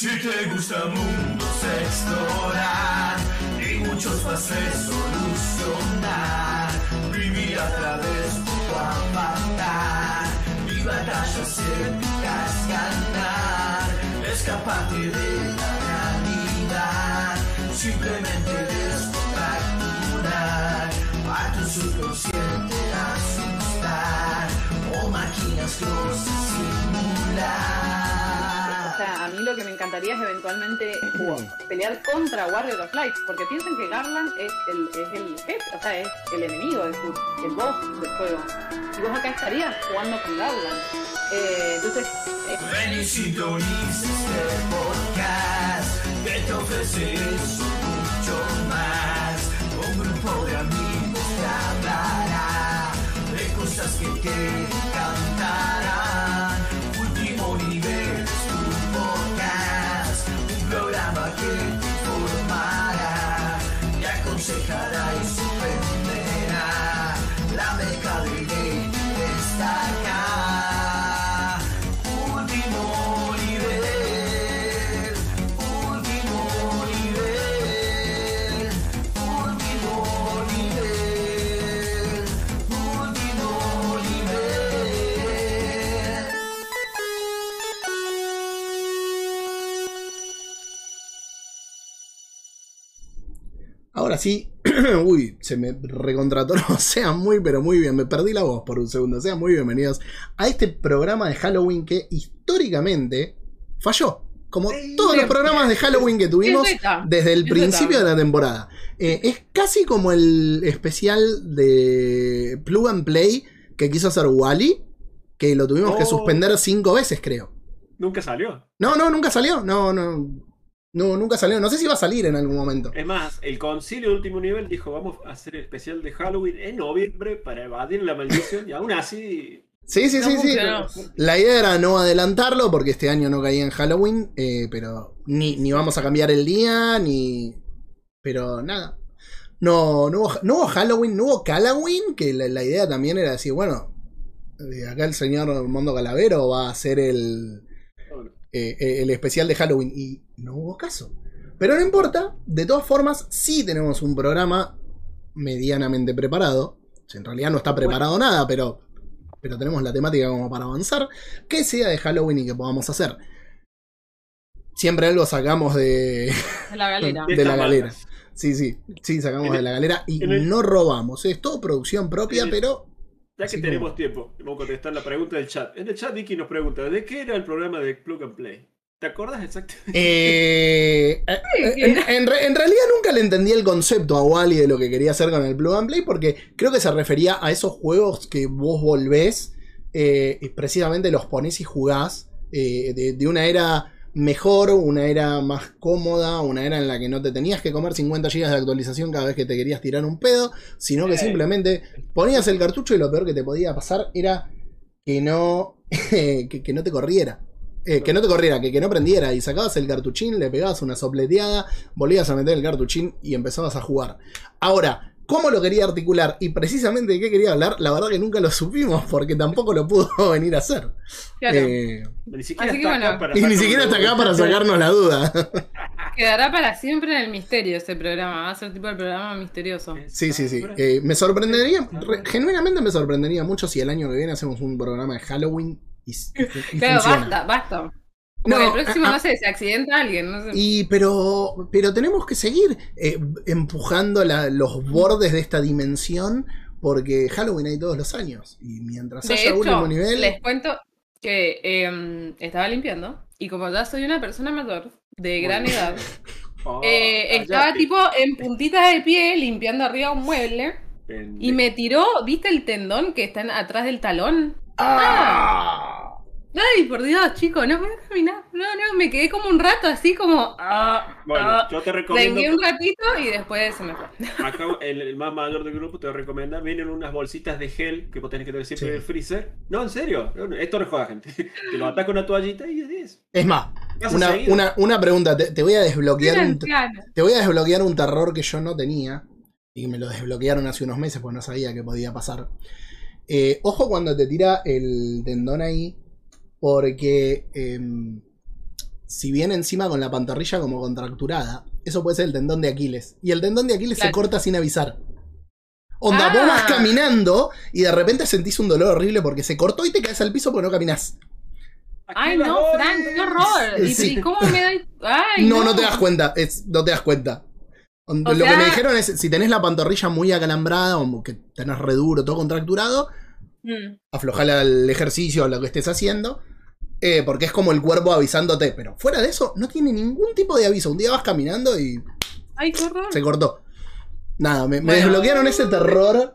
Si te gusta mundos explorar y muchos fases solucionar, vivir a través de tu avatar. Y batallas épicas ganar, escaparte de la realidad, simplemente descontracturar a tu subconsciente asustar. O máquinas closas simular. Sea, a mí lo que me encantaría es eventualmente pelear contra Warrior of Light, porque piensan que Garland es el, es el jefe, o sea, es el enemigo, es el, el boss del juego. Y vos acá estarías jugando con Garland. Eh, entonces, eh, Ven y sintoniza este podcast que te ofrece eso mucho más. Un grupo de amigos te hablará de cosas que te Ahora sí, uy, se me recontratoró. Sean muy, pero muy bien. Me perdí la voz por un segundo. Sean muy bienvenidos a este programa de Halloween que históricamente falló. Como todos los programas de Halloween que tuvimos desde el principio de la temporada. Eh, es casi como el especial de Plug and Play que quiso hacer Wally, que lo tuvimos que Oh. suspender cinco veces, creo. Nunca salió. No, no, nunca salió. No, no. No, nunca salió. No sé si va a salir en algún momento. Es más, el concilio de último nivel dijo, vamos a hacer el especial de Halloween en noviembre para evadir la maldición y aún así... Sí, sí, sí, sí. La idea era no adelantarlo porque este año no caía en Halloween, eh, pero ni, ni vamos a cambiar el día, ni... Pero nada. No, no, hubo, no hubo Halloween, no hubo Halloween, que la, la idea también era decir, bueno, eh, acá el señor Mondo Calavero va a hacer el, eh, eh, el especial de Halloween y no hubo caso. Pero no importa, de todas formas, sí tenemos un programa medianamente preparado. O sea, En realidad no está preparado nada, pero, pero tenemos la temática como para avanzar. Que sea de Halloween y que podamos hacer. Siempre algo sacamos de, de la galera. de la galera. Sí, sí, sí, sacamos de la galera y el- no robamos. Es todo producción propia, el- pero Ya que tenemos como- tiempo, vamos a contestar la pregunta del chat. En el chat Vicky nos pregunta, ¿de qué era el programa de Plug and Play? ¿Te acuerdas exactamente? Eh, eh, en, en re- en realidad nunca le entendí el concepto a Wally de lo que quería hacer con el Plug and Play porque creo que se refería a esos juegos que vos volvés eh, y precisamente los ponés y jugás eh, de, de una era mejor, una era más cómoda, una era en la que no te tenías que comer 50 GB de actualización cada vez que te querías tirar un pedo, sino que simplemente ponías el cartucho y lo peor que te podía pasar era que no, que, que no te corriera. Eh, que no te corriera, que, que no prendiera. Y sacabas el cartuchín, le pegabas una sopleteada, volvías a meter el cartuchín y empezabas a jugar. Ahora, ¿cómo lo quería articular? Y precisamente de qué quería hablar, la verdad que nunca lo supimos porque tampoco lo pudo venir a hacer. Claro. Eh, Ni siquiera Así que bueno. acá para y ni sacarnos siquiera está la acá para duda. sacarnos la duda. Quedará para siempre en el misterio ese programa. Va a ser tipo el programa misterioso. Sí, sí, sí. Eh, me sorprendería, re- genuinamente me sorprendería mucho si el año que viene hacemos un programa de Halloween y, y Claro, funciona. basta, basta. No, Porque el próximo, ah, no sé, se accidenta alguien, no sé. Y pero, pero tenemos que seguir eh, empujando la- los bordes de esta dimensión porque Halloween hay todos los años. Y mientras De haya hecho, último nivel... les cuento que eh, estaba limpiando y como ya soy una persona mayor de gran Bueno. edad, Oh, eh, estaba tipo en puntita de pie limpiando arriba un mueble pendejo. y me tiró, ¿viste el tendón que está atrás del talón? ¡Ah! Ay, por Dios, chico, no puedo caminar. No, no, me quedé como un rato así como... ah, Bueno, ah. yo te recomiendo... Lengué un ratito y después se me fue. Acá el, el más mayor del grupo te recomienda, vienen unas bolsitas de gel que vos tenés que tener siempre Sí. en el freezer. No, en serio, esto no es joda, gente. Te lo ataca una toallita y es 10. Es más, una, una, una pregunta. Te, te voy a desbloquear un, te voy a desbloquear un terror que yo no tenía. Y me lo desbloquearon hace unos meses porque no sabía que podía pasar. Eh, ojo cuando te tira el tendón ahí. Porque em, si viene encima con la pantorrilla como contracturada, eso puede ser el tendón de Aquiles. Y el tendón de Aquiles se corta sin avisar. Onda, vos Ah. vas caminando y de repente sentís un dolor horrible porque se cortó y te caes al piso porque no caminás. Ay, no, voy. Frank, qué horror. ¿Y, Sí. y cómo me doy.? Ay, no, no te das cuenta, es, no te das cuenta. O Lo que me dijeron es, si tenés la pantorrilla muy acalambrada o que tenés re duro, todo contracturado, Mm. aflojar el ejercicio o lo que estés haciendo. Eh, porque es como el cuerpo avisándote. Pero fuera de eso, no tiene ningún tipo de aviso. Un día vas caminando y Ay, qué horror. se cortó. Nada, me, me Bueno. desbloquearon ese terror.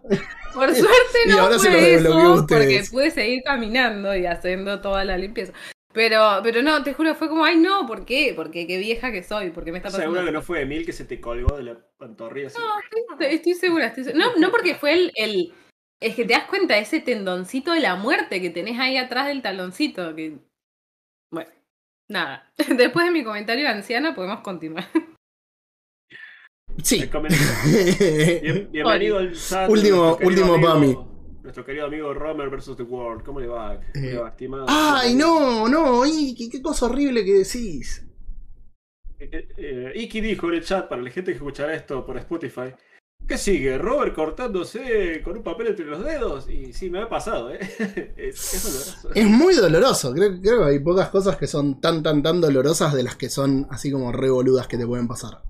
Por suerte Y no ahora se fue lo desbloqueó a eso, porque ustedes. pude seguir caminando y haciendo toda la limpieza. Pero, pero no, te juro, fue como, ay no, ¿por qué? Porque qué vieja que soy, porque me está pasando. Seguro que no fue Emil que se te colgó de la pantorrilla. así. No, estoy, estoy segura, estoy segura. No, no porque fue el, el- Es que te das cuenta, ese tendoncito de la muerte que tenés ahí atrás del taloncito. Que... Nada. Después de mi comentario anciana podemos continuar. Sí. Bien- bienvenido al chat. Último- último amigo-. Nuestro querido amigo Romer vs. The World. ¿Cómo le va? ¿Cómo le Eh, va, estimado? Ay, no, no, Iki, qué cosa horrible que decís. Eh, eh, Iki dijo en el chat para la gente que escuchará esto por Spotify. ¿Qué sigue? ¿Robert cortándose con un papel entre los dedos? Y sí, me ha pasado, ¿eh? es, es doloroso. Es muy doloroso. Creo, creo que hay pocas cosas que son tan, tan, tan dolorosas de las que son así como revoludas que te pueden pasar.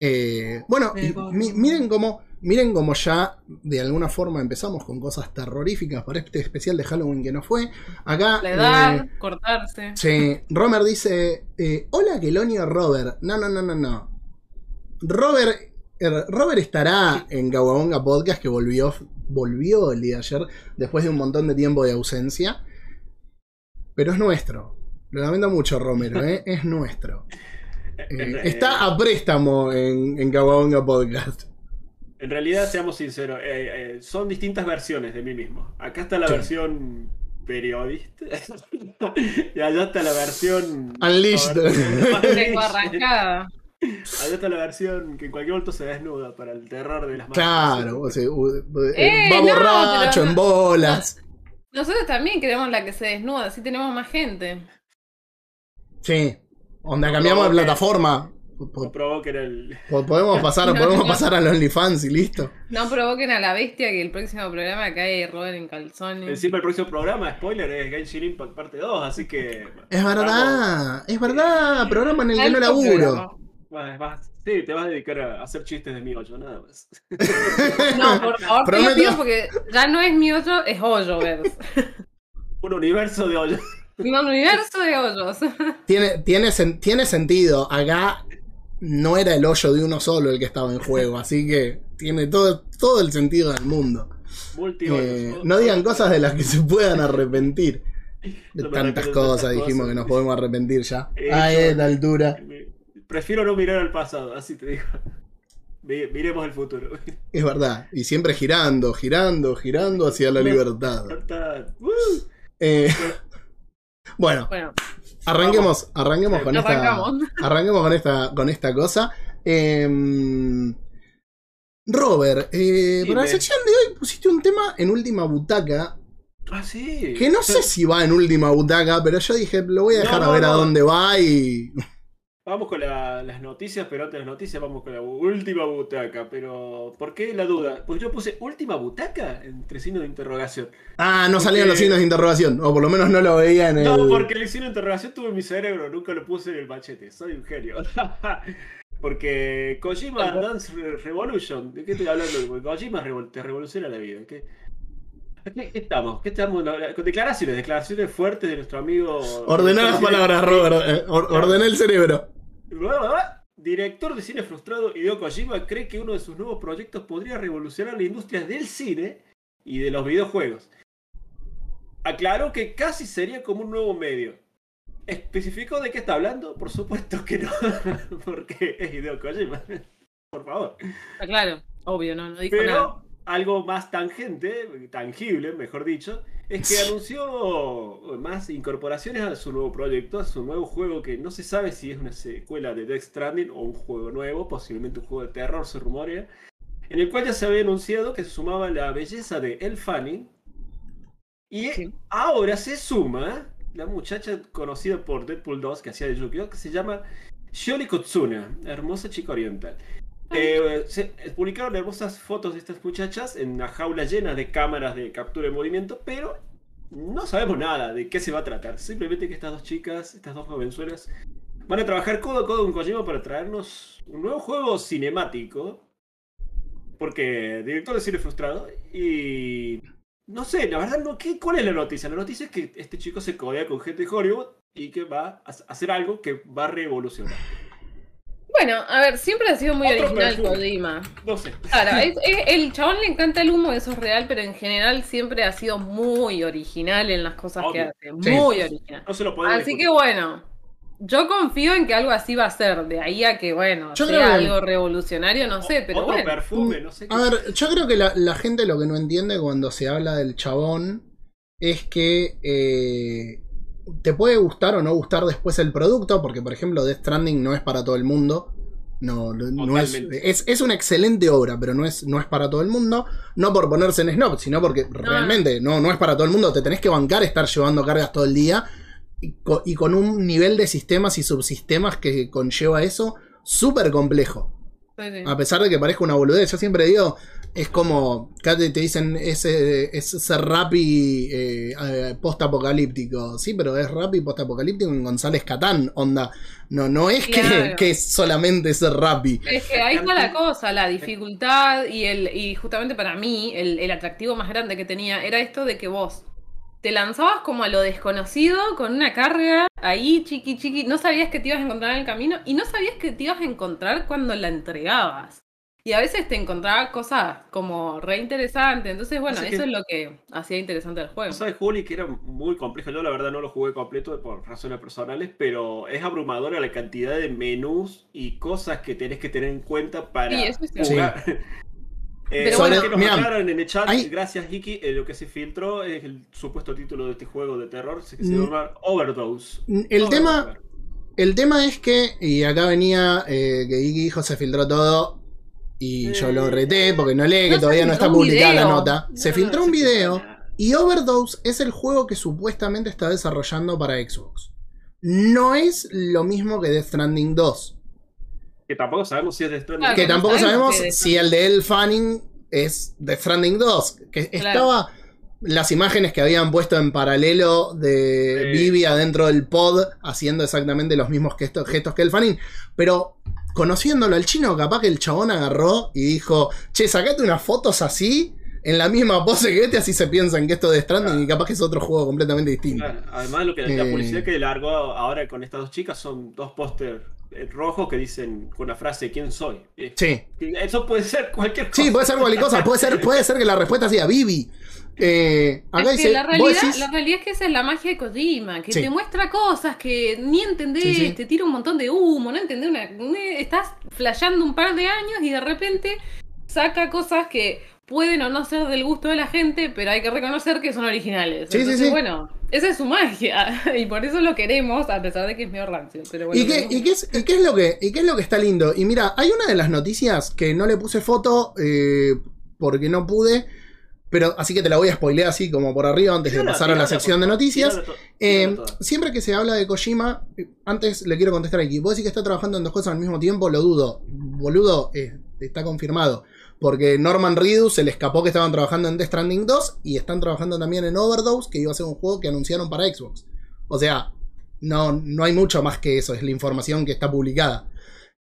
Eh, bueno, y miren cómo, miren cómo ya de alguna forma empezamos con cosas terroríficas para este especial de Halloween que no fue. Acá. La edad, eh, cortarse. Sí, Romer dice, eh, hola Quelonio Robert. No, no, no, no, no. Robert, er, Robert estará en Kawabonga Podcast que volvió, volvió el día de ayer después de un montón de tiempo de ausencia. Pero es nuestro. Lo lamento mucho, Romero, ¿eh? es nuestro. Eh, está a préstamo en, en Kawabonga Podcast. En realidad, seamos sinceros, eh, eh, son distintas versiones de mí mismo. Acá está la Sí. versión periodista y allá está la versión... Unleashed. Tengo arrancada. Está la versión que en cualquier momento se desnuda para el terror de las masas. Claro, o sea, Eh, va no, borracho, pero no- en bolas. Nosotros también queremos la que se desnuda, así tenemos más gente. Sí. Onda, cambiamos de No, plataforma. No provoquen el... Po- Podemos pasar, No, podemos no. pasar al OnlyFans y listo. No provoquen a la bestia que el próximo programa cae Robert en calzones. Encima el próximo programa, spoiler, es Genshin Impact parte 2, así que... Es verdad, es verdad. Programa en el que no laburo. programa. Vas- vas- sí, te vas a dedicar a hacer chistes de mi hoyo, nada más. No, por favor, te lo Prometo. pido porque ya no es mi hoyo, es Hoyoverse. Un universo de hoyos. Un universo de hoyos. Tiene, tiene, tiene sentido. Acá no era el hoyo de uno solo el que estaba en juego, así que tiene todo, todo el sentido del mundo. Eh, no digan cosas de las que se puedan arrepentir. De No tantas cosas dijimos cosas. que nos podemos arrepentir ya. Eh, A esta altura. Prefiero no mirar al pasado, así te digo. Mi- Miremos el futuro. Es verdad. Y siempre girando, girando, girando hacia la libertad. Uh, Eh, bueno, Bueno, arranquemos, arranquemos con esta. arrancamos. Arranquemos con esta, con esta cosa. Em, Robert, eh, para la sección de hoy pusiste un tema en última butaca. Ah, sí. Que no sé si va en última butaca, pero yo dije, lo voy a No, dejar a no, ver a dónde va y. Vamos con la- las noticias, pero antes de las noticias vamos con la última butaca. Pero, ¿por qué la duda? Pues yo puse última butaca entre signos de interrogación. Ah, no salían los signos de interrogación. O por lo menos no lo veía en el. No, porque el signo de interrogación tuve en mi cerebro, nunca lo puse en el machete. Soy un genio. porque Kojima Dance Re- Revolution, ¿de qué estoy hablando? Porque Kojima revol- te revoluciona la vida. ¿Qué, ¿Qué, qué estamos? ¿Qué estamos? Con declaraciones, declaraciones fuertes de nuestro amigo. Ordená las palabras, Robert. eh, or- ordené el cerebro. Director de cine frustrado Hideo Kojima cree que uno de sus nuevos proyectos podría revolucionar la industria del cine y de los videojuegos. Aclaró que casi sería como un nuevo medio. ¿Especificó de qué está hablando? Por supuesto que no, porque es Hideo Kojima. Por favor. Está claro, obvio, no, no dijo nada. Pero algo más tangente, tangible, mejor dicho, es que anunció más incorporaciones a su nuevo proyecto, a su nuevo juego que no se sabe si es una secuela de Death Stranding o un juego nuevo, posiblemente un juego de terror, se rumorea, en el cual ya se había anunciado que se sumaba la belleza de El Fanning y Sí. ahora se suma la muchacha conocida por Deadpool 2 que hacía de Yu-Gi-Oh! que se llama Shiori Kotsuna, hermosa chica oriental. Eh, se publicaron hermosas fotos de estas muchachas en una jaula llena de cámaras de captura de movimiento, pero no sabemos nada de qué se va a tratar. Simplemente que estas dos chicas, estas dos jovenzuelas, van a trabajar codo a codo con Kojima para traernos un nuevo juego cinemático. Porque director de cine frustrado y no sé, la verdad, no, ¿qué, ¿cuál es la noticia? La noticia es que este chico se codea con gente de Hollywood y que va a hacer algo que va a revolucionar. Bueno, a ver, siempre ha sido muy Otro original perfume. Kojima. No sé. Claro, es- es- el chabón le encanta el humo, eso es real, pero en general siempre ha sido muy original en las cosas que hace. Sí. Muy original. No se lo podemos Así que bueno, yo confío en que algo así va a ser. De ahí a que, bueno, Yo sea creo algo revolucionario, no sé, pero Otro bueno. perfume, no sé qué. A ver, yo creo que la, la gente lo que no entiende cuando se habla del chabón es que eh, te puede gustar o no gustar después el producto, porque por ejemplo Death Stranding no es para todo el mundo. No, no- es, es, es una excelente obra, pero no es, no es para todo el mundo. No por ponerse en snob, sino porque realmente no, no es para todo el mundo. Te tenés que bancar estar llevando cargas todo el día y, co- y con un nivel de sistemas y subsistemas que conlleva eso súper complejo. Sí, sí. A pesar de que parezca una boludez, yo siempre digo, es como, te, dicen, es, eh, es ser rapi eh, eh, post-apocalíptico. Sí, pero es rapi post-apocalíptico en González Catán, onda. No, no es que, Claro. que es solamente ser rapi. Es que ahí está la cosa, la dificultad y el y justamente para mí el, el atractivo más grande que tenía era esto de que vos te lanzabas como a lo desconocido con una carga ahí chiqui chiqui, no sabías que te ibas a encontrar en el camino y no sabías que te ibas a encontrar cuando la entregabas. Y a veces te encontrabas cosas como re interesantes, entonces bueno, Así que- eso es lo que hacía interesante el juego. Sabes, Juli, que era muy complejo. Yo, la verdad, no lo jugué completo por razones personales, pero es abrumadora la cantidad de menús y cosas que tenés que tener en cuenta para Sí, eso es jugar. Eh, Pero sobre bueno, que nos mirá, en el chat, hay- gracias, Hiki, eh, lo que se filtró es el supuesto título de este juego de terror, que se Mm. llama Overdose. El Overdose. tema, el tema es que, y acá venía eh, que Iggy dijo se filtró todo. Y yo lo reté porque no lee, que No, todavía no está publicada la video. nota. Se filtró no un video. Y Overdose es el juego que supuestamente está desarrollando para Xbox. No es lo mismo que Death Stranding 2. Que tampoco sabemos si es de Stranding. Claro, que no tampoco sabemos si el de Elle Fanning es Death Stranding 2. Que Claro. estaba las imágenes que habían puesto en paralelo de Sí. Vivi adentro del pod haciendo exactamente los mismos gestos, gestos que el Fanning. Pero conociéndolo al chino, capaz que el chabón agarró y dijo, che, sacate unas fotos así. En la misma pose que este, así se piensan que esto de Stranding y capaz que es otro juego completamente distinto. Claro, Además, lo que, la Eh. publicidad que largó ahora con estas dos chicas son dos póster eh, rojos que dicen con la frase ¿Quién soy? Eh, Sí. Eso puede ser cualquier cosa. Sí, puede ser cualquier cosa. Puede ser, puede ser que la respuesta sea Vivi. Eh, acá Es que dice, la realidad, decís- la realidad es que esa es la magia de Kojima, que Sí. te muestra cosas que ni entendés, Sí, sí. te tira un montón de humo, no entendés una, estás flasheando un par de años y de repente saca cosas que pueden o no ser del gusto de la gente, pero hay que reconocer que son originales. Sí, sí, Entonces, sí. bueno, esa es su magia y por eso lo queremos, a pesar de que es medio rancio. Pero bueno, ¿Y qué, y, qué es, y qué es lo que, ¿Y qué es lo que está lindo? Y mira, hay una de las noticias que no le puse foto eh, porque no pude, pero así que te la voy a spoilear así como por arriba antes de pasar a la sección de noticias. Eh, siempre que se habla de Kojima, antes le quiero contestar aquí. ¿Vos decís que está trabajando en dos cosas al mismo tiempo? Lo dudo. Boludo, eh, está confirmado. Porque Norman Reedus se le escapó que estaban trabajando en Death Stranding 2 y están trabajando también en Overdose, que iba a ser un juego que anunciaron para Xbox. O sea, no, no hay mucho más que eso, es la información que está publicada.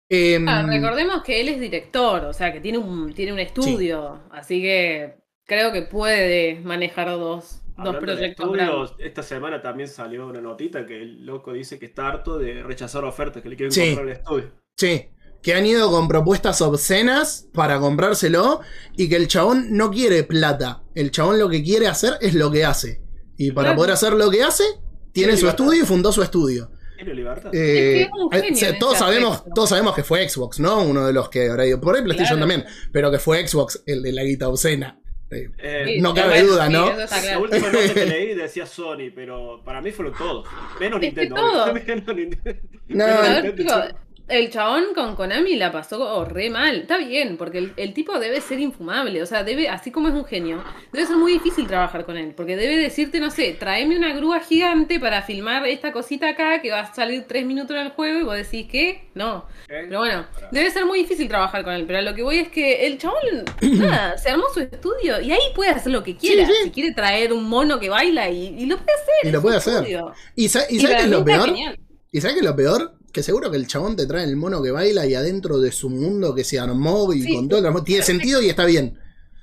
Em, Ah, recordemos que él es director, o sea que tiene un, tiene un estudio, así que creo que puede manejar dos, dos Hablando de proyectos estudios, esta semana también salió una notita que el loco dice que está harto de rechazar ofertas que le quieren Sí. comprar el estudio. Sí, que han ido con propuestas obscenas para comprárselo y que el chabón no quiere plata. El chabón lo que quiere hacer es lo que hace. Y para Claro. poder hacer lo que hace, tiene Tiene su libertad. estudio y fundó su estudio. ¿Tiene libertad? Eh, Es que todos, sabemos, aspecto. todos sabemos que fue Xbox, ¿no? Uno de los que habrá ido. Por ahí PlayStation Claro. también, pero que fue Xbox el de la guita obscena. Eh, Eh, Sí, no sí, cabe bueno, duda, sí, ¿no? eso está La claro. última nota que leí decía Sony, pero para mí fueron todos. Menos Nintendo. todos. Menos Nintendo. No, ver, Nintendo. El chabón con Konami la pasó re mal. Está bien, porque el, el tipo debe ser infumable. O sea, debe, así como es un genio, debe ser muy difícil trabajar con él. Porque debe decirte, no sé, tráeme una grúa gigante para filmar esta cosita acá que va a salir tres minutos en el juego y vos decís que no. ¿Eh? Pero bueno, debe ser muy difícil trabajar con él. Pero a lo que voy es que el chabón, nada, se armó su estudio y ahí puede hacer lo que quiera. Sí, sí. Si quiere traer un mono que baila y, y lo puede hacer. Y lo puede hacer. estudio. ¿Y, sa- y Y sabes qué es lo peor? genial. ¿Y sabes qué es lo peor? Que seguro que el chabón te trae el mono que baila y adentro de su mundo que se armó y Sí. con todo el amor, tiene sentido y está bien.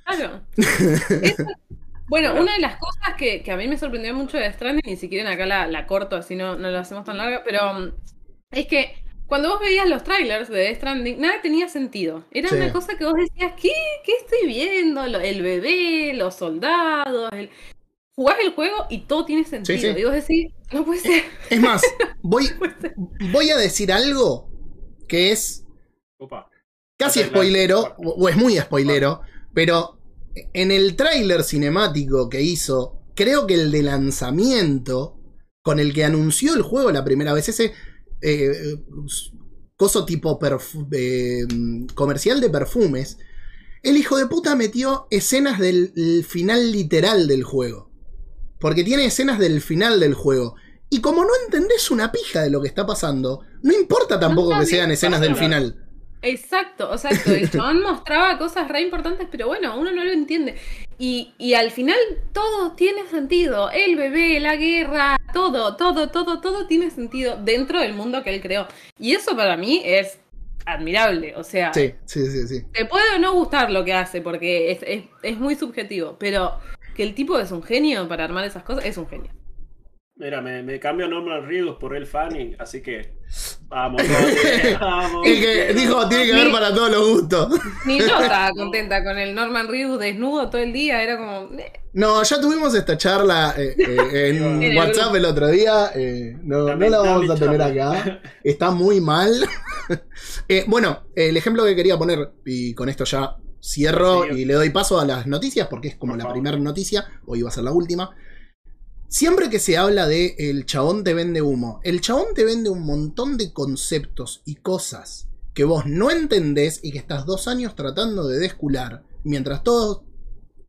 Claro. Eso- bueno, una de las cosas que, que a mí me sorprendió mucho de Stranding, y si quieren acá la, la corto, así no, no la hacemos tan larga, pero um, es que cuando vos veías los trailers de Death Stranding, nada tenía sentido. Era Sí. una cosa que vos decías, ¿qué, qué estoy viendo? Lo- el bebé, los soldados, el... jugás el juego y todo tiene sentido. sí. Y vos decís, no puede ser. Es más, voy, voy a decir algo que es Opa. casi spoilero, o o es muy spoilero, pero en el tráiler cinemático que hizo, creo que el de lanzamiento, con el que anunció el juego la primera vez, ese eh, coso tipo eh, comercial de perfumes, el hijo de puta metió escenas del el final literal del juego. Porque tiene escenas del final del juego. Y como no entendés una pija de lo que está pasando, no importa tampoco que sean escenas del final. Exacto, exacto. El chabón mostraba cosas re importantes, pero bueno, uno no lo entiende. Y, y al final todo tiene sentido. El bebé, la guerra, todo, todo, todo, todo tiene sentido dentro del mundo que él creó. Y eso para mí es admirable. O sea, Sí, sí, sí, sí. te puede o no gustar lo que hace, porque es, es, es muy subjetivo, pero que el tipo es un genio para armar esas cosas, es un genio. Mira, me, me cambio Norman Reedus por el Fanning, así que vamos, vamos. El que dijo, tiene que haber para todos los gustos. Ni yo estaba contenta con el Norman Reedus desnudo todo el día, era como... No, ya tuvimos esta charla eh, eh, en WhatsApp el otro día. eh, no, no la vamos a tener acá. Está muy mal. Eh, bueno, el ejemplo que quería poner, y con esto ya cierro Sí. y le doy paso a las noticias, porque es como la primera noticia, hoy va a ser la última. Siempre que se habla de el chabón te vende humo, el chabón te vende un montón de conceptos y cosas que vos no entendés y que estás dos años tratando de descular, mientras todos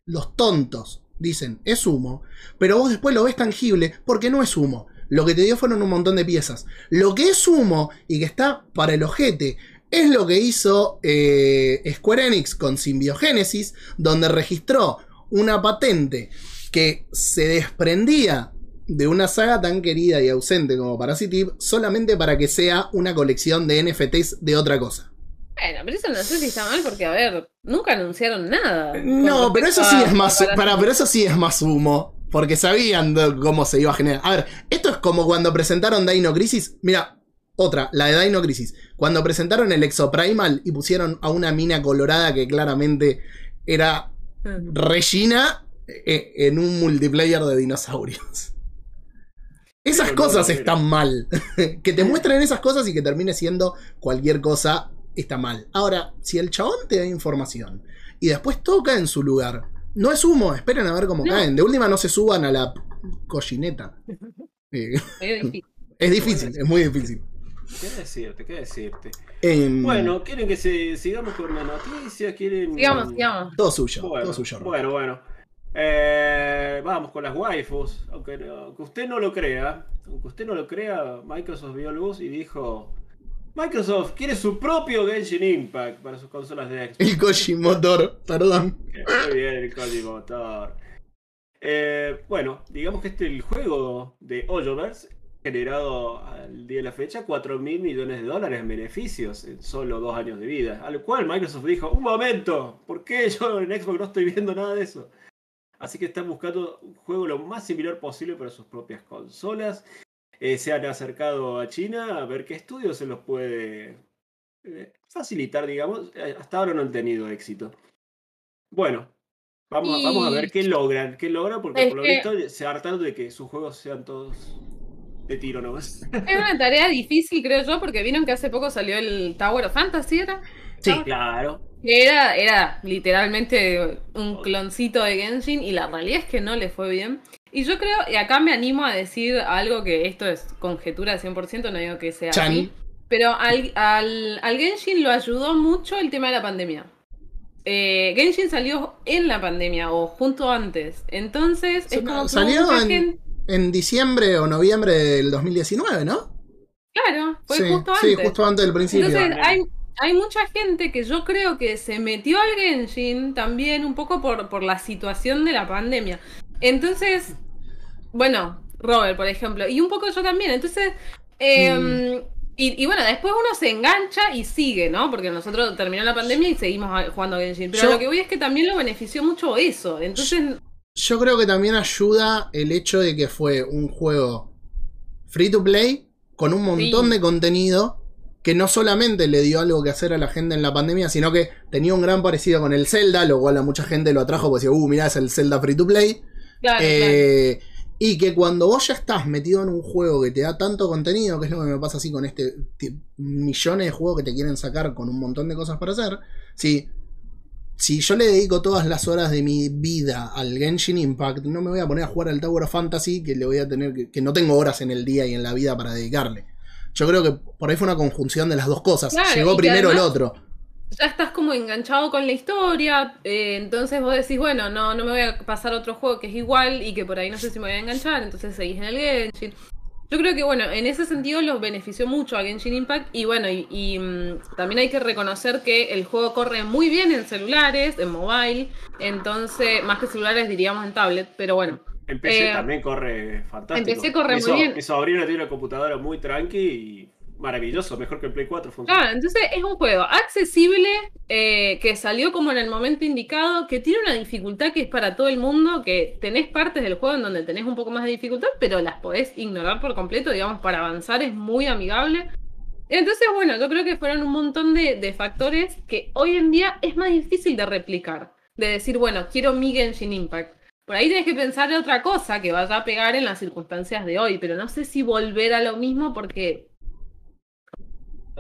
los tontos dicen es humo, pero vos después lo ves tangible porque no es humo. Lo que te dio fueron un montón de piezas. Lo que es humo y que está para el ojete es lo que hizo eh, Square Enix con Symbiogénesis, donde registró una patente que se desprendía de una saga tan querida y ausente como Parasitive solamente para que sea una colección de NFTs de otra cosa. Bueno, pero eso no sé si está mal porque, a ver, nunca anunciaron nada. No, con pero eso sí es más. para- pero eso sí es más humo. Porque sabían cómo se iba a generar. A ver, esto es como cuando presentaron Dino Crisis. Mira, otra, la de Dino Crisis. Cuando presentaron el Exoprimal y pusieron a una mina colorada que claramente era Mm. Regina eh, en un multiplayer de dinosaurios. Esas cosas están mal. que te muestren esas cosas y que termine siendo cualquier cosa está mal. Ahora, si el chabón te da información y después toca en su lugar, no es humo, esperen a ver cómo No. caen. De última no se suban a la cochineta. Eh, es difícil, es muy difícil. ¿Qué decirte? ¿Qué decirte? Em, Bueno, ¿quieren que se, sigamos con la noticia? ¿Quieren... Sigamos, sigamos. todo suyo, Bueno, todo suyo. Bueno, bueno. Eh, vamos con las waifus. Aunque, aunque usted no lo crea, aunque usted no lo crea, Microsoft vio luz y dijo: Microsoft quiere su propio Genshin Impact para sus consolas de Xbox. El Koji Motor, perdón. Muy bien, el código motor. Eh, bueno, digamos que este es el juego de Hoyoverse, generado al día de la fecha 4 mil millones de dólares en beneficios en solo dos años de vida. Al cual Microsoft dijo, un momento, ¿por qué yo en Xbox no estoy viendo nada de eso? Así que están buscando un juego lo más similar posible para sus propias consolas. Eh, se han acercado a China a ver qué estudio se los puede eh, facilitar, digamos. Eh, Hasta ahora no han tenido éxito. Bueno, vamos, a- Y- vamos a ver qué logran. ¿Qué logran? Porque Es por lo que- visto se hartaron de que sus juegos sean todos de tiro nomás. Es una tarea difícil, creo yo, porque vieron que hace poco salió el Tower of Fantasy, ¿era? Sí. claro. Que Era, era literalmente un cloncito de Genshin y la realidad es que no le fue bien. Y yo creo, y acá me animo a decir algo que esto es conjetura 100%, no digo que sea Chan. así. Pero al, al, al Genshin lo ayudó mucho el tema de la pandemia. Eh, Genshin salió en la pandemia o junto antes. Entonces, es como que Salió mucha en, gente- en diciembre o noviembre del 2019, ¿no? Claro, fue sí, justo sí, antes. justo antes del principio. Entonces, hay, hay mucha gente que yo creo que se metió al Genshin también un poco por, por la situación de la pandemia. Entonces, bueno, Robert, por ejemplo, y un poco yo también. Entonces, eh, y, y bueno, después uno se engancha y sigue, ¿no? Porque nosotros terminó la pandemia y seguimos jugando a Genshin. Pero Yo- lo que voy es que también lo benefició mucho eso. Entonces, Yo creo que también ayuda el hecho de que fue un juego free to play con un montón Sí. de contenido que no solamente le dio algo que hacer a la gente en la pandemia, sino que tenía un gran parecido con el Zelda, lo cual a mucha gente lo atrajo porque decía, uh, mirá, es el Zelda free to play. claro, claro. Eh, Y que cuando vos ya estás metido en un juego que te da tanto contenido, que es lo que me pasa así con este millones de juegos que te quieren sacar con un montón de cosas para hacer, si, si yo le dedico todas las horas de mi vida al Genshin Impact, no me voy a poner a jugar al Tower of Fantasy, que le voy a tener que, que no tengo horas en el día y en la vida para dedicarle. Yo creo que por ahí fue una conjunción de las dos cosas. Claro, Llegó primero el otro. ya estás como enganchado con la historia, eh, entonces vos decís, bueno, no, no me voy a pasar a otro juego que es igual y que por ahí no sé si me voy a enganchar, entonces seguís en el Genshin. Yo creo que, bueno, en ese sentido los benefició mucho a Genshin Impact y bueno, y, y, mm, también hay que reconocer que el juego corre muy bien en celulares, en mobile, entonces, más que celulares diríamos en tablet, pero bueno. En PC Eh, también corre fantástico. en PC corre Mi muy so- bien. Mi sobrino tiene una computadora muy tranqui y maravilloso, mejor que el Play 4 funciona. Claro, entonces es un juego accesible, eh, que salió como en el momento indicado, que tiene una dificultad que es para todo el mundo, que tenés partes del juego en donde tenés un poco más de dificultad, pero las podés ignorar por completo, digamos, para avanzar es muy amigable. Entonces, bueno, yo creo que fueron un montón de, de factores que hoy en día es más difícil de replicar. De decir, bueno, quiero mi Genshin Impact. Por ahí tenés que pensar en otra cosa que vaya a pegar en las circunstancias de hoy, pero no sé si volver a lo mismo porque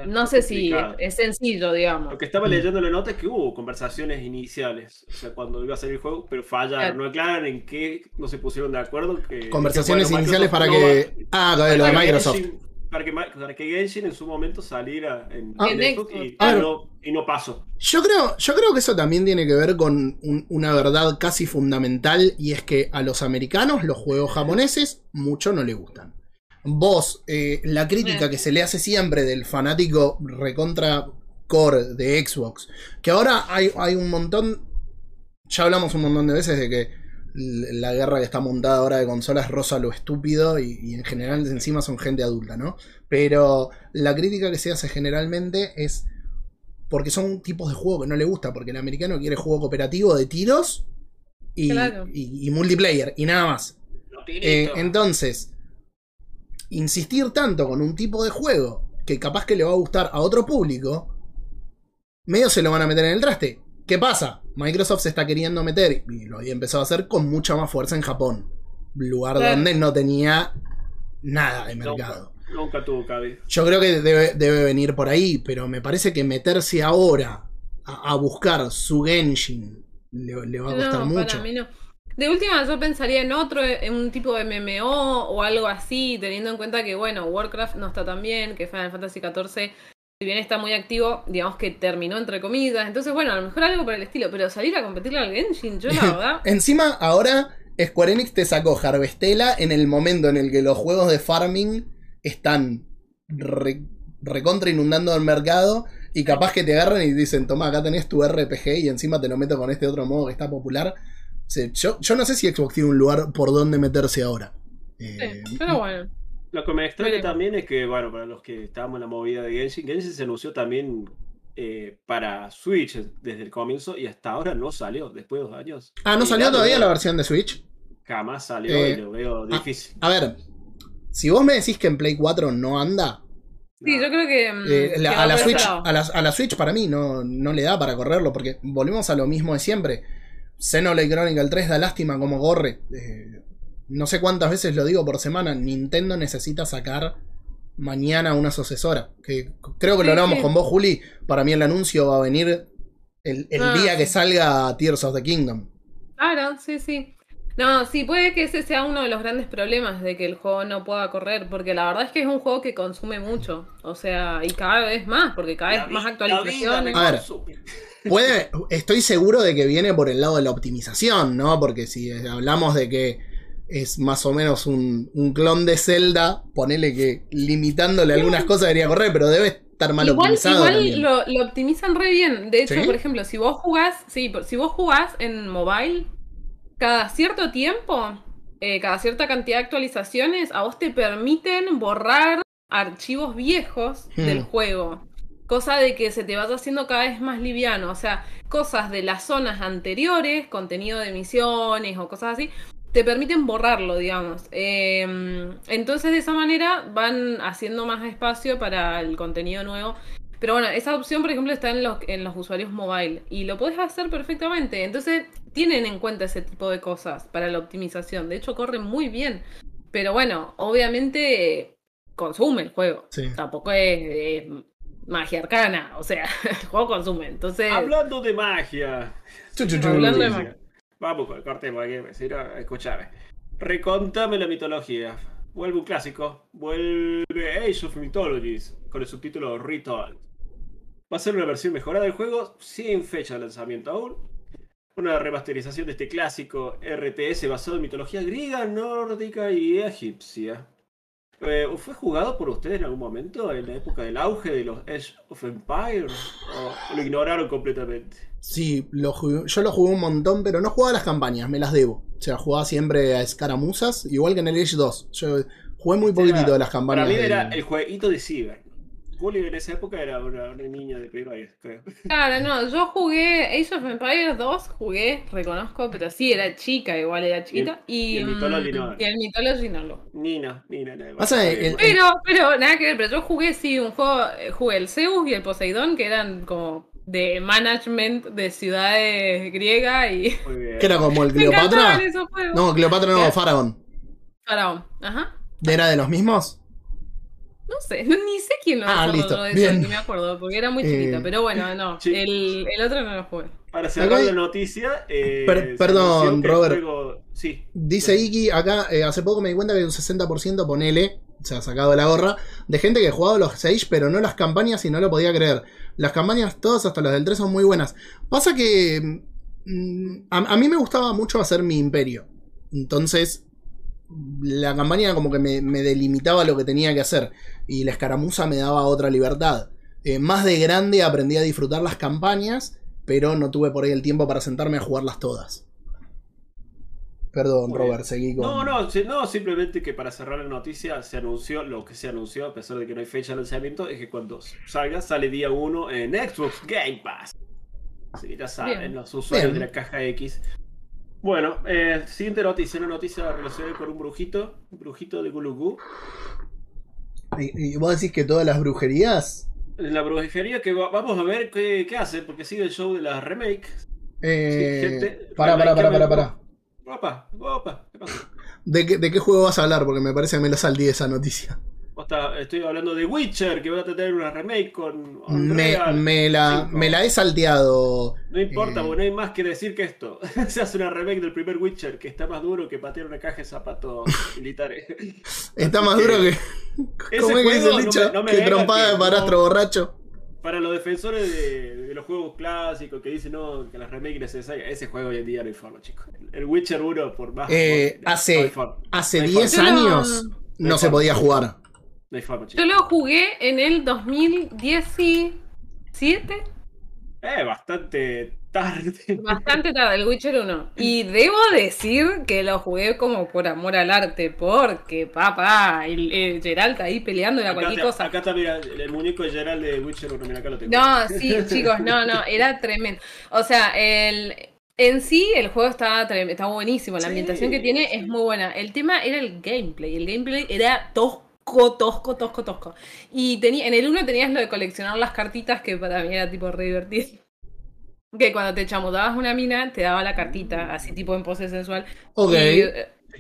no sé si es sencillo, digamos. Lo que estaba leyendo en la nota es que hubo conversaciones iniciales, o sea, cuando iba a salir el juego, pero fallaron, Claro. no aclaran en qué no se pusieron de acuerdo. Que, Conversaciones que, bueno, iniciales para no que. va- Ah, lo de lo Microsoft. Genshin- para, que, para que Genshin en su momento saliera en, Ah. en En Xbox y, no, y no pasó. Yo creo, yo creo que eso también tiene que ver con un- una verdad casi fundamental y es que a los americanos los juegos japoneses mucho no les gustan. Vos, eh, la crítica que se le hace siempre del fanático recontra core de Xbox, que ahora hay, hay un montón, ya hablamos un montón de veces de que la guerra que está montada ahora de consolas rosa lo estúpido y, y en general encima son gente adulta, ¿no? Pero la crítica que se hace generalmente es porque son tipos de juego que no le gusta, porque el americano quiere juego cooperativo de tiros y, Claro. y- y multiplayer y nada más. Eh, entonces, insistir tanto con un tipo de juego que capaz que le va a gustar a otro público, medio se lo van a meter en el traste. ¿Qué pasa? Microsoft se está queriendo meter, y lo había empezado a hacer con mucha más fuerza en Japón, lugar Claro. donde no tenía nada de mercado. Nunca, nunca tuvo cabida. Yo creo que debe, debe venir por ahí, pero me parece que meterse ahora a, a buscar su Genshin le, le va a costar No, mucho. para mí no. De última, yo pensaría en otro, en un tipo de MMO o algo así, teniendo en cuenta que, bueno, Warcraft no está tan bien, que Final Fantasy XIV, si bien está muy activo, digamos que terminó entre comillas. Entonces, bueno, a lo mejor algo por el estilo, pero salir a competirle al Genshin, yo la verdad. Encima, ahora Square Enix te sacó Harvestella en el momento en el que los juegos de farming están re- recontra inundando el mercado y capaz que te agarran y dicen, toma, acá tenés tu RPG y encima te lo meto con este otro modo que está popular. Yo, yo no sé si Xbox tiene un lugar por donde meterse ahora. Eh, Sí, pero bueno. Lo que me extraña también es que, bueno, para los que estábamos en la movida de Genshin, Genshin se anunció también eh, para Switch desde el comienzo y hasta ahora no salió, después de dos años. ah, ¿no Y salió todavía la versión de Switch? Jamás salió Eh, y lo veo difícil. A ver, si vos me decís que en Play 4 no anda, Sí, yo creo que. mm, Eh, que la- va a, la Switch, lado. a, la, a la Switch para mí no, no le da para correrlo, porque volvemos a lo mismo de siempre. Xenoblade Chronicle 3 da lástima como corre. Eh, no sé cuántas veces lo digo por semana. Nintendo necesita sacar mañana una sucesora. Que creo que lo hablamos sí. con vos, Juli. Para mí el anuncio va a venir el, el Ah, día que salga Tears of the Kingdom. Claro, sí, sí. No, sí, puede que ese sea uno de los grandes problemas de que el juego no pueda correr, porque la verdad es que es un juego que consume mucho, o sea, y cada vez más, porque cada vez La más actualizaciones. A ver. Puede, estoy seguro de que viene por el lado de la optimización, ¿no? Porque si hablamos de que es más o menos un, un clon de Zelda, ponele que limitándole algunas cosas debería correr, pero debe estar mal Igual, optimizado. igual lo, lo optimizan re bien. De hecho, ¿Sí? por ejemplo, si vos jugás, sí, por- si vos jugás en mobile, cada cierto tiempo, eh, cada cierta cantidad de actualizaciones, a vos te permiten borrar archivos viejos Hmm. del juego. Cosa de que se te vaya haciendo cada vez más liviano. O sea, cosas de las zonas anteriores, contenido de misiones o cosas así, te permiten borrarlo, digamos. Eh, entonces de esa manera van haciendo más espacio para el contenido nuevo. Pero bueno, esa opción, por ejemplo, está en los, en los usuarios mobile y lo puedes hacer perfectamente. Entonces tienen en cuenta ese tipo de cosas para la optimización. De hecho, corre muy bien. Pero bueno, obviamente consume el juego. Sí. Tampoco es, es magia arcana. O sea, el juego consume. Entonces, Hablando de magia. Hablando de Noticia. Vamos con el cortemos aquí, si no, escuchame. Recontame la mitología. Vuelve un clásico. Vuelve Age of Mythologies con el subtítulo Ritual. Va a ser una versión mejorada del juego sin fecha de lanzamiento aún. Una remasterización de este clásico RTS basado en mitología griega, nórdica y egipcia. Eh, ¿Fue jugado por ustedes en algún momento en la época del auge de los Age of Empires? ¿O lo ignoraron completamente? Sí, lo jugué- yo lo jugué un montón, pero no jugaba las campañas, me las debo. O sea, jugaba siempre a escaramuzas, igual que en el Age 2. Yo jugué muy poquitito de las campañas. Para mí del- era el jueguito de Ciber. Julio en esa época era una, una niña de primero año, creo. Claro, no, yo jugué Age of Empires 2, jugué, reconozco, pero sí, era chica, igual era chiquita. Y, y el Mythology no. mm, Y el Mythology no lo. Nina, Nina, nada más. El-. Pero, pero, nada que ver, pero yo jugué, sí, un juego, eh, jugué el Zeus y el Poseidón, que eran como de management de ciudades griegas y... Muy bien. Que era como el Cleopatra. No, Cleopatra no. Faraón. Faraón, ajá. ¿Era de los mismos? No sé, ni sé quién lo Ah, listo, eso, bien. ni me acuerdo, porque era muy Eh, chiquita, pero bueno, no, sí. el, el otro no lo jugué. Para cerrar la noticia. eh, Per- perdón, Robert. juego- Sí. Dice Iki, acá eh, hace poco me di cuenta que un 60% ponele, se ha sacado de la gorra, de gente que ha jugado los Sage, pero no las campañas y no lo podía creer. Las campañas todas, hasta las del 3, son muy buenas. Pasa que mm, a, a mí me gustaba mucho hacer mi imperio. Entonces, la campaña como que me, me delimitaba lo que tenía que hacer. Y la escaramuza me daba otra libertad. Eh, más de grande aprendí a disfrutar las campañas, pero no tuve por ahí el tiempo para sentarme a jugarlas todas. Perdón, Muy Robert, bien. seguí con. No, no, no, simplemente que para cerrar la noticia se anunció lo que se anunció, a pesar de que no hay fecha de lanzamiento, es que cuando salga, sale día 1 en Xbox Game Pass. Así que ya saben, Bien. los usuarios Bien. de la caja X. Bueno, eh, siguiente noticia, una noticia relacionada con un brujito, un brujito de Gulugu. ¿Y, y vos decís que todas las brujerías? La brujería que va- vamos a ver qué, qué hace, porque sigue el show de las remakes. Eh, Sí, pará, pará, pará, pará, pará. Opa, opa, ¿qué pasó? ¿De qué, ¿De qué juego vas a hablar? Porque me parece que me lo salí esa noticia. Estoy hablando de Witcher, que va a tener una remake con Me, la, 5. me la he salteado. No importa, Eh. porque no hay más que decir que esto. Se hace una remake del primer Witcher que está más duro que patear una caja de zapatos militares. Está más duro que. Ese ¿Cómo es que dice juego el no dicho? me- no me que trompada de parastro no- borracho. Para los defensores de, de los juegos clásicos que dicen no, que las remakes necesarias, ese juego hoy en día no hay forma, chicos. El Witcher 1, por más. Eh, hace- no. Hace No hay 10 forma. años No se podía jugar. No hay forma, Yo lo jugué en el 2017, Eh, bastante tarde. bastante tarde, el Witcher 1. Y debo decir que lo jugué como por amor al arte, porque papá, el, el Geralt ahí peleando era cualquier te- cosa. acá está, mira, el, el muñeco de Gerald de Witcher 1, mira, acá lo tengo. No, sí, chicos, no, no, era tremendo. O sea, el, en sí el juego está, está buenísimo, la Sí, ambientación que tiene sí. es muy buena. El tema era el gameplay, el gameplay era tosco, tosco, tosco, tosco. Y tenía, en el 1 tenías lo de coleccionar las cartitas, que para mí era tipo re divertido. Que cuando te chamutabas una mina, te daba la cartita, así tipo en pose sensual. Ok. Y,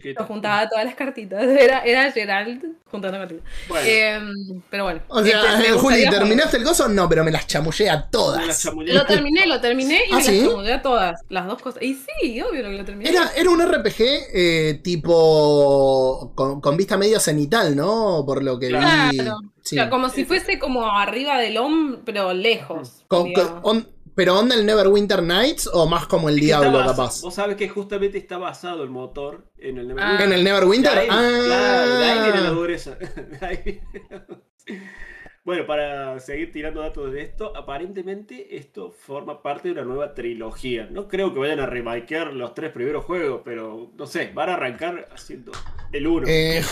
eh, juntaba todas las cartitas. Era, era Gerald juntando cartitas. Bueno. Em, pero bueno. O sea, Este, eh, Juli, ¿terminaste el coso? No, pero me las chamullé a todas. Lo terminé, lo terminé y ¿Ah, me sí? las acomodé a todas. Las dos cosas. Y sí, obvio que lo terminé. Era, era un RPG eh, tipo con, con vista medio cenital, ¿no? Por lo que vi. Claro. Sí. Claro, como si fuese como arriba del hombro, pero lejos. Con- digamos. con- on- pero onda el Neverwinter Nights o más como el Es Diablo, está basa- capaz. Vos sabés que justamente está basado el motor en el Neverwinter. Ah. En el Neverwinter. De ahí- ah, Claro, de ahí viene la dureza. De ahí- Bueno, para seguir tirando datos de esto, aparentemente esto forma parte de una nueva trilogía. No creo que vayan a remakear los tres primeros juegos, pero no sé, van a arrancar haciendo el uno. Eh,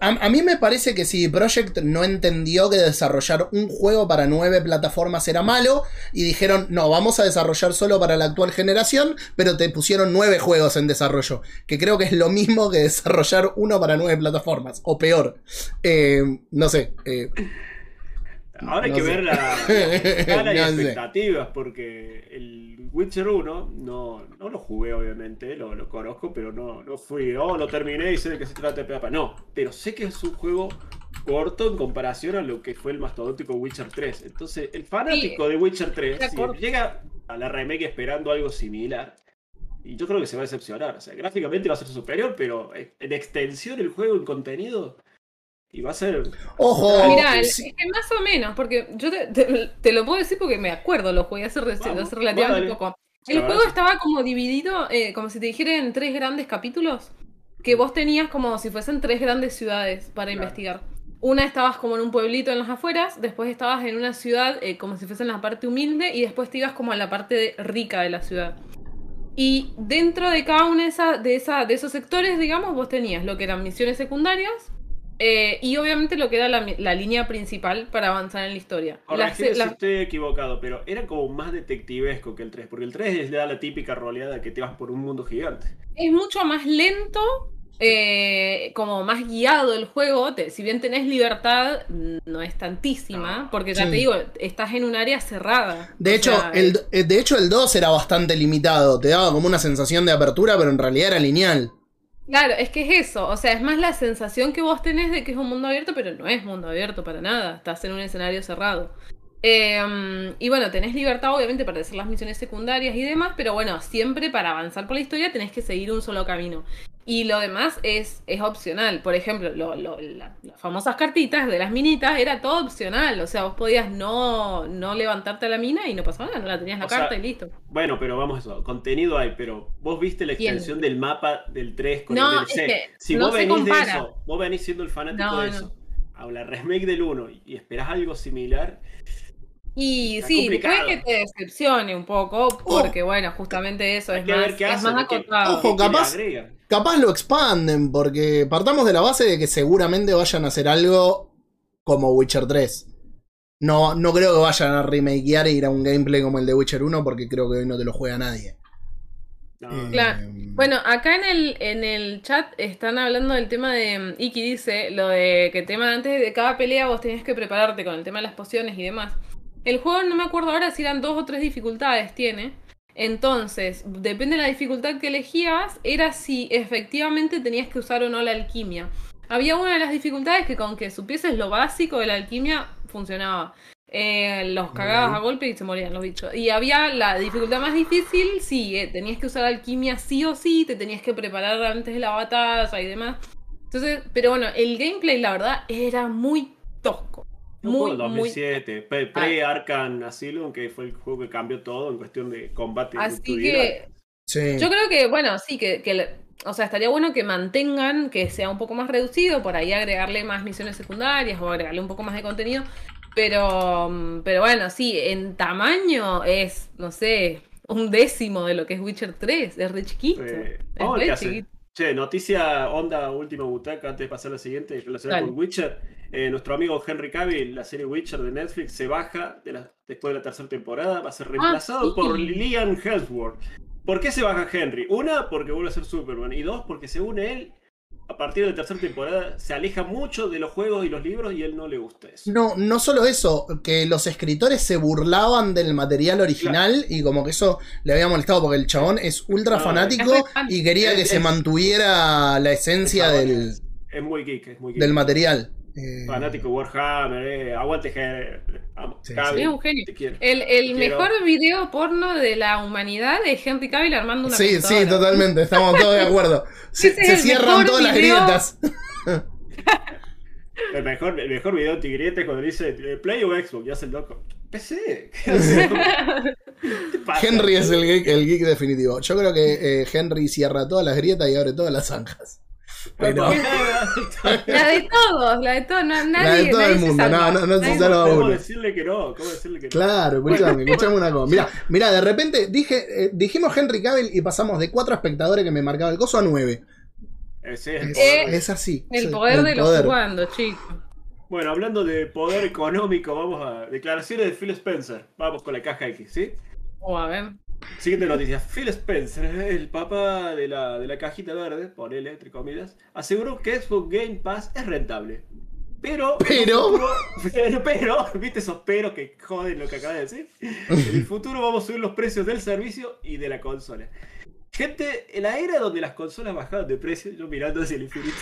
a, mí me parece que si Project no entendió que desarrollar un juego para nueve plataformas era malo y dijeron, no, vamos a desarrollar solo para la actual generación, pero te pusieron nueve juegos en desarrollo, que creo que es lo mismo que desarrollar uno para nueve plataformas, o peor. Eh, no sé. eh, Ahora hay no que sé. ver la, la cara y No sé. expectativas, porque el Witcher 1 no, no lo jugué, obviamente, lo, lo conozco, pero no, no fui, oh, lo terminé y sé de qué se trata de. No, pero sé que es un juego corto en comparación a lo que fue el mastodóntico Witcher 3. Entonces, el fanático de Witcher 3, era si llega a la remake esperando algo similar, y yo creo que se va a decepcionar. O sea, gráficamente va a ser superior, pero en extensión el juego, en contenido, y va a ser ojo. Mira, el- sí, es que más o menos, porque yo te, te- te lo puedo decir porque me acuerdo, lo jugué hace, Vamos, hace relativamente poco. El juego estaba como dividido, eh, como si te dijera en tres grandes capítulos, que vos tenías como si fuesen tres grandes ciudades para Claro. investigar. Una estabas como en un pueblito en las afueras, después estabas en una ciudad eh, como si fuese en la parte humilde y después te ibas como a la parte de- rica de la ciudad. Y dentro de cada uno de, esa, de, esa, de esos sectores, digamos, vos tenías lo que eran misiones secundarias eh, y obviamente lo que era la, la línea principal para avanzar en la historia. Corregime si las- estoy equivocado, pero era como más detectivesco que el 3, porque el 3 le da la típica roleada que te vas por un mundo gigante. es mucho más lento, eh, como más guiado el juego. te- si bien tenés libertad, no es tantísima, No. porque ya Sí. te digo, estás en un área cerrada. De hecho, sea, el, eh, de hecho, el 2 era bastante limitado. Te daba como una sensación de apertura, pero en realidad era lineal. Claro, es que es eso, o sea, es más la sensación que vos tenés de que es un mundo abierto, pero no es mundo abierto para nada, estás en un escenario cerrado. Eh, y bueno, tenés libertad obviamente para hacer las misiones secundarias y demás, pero bueno, siempre para avanzar por la historia tenés que seguir un solo camino. Y lo demás es, es opcional. Por ejemplo, lo- lo- la- las famosas cartitas de las minitas era todo opcional. O sea, vos podías no, no levantarte a la mina y no pasaba nada, no la tenías la O sea, carta y listo. Bueno, pero vamos a eso, contenido hay, pero vos viste la ¿Quién? extensión del mapa del 3 con No, el DLC. es que si no vos venís de eso, vos venís siendo el fanático No, de eso, a la remake del 1 y esperás algo similar, Y Está sí, complicado. puede que te decepcione un poco, porque bueno, justamente eso es que más, ver qué es más acotado. Ojo, capaz-. Capaz lo expanden, porque partamos de la base de que seguramente vayan a hacer algo como Witcher 3. No, no creo que vayan a remakear e ir a un gameplay como el de Witcher 1, porque creo que hoy no te lo juega nadie. No, Eh, Claro. Bueno, acá en el, en el chat están hablando del tema de. mm, Iki dice lo de que tema antes de cada pelea vos tenías que prepararte con el tema de las pociones y demás. El juego no me acuerdo ahora si eran dos o tres dificultades tiene. Entonces, depende de la dificultad que elegías, era si efectivamente tenías que usar o no la alquimia. Había una de las dificultades que con que supieses lo básico de la alquimia funcionaba. Eh, los cagabas a golpe y se morían los bichos. Y había la dificultad más difícil, sí, eh, tenías que usar alquimia sí o sí, te tenías que preparar antes de la batalla y demás. Entonces, pero bueno, el gameplay la verdad era muy tosco. Un Muy, juego del muy 2007, pre- pre-Arkham Asylum, que fue el juego que cambió todo en cuestión de combate. Así que Sí. Yo creo que, bueno, sí, que, que le- o sea, estaría bueno que mantengan, que sea un poco más reducido, por ahí agregarle más misiones secundarias o agregarle un poco más de contenido. Pero, pero bueno, sí, en tamaño es, no sé, un décimo de lo que es Witcher 3, es re chiquito. Eh, es ver re chiquito. Che, noticia onda última butaca antes de pasar a la siguiente relacionada Dale. con Witcher. Eh, nuestro amigo Henry Cavill, la serie Witcher de Netflix, se baja de la- después de la tercera temporada. Va a ser reemplazado Ah, sí. por Liam Hemsworth. ¿Por qué se baja Henry? Una, porque vuelve a ser Superman. Y dos, porque según él a partir de la tercera temporada se aleja mucho de los juegos y los libros y a él no le gusta eso. No, no solo eso, que los escritores se burlaban del material original y como que eso le había molestado porque el chabón es ultra No, fanático es y quería que Es- se mantuviera la esencia del, muy geek, es muy geek. del material. Eh, Fanático Warhammer, eh, aguante G- amo, Sí, Cavill, sí. Es un genio. te quiero. El, Quiero- mejor video porno de la humanidad es Henry Cavill armando una Sí, sí, totalmente, estamos todos de acuerdo. Se, cierran todas las grietas. El mejor, el mejor video Tigrete es cuando dice eh, Play o Xbox, ya hace el loco. PC. Henry es el geek, el geek definitivo. Yo creo que eh, Henry cierra todas las grietas y abre todas las zanjas. Pero, La de todos, la de todos. No, nadie, la de todo nadie el mundo, no, no, no se salva ¿Cómo uno. decirle que no? ¿Cómo decirle que no? Claro, escuchame, escuchame una cosa. Mira, mira, de repente dije, eh, dijimos Henry Cavill y pasamos de cuatro espectadores que me marcaba el coso a nueve. Sí, es el Es, poder. es así. El poder el de los jugando, chicos. Bueno, hablando de poder económico, vamos a declaraciones de Phil Spencer. Vamos con la caja X, ¿sí? O a ver. Siguiente noticia. Phil Spencer, el papá de la, de la cajita verde, ponele entre comillas, aseguró que Xbox Game Pass es rentable. Pero. Pero. Pero, pero, ¿viste esos peros que joden lo que acaba de decir? En el futuro vamos a subir los precios del servicio y de la consola. Gente, en la era donde las consolas bajaban de precio, yo mirando hacia el infinito,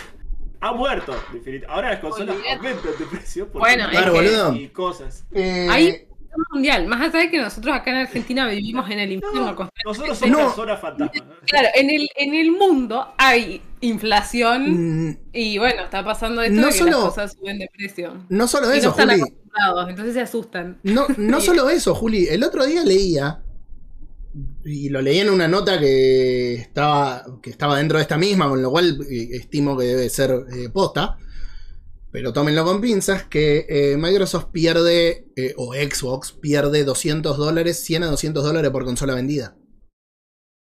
ha muerto el infinito. Ahora las consolas aumentan de precio por Bueno, Claro, y cosas. Eh, Ahí- mundial. Más allá de que nosotros acá en Argentina vivimos en el infierno No, constante. nosotros somos No. una zona fantasma. Claro, en el, en el mundo hay inflación mm, y bueno, está pasando esto No de que solo- las cosas suben de precio. no solo Y no eso, están Juli. acostumbrados, entonces se asustan. No, no Sí. solo eso, Juli. El otro día leía, y lo leí en una nota que estaba, que estaba dentro de esta misma, con lo cual eh, estimo que debe ser eh, posta. Pero tómenlo con pinzas, que eh, Microsoft pierde, eh, o Xbox pierde 200 dólares, 100 a 200 dólares por consola vendida.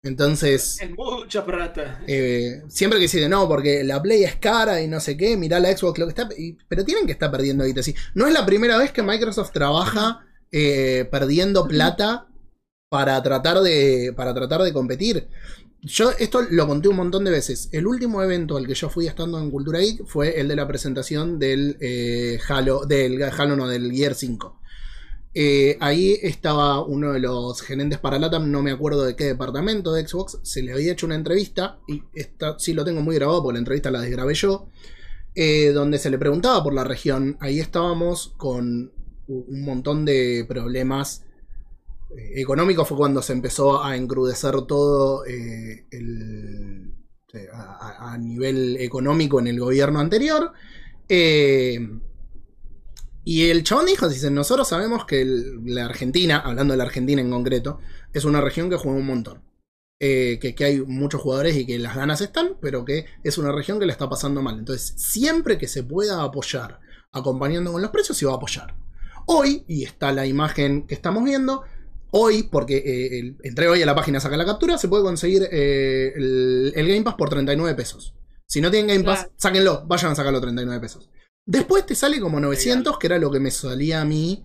Entonces, Es mucha plata. eh, siempre que dicen, no, porque la Play es cara y no sé qué, mirá la Xbox lo que está. y- pero tienen que estar perdiendo ahorita. Sí. No es la primera vez que Microsoft trabaja perdiendo plata para tratar de. para tratar de competir. Yo esto lo conté un montón de veces. El último evento al que yo fui estando en Cultura Geek fue el de la presentación del eh, Halo, del Halo no, del Gear 5. Eh, ahí estaba uno de los gerentes para LATAM, no me acuerdo de qué departamento de Xbox, se le había hecho una entrevista, y esta, sí lo tengo muy grabado porque la entrevista la desgrabé yo, eh, donde se le preguntaba por la región. Ahí estábamos con un montón de problemas eh, económicos, fue cuando se empezó a encrudecer todo eh, eh, a, nivel económico en el gobierno anterior. Y el chabón dijo, nosotros sabemos que la Argentina, hablando de la Argentina en concreto, es una región que juega un montón. Que, que hay muchos jugadores y que las ganas están, pero que es una región que la está pasando mal. Entonces, siempre que se pueda apoyar acompañando con los precios, se va a apoyar. Hoy, y está la imagen que estamos viendo, hoy, porque eh, el- entré hoy a la página, saca la captura, se puede conseguir eh, el, el Game Pass por 39 pesos. Si no tienen Game Pass, Claro. sáquenlo, vayan a sacarlo 39 pesos. Después te sale como 900, que era lo que me salía a mí,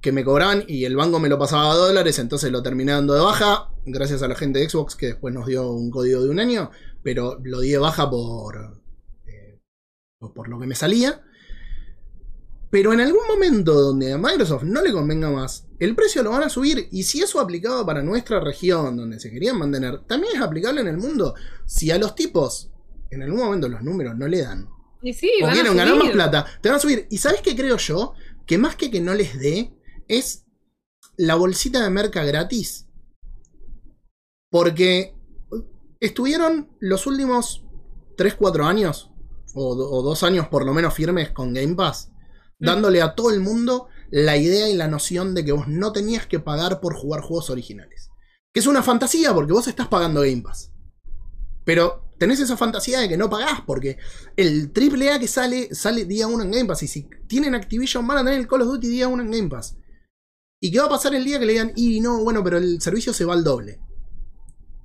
que me cobraban y el banco me lo pasaba a dólares, entonces lo terminé dando de baja, gracias a la gente de Xbox que después nos dio un código de un año, pero lo di de baja por, eh, por- por lo que me salía. Pero en algún momento donde a Microsoft no le convenga más, el precio lo van a subir. Y si eso aplicaba para nuestra región, donde se querían mantener, también es aplicable en el mundo. Si a los tipos, en algún momento los números no le dan, Y sí, o van a quieren ganar subir. más plata, te van a subir. ¿Y sabes qué creo yo? Que más que que no les dé, es la bolsita de merca gratis. Porque estuvieron los últimos 3-4 años, o, o dos años por lo menos firmes con Game Pass, dándole a todo el mundo la idea y la noción de que vos no tenías que pagar por jugar juegos originales. Que es una fantasía porque vos estás pagando Game Pass. Pero tenés esa fantasía de que no pagás porque el AAA que sale, sale día 1 en Game Pass. Y si tienen Activision, van a tener el Call of Duty día 1 en Game Pass. ¿Y qué va a pasar el día que le digan, y no, bueno, pero el servicio se va al doble?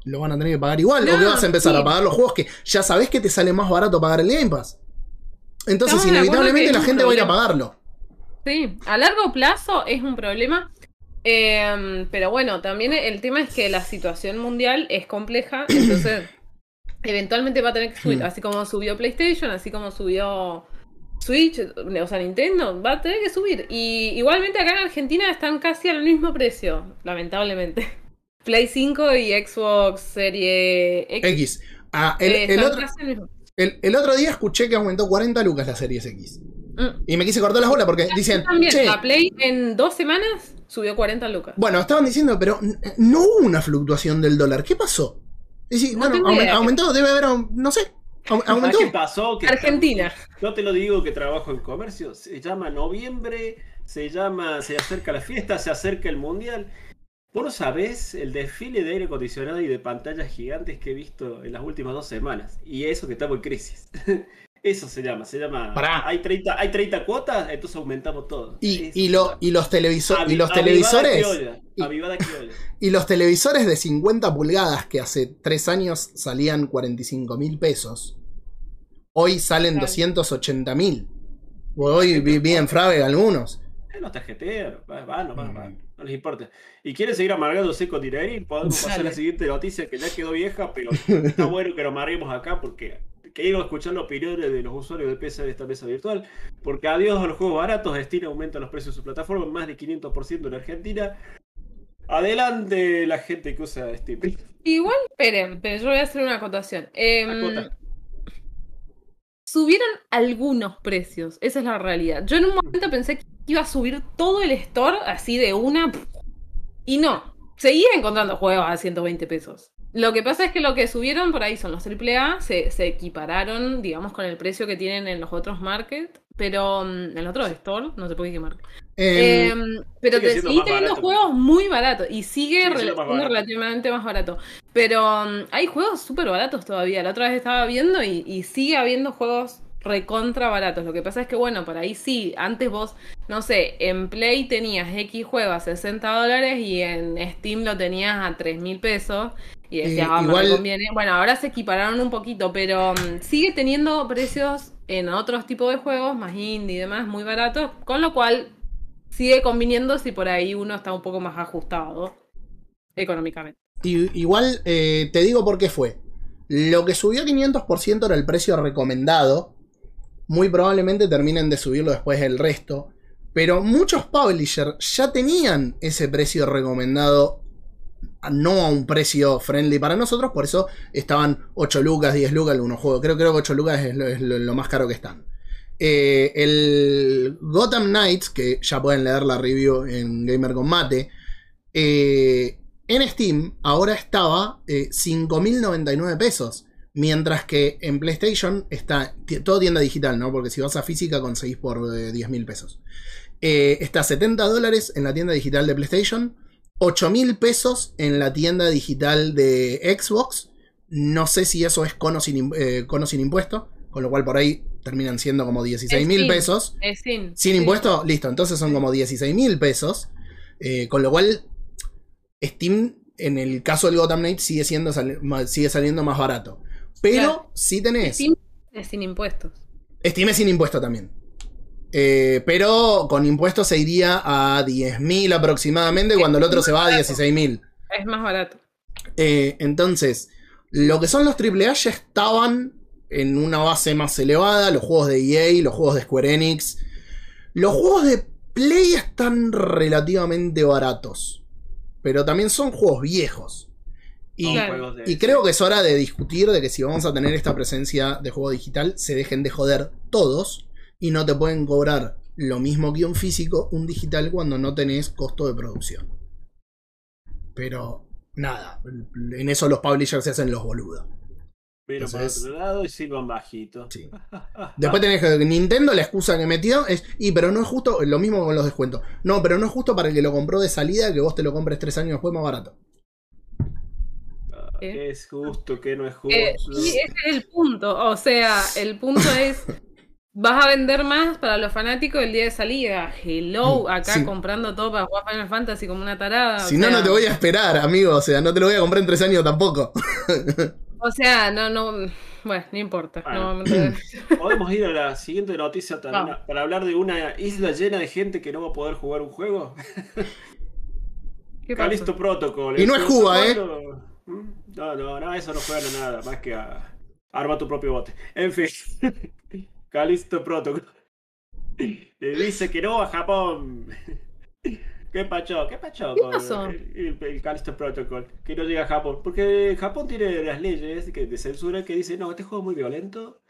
¿Lo van a tener que pagar igual? ¿O No, que vas a empezar sí. a pagar los juegos que ya sabés que te sale más barato pagar el Game Pass? Entonces, Estamos inevitablemente la gente va a ir a pagarlo. Sí, a largo plazo es un problema. eh, pero bueno, también el tema es que la situación mundial es compleja, entonces eventualmente va a tener que subir, Hmm. así como subió PlayStation, así como subió Switch, o sea, Nintendo, va a tener que subir. Y igualmente acá en Argentina están casi al mismo precio, lamentablemente. Play 5 y Xbox Serie X. X. Ah, el, eh, el otro, casi al mismo. El- el otro día escuché que aumentó 40 lucas la Series X. Mm. Y me quise cortar las bolas porque dicen, También, che, la Play en dos semanas subió 40 lucas. bueno, estaban diciendo, pero no hubo una fluctuación del dólar. ¿Qué pasó? Y sí, No bueno, aumentó, debe haber, no sé, au- aumentó. ¿Sabes qué pasó? Que Argentina. Yo te lo digo que trabajo en comercio. Se llama noviembre, se llama, se acerca la fiesta, se acerca el mundial. Vos no sabés el desfile de aire acondicionado y de pantallas gigantes que he visto en las últimas dos semanas. Y eso que estamos en crisis. Eso se llama, se llama. Pará. Hay 30, hay 30 cuotas, entonces aumentamos todo. Y, lo- los televiso- y los Avi- avivada televisores criolla, y- los televisores de 50 pulgadas que hace 3 años salían 45 mil pesos, hoy salen Claro. 280 mil. Hoy vi, vi en Frave algunos. Eh, Los tarjeteros, van, van, van, Mm. van, no les importa. Y quieren seguir amargándose con dinerín, podemos pasar a la siguiente noticia que ya quedó vieja, pero está bueno que lo amarguemos acá porque quiero escuchar las opiniones de los usuarios de PC de esta mesa virtual. Porque adiós a los juegos baratos, Steam aumenta los precios de su plataforma más de 500% en Argentina. Adelante la gente que usa Steam. Igual, esperen, pero yo voy a hacer una acotación. Acota. subieron algunos precios, esa es la realidad. Yo en un momento pensé que iba a subir todo el store así de una y no, seguía encontrando juegos a 120 pesos. Lo que pasa es que lo que subieron por ahí son los AAA, se, se equipararon, digamos, con el precio que tienen en los otros markets, pero mm, en los otros store, no sé por qué market. Eh, pero sigue te más teniendo barato. juegos muy baratos y sigue, Sigue más barato. relativamente más barato. Pero um, hay juegos súper baratos todavía. La otra vez estaba viendo y, y sigue habiendo juegos recontra baratos. Lo que pasa es que, bueno, por ahí sí. Antes vos, no sé, en Play tenías X juego a 60 dólares y en Steam lo tenías a 3 mil pesos. Y decías, Eh, ah, me igual- conviene. Bueno, ahora se equipararon un poquito, pero um, sigue teniendo precios en otros tipos de juegos, más indie y demás, muy baratos. Con lo cual sigue conviniendo si por ahí uno está un poco más ajustado económicamente. y- igual eh, te digo por qué fue. Lo que subió 500% era el precio recomendado. Muy probablemente terminen de subirlo después el resto. Pero muchos publishers ya tenían ese precio recomendado. No a un precio friendly para nosotros. Por eso estaban 8 lucas, 10 lucas algunos juegos. Creo, creo que 8 lucas es lo más caro que están. Eh, el Gotham Knights, que ya pueden leer la review en Gamer Combate. eh, en Steam ahora estaba eh, 5.099 pesos. Mientras que en PlayStation está todo tienda digital, ¿no? Porque si vas a física conseguís por eh, 10.000 pesos. Eh, está 70 dólares en la tienda digital de PlayStation. 8.000 pesos en la tienda digital de Xbox. No sé si eso es cono sin, eh, cono sin impuesto. Con lo cual por ahí terminan siendo como 16.000 sin. pesos. Es sin. Sin impuesto, listo. Entonces son como 16 mil pesos. Eh, con lo cual, Steam, en el caso del Gotham Knight, sigue, siendo sigue saliendo más barato. Pero Claro. si tenés. Steam es sin impuestos. Steam es sin impuesto también. Eh, pero con impuestos se iría a 10.000 aproximadamente, cuando el otro se va a 16.000. Es más barato. Eh, entonces, lo que son los AAA ya estaban en una base más elevada. Los juegos de EA, los juegos de Square Enix. Los juegos de Play están relativamente baratos. Pero también son juegos viejos. Y, Claro. creo que es hora de discutir de que si vamos a tener esta presencia de juego digital, se dejen de joder todos. Y no te pueden cobrar lo mismo que un físico, un digital, cuando no tenés costo de producción. Pero nada, en eso los publishers se hacen los boludos. Pero por otro lado y silban bajito. Sí. Después tenés que Nintendo, la excusa que metió es, y pero no es justo, lo mismo con los descuentos. No, pero no es justo para el que lo compró de salida que vos te lo compres tres años después más barato. ¿Eh? ¿Qué es justo? ¿Qué no es justo? Eh, y ese es el punto. O sea, el punto es. Vas a vender más para los fanáticos el día de salida. Hello, acá Sí. comprando todo para jugar Final Fantasy como una tarada. si no, sea, no te voy a esperar, amigo. O sea, no te lo voy a comprar en tres años tampoco. O sea, no, no. Bueno, no importa. Bueno. No ¿Podemos ir a la siguiente noticia también, Vamos. para hablar de una isla llena de gente que no va a poder jugar un juego? ¿Qué pasó? Calisto Protocol. Y no es ¿El Cuba, ¿eh? ¿Mm? No, no, no, eso no juegan a nada, más que a, Arma tu propio bote. En fin. Calisto Protocol. Le dice que no a Japón. ¿Qué pacho? ¿Qué pacho? ¿Qué con pasó? El, el, el Callisto Protocol. Que no llega a Japón. Porque Japón tiene las leyes que, de censura que dicen, no, este juego es muy violento.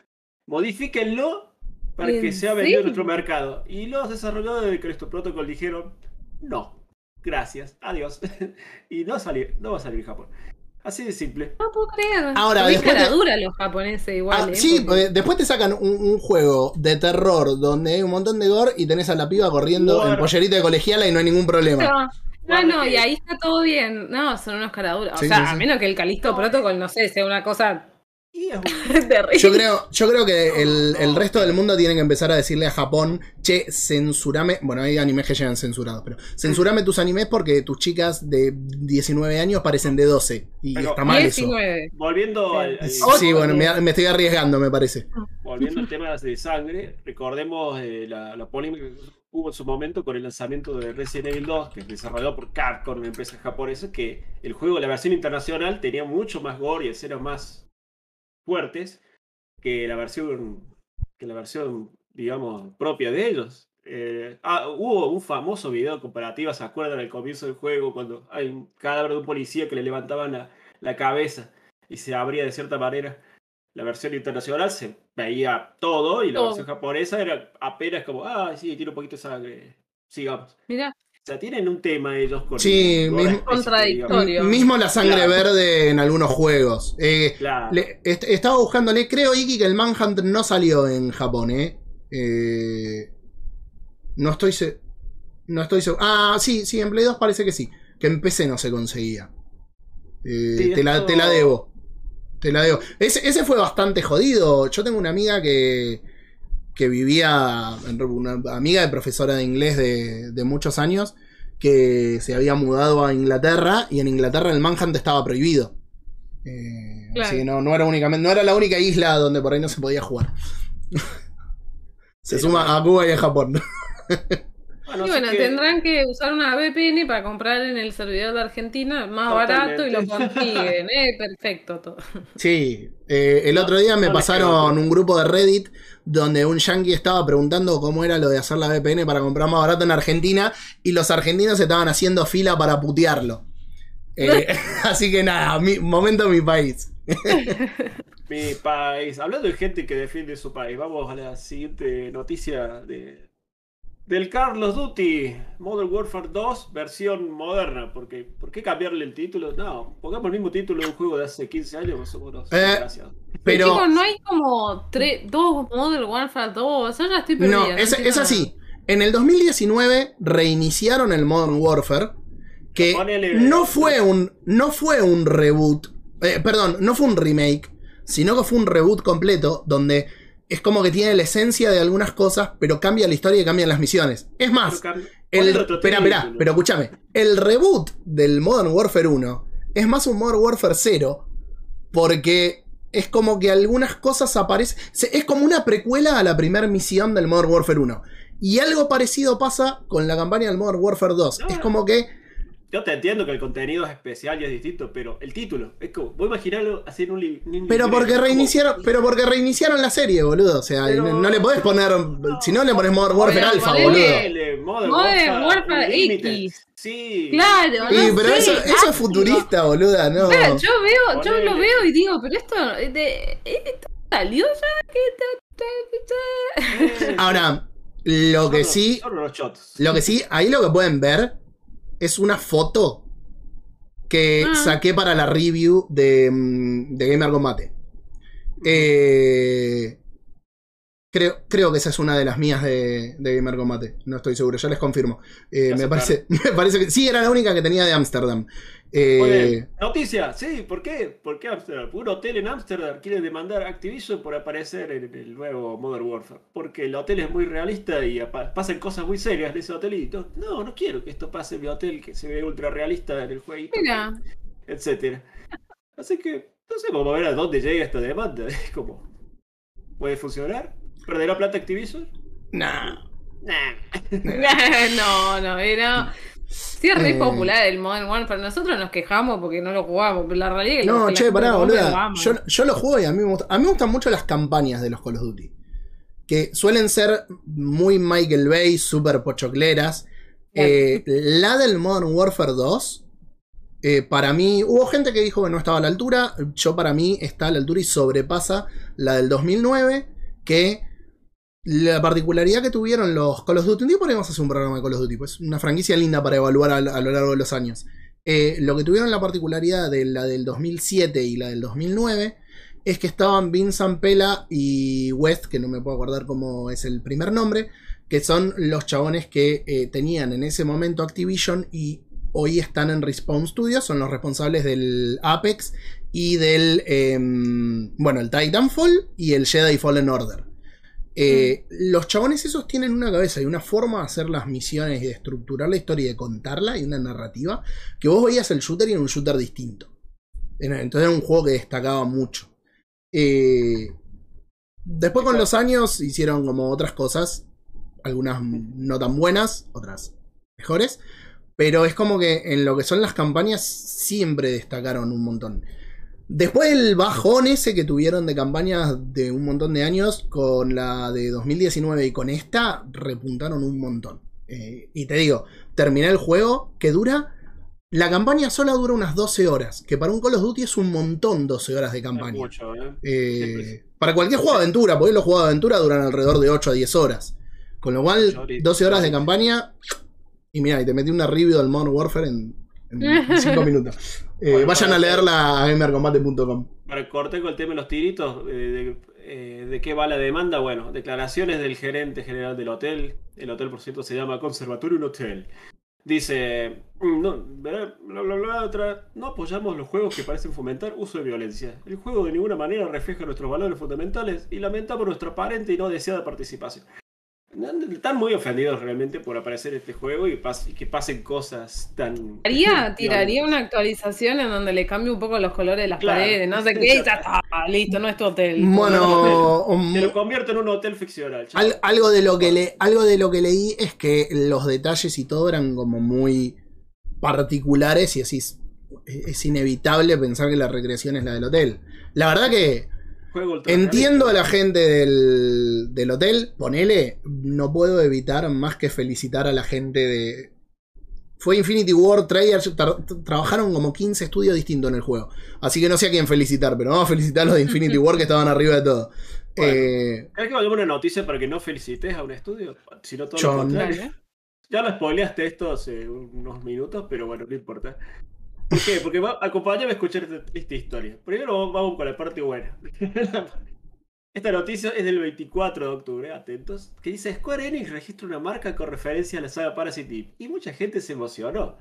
Modifíquenlo para que ¿En sea vendido en nuestro mercado. Y los desarrolladores de Callisto Protocol dijeron, no, gracias, adiós. y no, salir, no va a salir en Japón. Así de simple. No puedo creer. Ahora, Muy después de- cara dura los japoneses igual. Ah, ¿eh? sí, Porque- eh, después te sacan un, un juego de terror donde hay un montón de gore y tenés a la piba corriendo en pollerita de colegiala y no hay ningún problema. No, no, y ahí está todo bien. No, son unos caraduras. Sí, o sea, sí, a menos que el Calisto Protocol, no sé, sea una cosa Y es un- terrible. Yo creo, yo creo que el, el resto del mundo tiene que empezar a decirle a Japón, che, censurame. Bueno, hay animes que llegan censurados, pero censurame tus animes porque tus chicas de 19 años parecen de 12. Y Pero- está mal eso. 19. Volviendo al, al- Sí, bueno, me, me estoy arriesgando, me parece. volviendo al tema de sangre, recordemos eh, la, la polémica que hubo en su momento con el lanzamiento de Resident Evil 2, que es desarrollado por Capcom, una empresa japonesa, que el juego, la versión internacional, tenía mucho más gore y escenas más fuertes que la versión, que la versión digamos, propia de ellos. Eh, ah, hubo un famoso video comparativo, ¿se acuerdan? Al comienzo del juego, cuando hay un cadáver de un policía que le levantaban la, la cabeza y se abría de cierta manera. La versión internacional se veía todo y la versión japonesa era apenas como, ah, sí, tiene un poquito de sangre, sigamos. Mira, O sea, tienen un tema ellos con... Sí, mismo- Contradictorio. Mismo la sangre Claro. verde en algunos juegos. Eh, Claro. le- est- estaba buscándole, creo, Iki, que el Manhunt no salió en Japón, ¿eh? Eh, no estoy se- No estoy seguro. Ah, sí, sí, en Play 2 parece que sí. Que en PC no se conseguía. Eh, Sí, te, la, esto- te la debo. Te la debo. Ese, ese fue bastante jodido. Yo tengo una amiga que, que vivía, una amiga de profesora de inglés de, de muchos años, que se había mudado a Inglaterra y en Inglaterra el Manhunt estaba prohibido. Eh, Claro. Así que no, no era únicamente, no era la única isla donde por ahí no se podía jugar. se Sí, suma no. a Cuba y a Japón. Bueno, y bueno, que- tendrán que usar una VPN para comprar en el servidor de Argentina más Totalmente. barato y lo consiguen. Eh, perfecto todo. Sí, eh, el otro día me no pasaron un grupo de Reddit donde un yankee estaba preguntando cómo era lo de hacer la VPN para comprar más barato en Argentina y los argentinos estaban haciendo fila para putearlo. Eh, así que nada, mi, momento mi país. Mi país. Hablando de gente que defiende su país, vamos a la siguiente noticia de del Carlos Duty Modern Warfare 2 versión moderna. Porque, ¿Por qué cambiarle el título? No, pongamos el mismo título de un juego de hace 15 años, más o menos. Eh, desgraciado. Pero Chicos, no hay como tres, dos Modern Warfare 2. Yo ya estoy perdida. no, es, es así. En el 2019 reiniciaron el Modern Warfare que Ponele- no fue un no fue un reboot, eh, perdón, no fue un remake, sino que fue un reboot completo donde es como que tiene la esencia de algunas cosas, pero cambia la historia y cambian las misiones. Es más, el, espera, espera, pero escúchame, el reboot del Modern Warfare 1 es más un Modern Warfare 0 porque es como que algunas cosas aparecen, es como una precuela a la primera misión del Modern Warfare 1. Y algo parecido pasa con la campaña del Modern Warfare 2. No, es como que Yo te entiendo que el contenido es especial y es distinto, pero el título, es como, voy a imaginarlo así en un, un Pero porque como- reiniciaron, pero porque reiniciaron la serie, boludo. O sea, Pero- no, no le podés poner. Si no le pones Modern Warfare Alpha, ponele- boludo. Modern, Modern Warfare. X. Sí. Claro, Y, no pero sé, eso, eso es futurista, boluda, no. Claro, yo veo, yo Ponele. lo veo y digo, pero esto eh, de- eh, esto salió ya que te- te- te- Eh, Ahora, lo que sí, lo que sí, ahí lo que pueden ver es una foto que Ah. saqué para la review de, mm, de Gamer Combate. Eh, creo, creo que esa es una de las mías de, de Gamer Combate. No estoy seguro, ya les confirmo. Eh, me, parece, me parece que sí, era la única que tenía de Ámsterdam. Eh. Noticia, sí, ¿por qué? ¿Por qué Amsterdam? Un hotel en Ámsterdam quiere demandar a Activision por aparecer en el nuevo Modern Warfare. Porque el hotel es muy realista y pasan cosas muy serias en ese hotelito. No, no quiero que esto pase en mi hotel que se ve ultra realista en el jueguito. Mira, Etcétera. Así que, no sé, vamos a ver a dónde llega esta demanda. Es como, ¿puede funcionar? ¿Perderá plata Activision? nah. Nah. no, no, era. Sí, es re Eh. popular el Modern Warfare. Nosotros nos quejamos porque no lo jugamos, pero la realidad es que No, che, pará, boluda. Yo, yo lo juego y a mí me gusta. A mí me gustan mucho las campañas de los Call of Duty. Que suelen ser muy Michael Bay, súper pochocleras. Eh, la del Modern Warfare 2, eh, para mí, hubo gente que dijo que no estaba a la altura. Yo, para mí, está a la altura y sobrepasa la del 2009. Que la particularidad que tuvieron los Call of Duty. Un día podríamos hacer un programa de Call of Duty, pues una franquicia linda para evaluar a, lo largo de los años. Eh, lo que tuvieron la particularidad de la del 2007 y la del 2009 es que estaban Vincent Pela y West, que no me puedo acordar cómo es el primer nombre, que son los chabones que eh, tenían en ese momento Activision y hoy están en Respawn Studios, son los responsables del Apex y del, em, bueno, el Titanfall y el Jedi Fallen Order. Eh, Los chabones esos tienen una cabeza y una forma de hacer las misiones y de estructurar la historia y de contarla y una narrativa que vos veías el shooter y era un shooter distinto. Entonces era un juego que destacaba mucho. Eh, después con los años hicieron como otras cosas, algunas no tan buenas, otras mejores, pero es como que en lo que son las campañas siempre destacaron un montón. Después del bajón ese que tuvieron de campañas de un montón de años, con la de 2019 y con esta, repuntaron un montón. Eh, y te digo, terminé el juego que dura. La campaña sola dura unas 12 horas, que para un Call of Duty es un montón 12 horas de Es campaña. mucho, ¿eh? Eh, para cualquier juego de aventura, porque los juegos de aventura duran alrededor de 8 a 10 horas. Con lo cual, Ocho horitas, 12 horas de campaña. Y mira, y te metí una review del Modern Warfare en 5 minutos. Eh, Bueno, vayan a leerla a gamercombate.com. Para cortar con el tema de los tiritos, eh, de, eh, de qué va la demanda, bueno, declaraciones del gerente general del hotel. El hotel, por cierto, se llama Conservatorio Un Hotel. Dice, mm, no, bla, bla, bla, bla, otra, no apoyamos los juegos que parecen fomentar uso de violencia. El juego de ninguna manera refleja nuestros valores fundamentales y lamentamos nuestra aparente y no deseada participación. Están muy ofendidos realmente por aparecer este juego y, pas- y que pasen cosas tan... Haría, tiraría una actualización en donde le cambie un poco los colores de las Claro. paredes, no sé qué, y ya está, listo, no es tu hotel. Bueno, Te lo um, convierto en un hotel ficcional. al- algo, de lo que le, algo de lo que leí es que los detalles y todo eran como muy particulares y así es, es inevitable pensar que la recreación es la del hotel. La verdad que Juego ultra entiendo a la gente del, del hotel, ponele, no puedo evitar más que felicitar a la gente de... Fue Infinity War, Treyarch, tra- tra- trabajaron como 15 estudios distintos en el juego. Así que no sé a quién felicitar, pero vamos a felicitar a los de Infinity War que estaban arriba de todo. Bueno. Eh, ¿Crees que vayamos una noticia para que no felicites a un estudio? Sino todo John. lo contrario. Ya lo spoileaste esto hace unos minutos, pero bueno, no importa. ¿Por qué? Porque va, acompáñame a escuchar esta historia. Primero vamos con la parte buena. Esta noticia es del 24 de octubre, atentos, que dice Square Enix registra una marca con referencia a la saga Parasite. Y mucha gente se emocionó.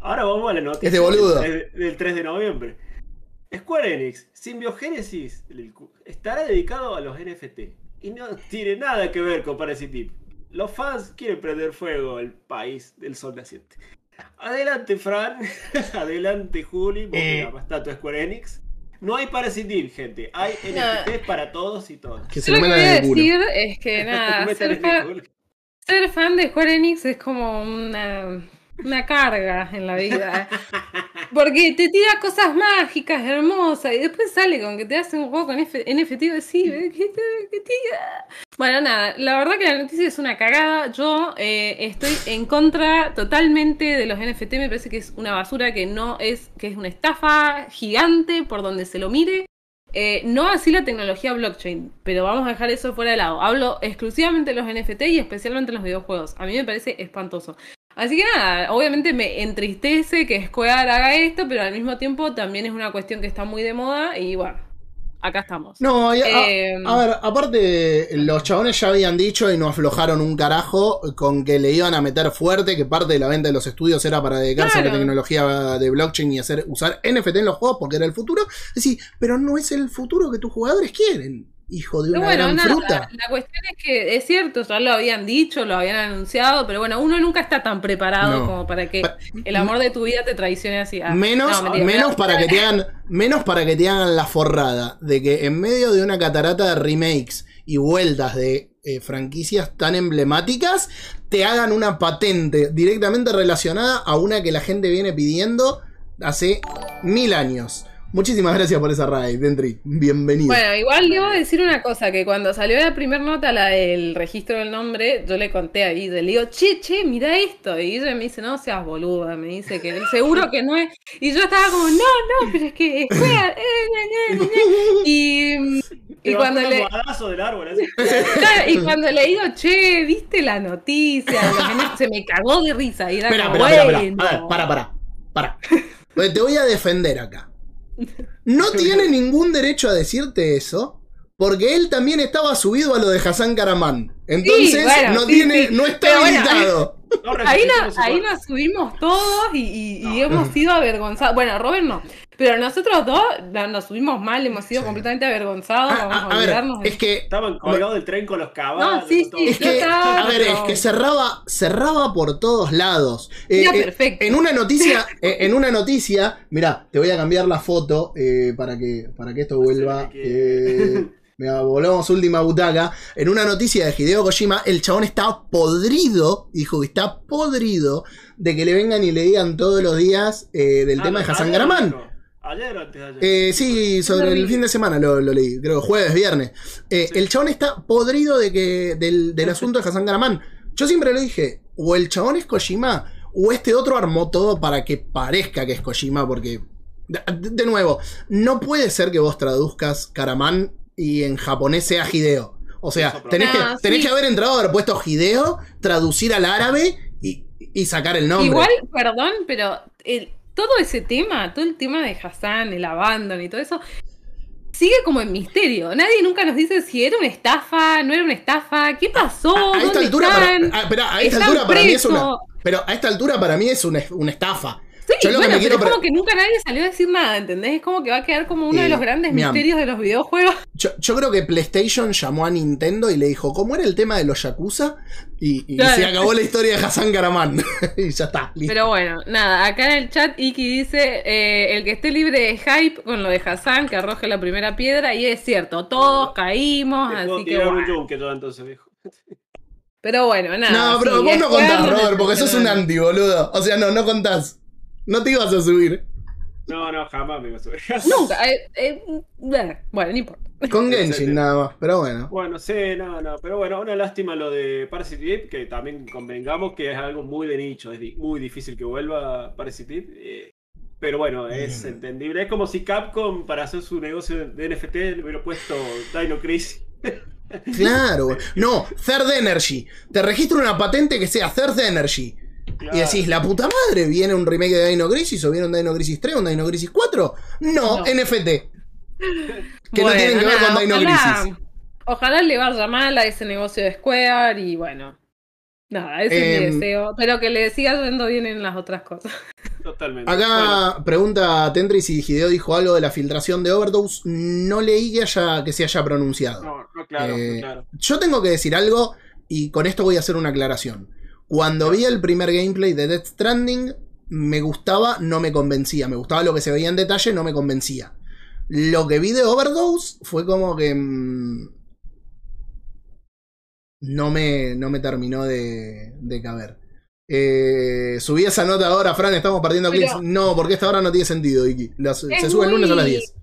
Ahora vamos a la noticia Es de boludo. Del, 3, del 3 de noviembre. Square Enix, cu- estará dedicado a los NFT. Y no tiene nada que ver con Parasite. Los fans quieren prender fuego al país del sol naciente. Adelante, Fran. Adelante, Juli. Vos Eh. que amas tanto a Square Enix. No hay Parasite Eve, gente. Hay NFT para todos y todas. que se Yo lo que metan voy a en el culo. decir es que nada, ser, en el fa- culo. ser fan de Square Enix es como una, una carga en la vida. Porque te tira cosas mágicas, hermosas, y después sale con que te hace un juego con F- NFT y decís, "¿Qué qué tira?". Bueno, nada, la verdad que la noticia es una cagada. Yo eh, estoy en contra totalmente de los NFT, me parece que es una basura que no es, que es una estafa gigante por donde se lo mire. Eh, no así la tecnología blockchain, pero vamos a dejar eso fuera de lado. Hablo exclusivamente de los NFT y especialmente los videojuegos. A mí me parece espantoso. Así que nada, obviamente me entristece que Square haga esto, pero al mismo tiempo también es una cuestión que está muy de moda y bueno, acá estamos. No, y a, Eh, a ver, aparte, los chabones ya habían dicho y no aflojaron un carajo con que le iban a meter fuerte, que parte de la venta de los estudios era para dedicarse a la tecnología de blockchain y hacer usar NFT en los juegos porque era el futuro. Es decir, pero no es el futuro que tus jugadores quieren, hijo de una bueno, gran nada, fruta. la cuestión es que es cierto, ya lo habían dicho, lo habían anunciado, pero bueno, uno nunca está tan preparado No. como para que el amor de tu vida te traicione así. Ah, Menos, no, mentira, menos para que te hagan, menos para que te hagan la forrada de que en medio de una catarata de remakes y vueltas de eh, franquicias tan emblemáticas te hagan una patente directamente relacionada a una que la gente viene pidiendo hace mil años. Muchísimas gracias por esa raid, Dentry. Bienvenido. Bueno, igual debo decir una cosa, que cuando salió la primera nota, la del registro del nombre, yo le conté a Guille, le digo, che, che, mira esto. Y ella me dice, no seas boluda, me dice que seguro que no es. Y yo estaba como, no, no, pero es que es fea, eh, ña, ña, ña". Y, y cuando le, un almohadazo del árbol, así. Claro, y cuando le digo, che, ¿viste la noticia? Se me cagó de risa. Y era Espera, como, espera, espera, bueno. espera. A ver, para, para, para. Te voy a defender acá. No tiene ningún derecho a decirte eso, porque él también estaba subido a lo de Hassan Karaman. Entonces, bueno, no sí, tiene, sí. no está Pero habilitado. No Ahí, resistí, nos, ahí subimos todos y, y- y hemos sido avergonzados. Bueno, Robert no. Pero nosotros dos no- nos subimos mal, hemos sido Sí. completamente avergonzados. Ah, vamos ah, a, a ver, olvidarnos de es que Estaban colgados del tren con los caballos. No, sí, todo. sí, Es que, a ver, es que cerraba, cerraba por todos lados. Eh, Era eh, perfecto. en una noticia, eh, en una noticia, mira, te voy a cambiar la foto eh, para que, para que esto vuelva. que- eh, mira, volvamos última butaca. En una noticia de Hideo Kojima, el chabón está podrido, dijo que está podrido de que le vengan y le digan todos los días eh, del Ah, tema de Hassan dijo. Ayer o antes de ayer. Eh, sí, sobre el fin de semana lo, lo leí, creo jueves, viernes. Eh, Sí. El chabón está podrido de que, del, del asunto de Hassan Karaman. Yo siempre le dije, o el chabón es Kojima, o este otro armó todo para que parezca que es Kojima, porque, de, de nuevo, no puede ser que vos traduzcas Karaman y en japonés sea Hideo. O sea, tenés, que, Ah, tenés que haber entrado, haber puesto Hideo, traducir al árabe y, y sacar el nombre. Igual, perdón, pero el- todo ese tema, todo el tema de Hassan, el abandon y todo eso, sigue como en misterio. Nadie nunca nos dice si era una estafa, no era una estafa, qué pasó, a, a esta dónde altura están. para, a, espera, a esta altura para mí es una pero a esta altura para mí es una, una estafa Sí, Yo lo que bueno, me pero quiero es como que nunca nadie salió a decir nada, ¿entendés? Es como que va a quedar como uno Eh, de los grandes mira. misterios de los videojuegos. yo, yo creo que PlayStation llamó a Nintendo y le dijo ¿cómo era el tema de los Yakuza? y, y Claro. se acabó la historia de Hassan Karaman y ya está listo. Pero bueno, nada, acá en el chat Iki dice, eh, el que esté libre de hype con lo de Hassan, que arroje la primera piedra, y es cierto, todos caímos, Te así que tirar un bueno. yunque yo entonces, viejo. Pero bueno, nada. no pero sí, vos no contás Robert porque sos un anti boludo o sea no no contás no te ibas a subir No, no, jamás me iba a subir. Nunca, eh, eh, bueno, no importa. con Genshin nada más pero bueno Bueno, sí, no, no, pero bueno, una lástima lo de Parasite Eve, que también convengamos que es algo muy de nicho, es muy difícil que vuelva Parasite eh, pero bueno, es Mm. entendible. Es como si Capcom para hacer su negocio de- de NFT le hubiera puesto Dino Crisis. claro no Third Energy te registro una patente que sea Third Energy Claro. Y decís, la puta madre, ¿viene un remake de Dino Crisis o viene un Dino Crisis 3 o un Dino Crisis 4? No, No. NFT. Que no tienen que ver nada, con Dino ojalá- Crisis. Ojalá le vaya mal a ese negocio de Square y bueno. Nada, ese es Em, mi deseo. Pero que le siga yendo bien en las otras cosas. Totalmente. Acá Bueno, pregunta Tentry si Hideo dijo algo de la filtración de Overdose. No leí que, haya, que se haya pronunciado. no, no, claro, Eh, claro. Yo tengo que decir algo y con esto voy a hacer una aclaración. Cuando vi el primer gameplay de Death Stranding, me gustaba, no me convencía. Me gustaba lo que se veía en detalle, no me convencía. Lo que vi de Overdose fue como que. mm, no, me, no me terminó de, de caber. Eh, subí esa nota ahora, Fran, estamos partiendo clips. No, porque esta hora no tiene sentido, Iki. Se sube el lunes a las muy- 10.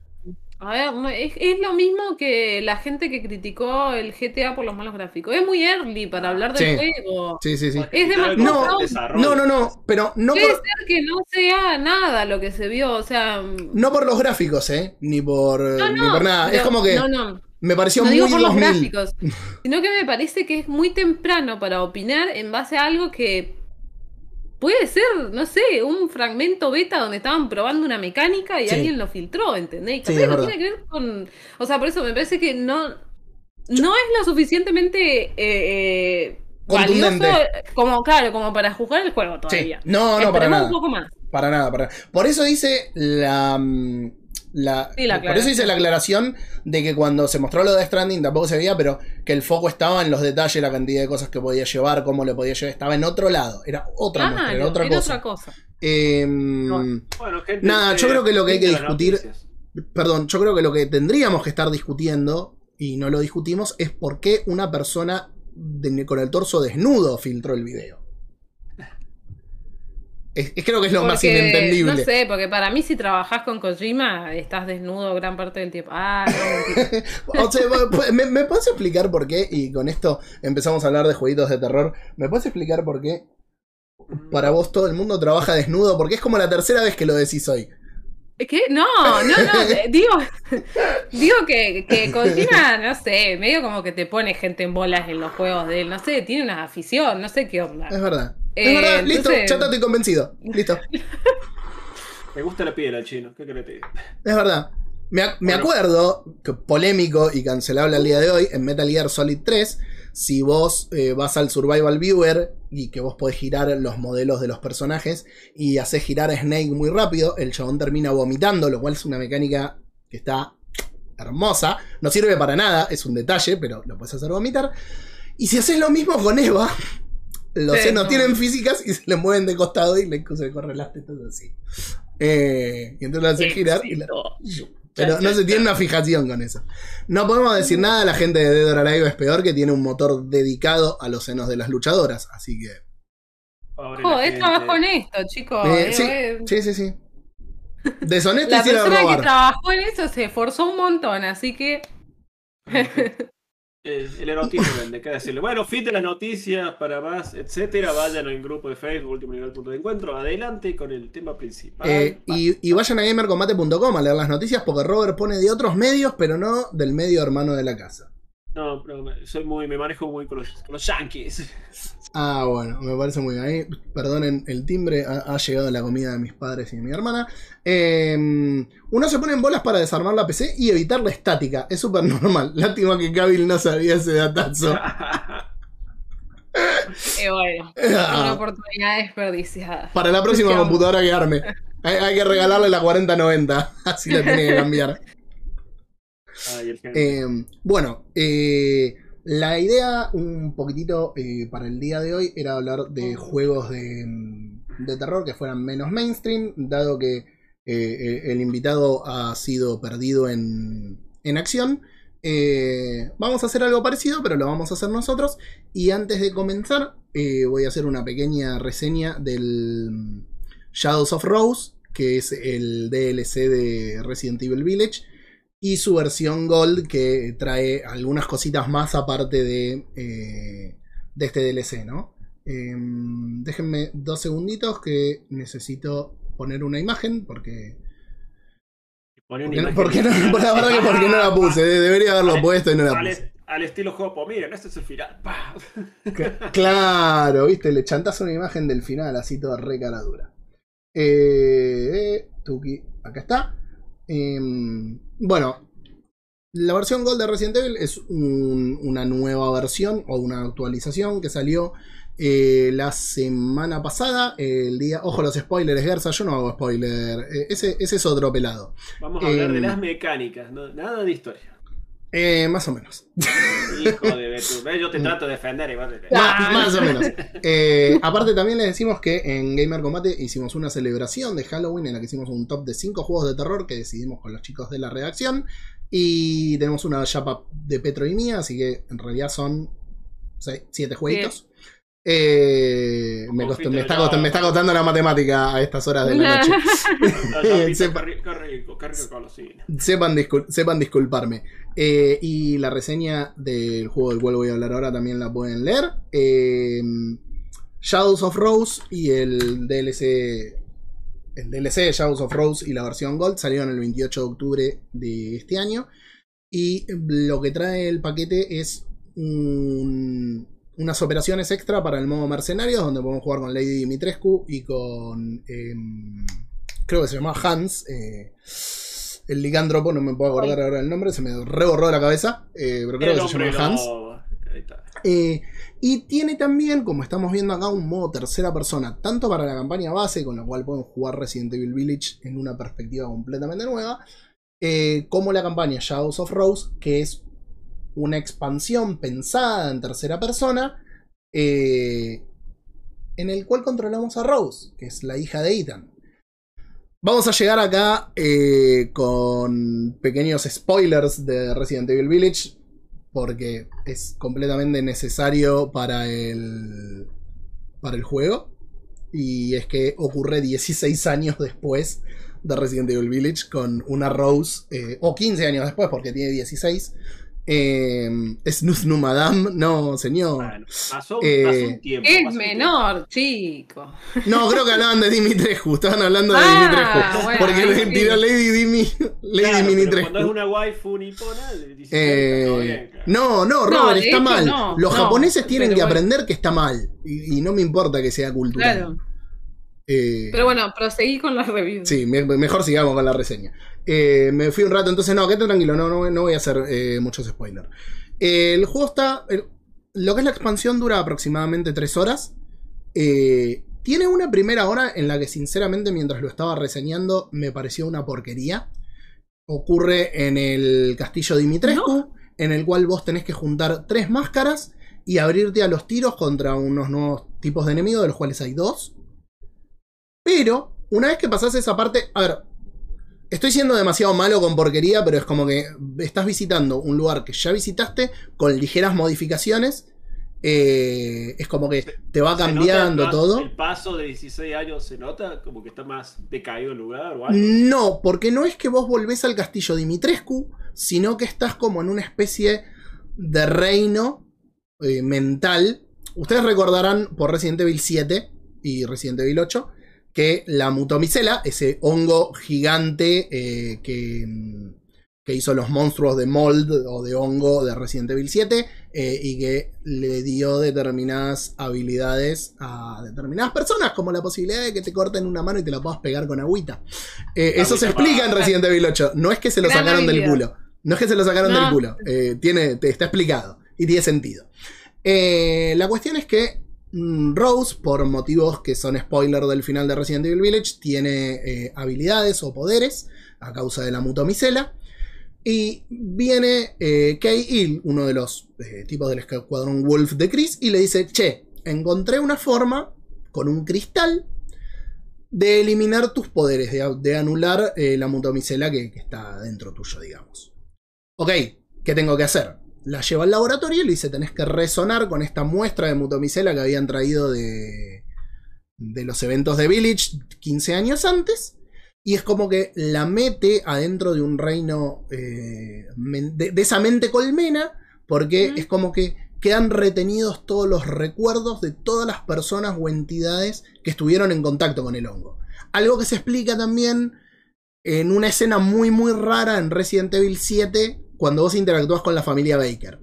A ver, no, es, es lo mismo que la gente que criticó el GTA por los malos gráficos. Es muy early para hablar del Sí. juego. Sí, sí, sí. Es demasiado- No, No, Desarrollo. No, no, no, pero no Puede por, ser que no sea nada lo que se vio, o sea... no por los gráficos, ¿eh? Ni por, No, ni no, por nada. es como que No, no, me pareció no muy digo por los 2000. gráficos, sino que me parece que es muy temprano para opinar en base a algo que puede ser, no sé, un fragmento beta donde estaban probando una mecánica y Sí. alguien lo filtró, ¿entendés? Y Sí, es no tiene que ver con... O sea, por eso me parece que no, no es lo suficientemente... eh, eh, valioso como claro como para jugar el juego Sí. todavía No, no, para nada. un poco más Para nada, para nada. Por eso dice la. La, Sí, la por eso hice la aclaración de que cuando se mostró lo de Stranding tampoco se veía, pero que el foco estaba en los detalles, la cantidad de cosas que podía llevar, cómo le podía llevar. Estaba en otro lado, era otra muestra, Claro, era otra era cosa. otra cosa Eh, Bueno, gente, Nada, yo eh, creo que lo que hay que discutir- noticias. Perdón, yo creo que lo que tendríamos que estar discutiendo, y no lo discutimos, es por qué una persona de- con el torso desnudo filtró el video. Es, es- creo que es lo más inentendible. No sé, porque para mí si trabajás con Kojima, estás desnudo gran parte del tiempo. Ah, no. O sea, ¿me, me puedes explicar por qué? Y con esto empezamos a hablar de jueguitos de terror. ¿Me puedes explicar por qué para vos todo el mundo trabaja desnudo? Porque es como la tercera vez que lo decís hoy. ¿Qué? No, no, no. Digo, digo que, que Kojima, no sé, medio como que te pone gente en bolas en los juegos de él. No sé, tiene una afición, no sé qué onda. Es verdad. Es Eh, verdad, listo, entonces- ya estoy convencido. Listo. Me gusta la piel al chino. ¿Qué diga? Es verdad. Me, ac- me acuerdo, que polémico y cancelable al día de hoy, en Metal Gear Solid 3, si vos eh, vas al Survival Viewer y que vos podés girar los modelos de los personajes y haces girar a Snake muy rápido, el chabón termina vomitando, lo cual es una mecánica que está hermosa. No sirve para nada, es un detalle, pero lo puedes hacer vomitar. Y si haces lo mismo con Eva, los senos no. tienen físicas y se le mueven de costado y le se corren las tetas así. Eh, y entonces lo haces girar y la- pero no se tiene una fijación con eso. No podemos decir nada, la gente de Dead or Alive es peor que tiene un motor dedicado a los senos de las luchadoras, así que... Pobre la Joder, gente. trabajo honesto, chicos. Eh, Eh, sí, eh, sí, sí, sí. Deshonesto La persona que trabajó en eso se esforzó un montón, así que. El erotismo vende, qué decirle. Bueno, fin de las noticias para más, etcétera. Vayan al grupo de Facebook, último nivel punto de encuentro. Adelante con el tema principal. Eh, y, y vayan a gamercombate.com a leer las noticias porque Robert pone de otros medios, pero no del medio hermano de la casa. No, pero soy muy, me manejo muy con los, con los yankees. Ah, bueno, me parece muy bien. Ahí, perdonen el timbre, ha, ha llegado la comida de mis padres y de mi hermana. Eh, uno se pone en bolas para desarmar la PC y evitar la estática. Es súper normal. Lástima que Kabil no sabía ese datazo. eh, bueno, una Ah, oportunidad desperdiciada. para la próxima computadora que arme. Hay, hay que regalarle la 4090. Así la tiene que cambiar. Ay. Eh, bueno, eh, la idea un poquitito eh, para el día de hoy era hablar de juegos de, mm, de terror que fueran menos mainstream, dado que eh, eh, el invitado ha sido perdido en, en acción. Eh, vamos a hacer algo parecido, pero lo vamos a hacer nosotros. Y antes de comenzar, voy a hacer una pequeña reseña del mm, Shadows of Rose, que es el DLC de Resident Evil Village y su versión Gold que trae algunas cositas más aparte de, eh, de este DLC, ¿no? Em, déjenme dos segunditos que necesito poner una imagen porque... Una porque, imagen. porque no, por la verdad que porque no la puse, de- debería haberlo puesto y no la puse. al estilo Hopo, miren, este es el final. Claro, viste, le chantas una imagen del final así toda re cara dura. Eh, eh, Tuki, acá está. Em, bueno, la versión Gold de Resident Evil es un- una nueva versión o una actualización que salió eh, la semana pasada. El día. Ojo, los spoilers, Gersa. Yo no hago spoiler. eh, ese, ese es otro pelado. Vamos a hablar de Em. las mecánicas, no- nada de historia. Eh, más o menos. Hijo de Betu. Ve, Yo te trato de defender y vos te- Ma- más o menos. Eh, aparte también les decimos que en Gamer Combate hicimos una celebración de Halloween en la que hicimos un top de 5 juegos de terror que decidimos con los chicos de la redacción. Y tenemos una chapa de Petro y mía, así que en realidad son 7 jueguitos. Eh, me, está me está costando la matemática a estas horas de la noche. No, no, pizza, Sepa- qué ri- qué rico, qué rico con los cines. Sepan, discul- sepan disculparme. Eh, y la reseña del juego del cual voy a hablar ahora también la pueden leer. Eh, Shadows of Rose y el DLC. El DLC de Shadows of Rose y la versión Gold salieron el 28 de octubre de este año. Y lo que trae el paquete es un- unas operaciones extra para el modo mercenarios, donde podemos jugar con Lady Dimitrescu y con. em, creo que se llama Hans. eh, el licántropo, no me puedo acordar ahora el nombre, se me reborró de la cabeza, eh, pero creo El que se llama Hans. Ahí está. Eh, y tiene también, como estamos viendo acá, un modo tercera persona, tanto para la campaña base, con la cual pueden jugar Resident Evil Village en una perspectiva completamente nueva, como la campaña Shadows of Rose, que es una expansión pensada en tercera persona, eh, en el cual controlamos a Rose, que es la hija de Ethan. Vamos a llegar acá eh, con pequeños spoilers de Resident Evil Village, porque es completamente necesario para el, para el juego. Y es que ocurre 16 años después de Resident Evil Village con una Rose, eh, o 15 años después porque tiene 16. Eh, Snooze No Madame, no señor. Bueno, pasó, Eh, pasó un tiempo. Es pasó menor, chico. No, creo que hablaban de Dimitrescu, estaban hablando de Ah, Dimitrescu. bueno, porque le sí. tiró Lady Dimi. Lady Claro, Dimitrescu. Cuando es una waifu nipona, le dice Eh, está todo bien, claro. no, no, Robert, está hecho, mal. no, Los no, japoneses tienen que bueno. aprender que está mal. Y, y no me importa que sea cultural. Claro. Eh, Pero bueno, proseguí con las reviews. Sí, me- mejor sigamos con la reseña. Eh, me fui un rato, entonces no, quédate tranquilo, no, no, no voy a hacer eh, muchos spoilers. Eh, el juego está. el- lo que es la expansión dura aproximadamente 3 horas. Eh, tiene una primera hora en la que, sinceramente, mientras lo estaba reseñando, me pareció una porquería. Ocurre en el castillo Dimitrescu, en el cual vos tenés que juntar tres máscaras y abrirte a los tiros contra unos nuevos tipos de enemigos, de los cuales hay dos. Pero, una vez que pasás esa parte. A ver, estoy siendo demasiado malo con porquería, pero es como que estás visitando un lugar que ya visitaste con ligeras modificaciones. eh, es como que te va ¿Se nota cambiando todo. El paso de 16 años se nota como que está más decaído el lugar o algo. No, porque no es que vos volvés al castillo Dimitrescu, sino que estás como en una especie de reino eh, mental. Ustedes recordarán por Resident Evil 7 y Resident Evil 8 que la mutomicela, ese hongo gigante eh, que, que hizo los monstruos de mold o de hongo de Resident Evil 7 eh, y que le dio determinadas habilidades a determinadas personas, como la posibilidad de que te corten una mano y te la puedas pegar con agüita. Eh, eso se explica en Resident Evil 8. No es que se lo Gran sacaron del culo. No es que se lo sacaron No. del culo. Eh, tiene, te está explicado. Y tiene sentido. Eh, la cuestión es que Rose, por motivos que son spoiler del final de Resident Evil Village, tiene eh, habilidades o poderes a causa de la mutomicela. Y viene eh, Kay Hill, uno de los eh, tipos del escuadrón Wolf de Chris, y le dice: Che, encontré una forma con un cristal de eliminar tus poderes, de, de anular eh, la mutomicela que, que está dentro tuyo, digamos. Ok, ¿qué tengo que hacer? La lleva al laboratorio y le dice: Tenés que resonar con esta muestra de mutomicela que habían traído de, de los eventos de Village 15 años antes. Y es como que la mete adentro de un reino eh, de, de esa mente colmena, porque Mm. es como que quedan retenidos todos los recuerdos de todas las personas o entidades que estuvieron en contacto con el hongo. Algo que se explica también en una escena muy muy rara en Resident Evil 7, cuando vos interactúas con la familia Baker.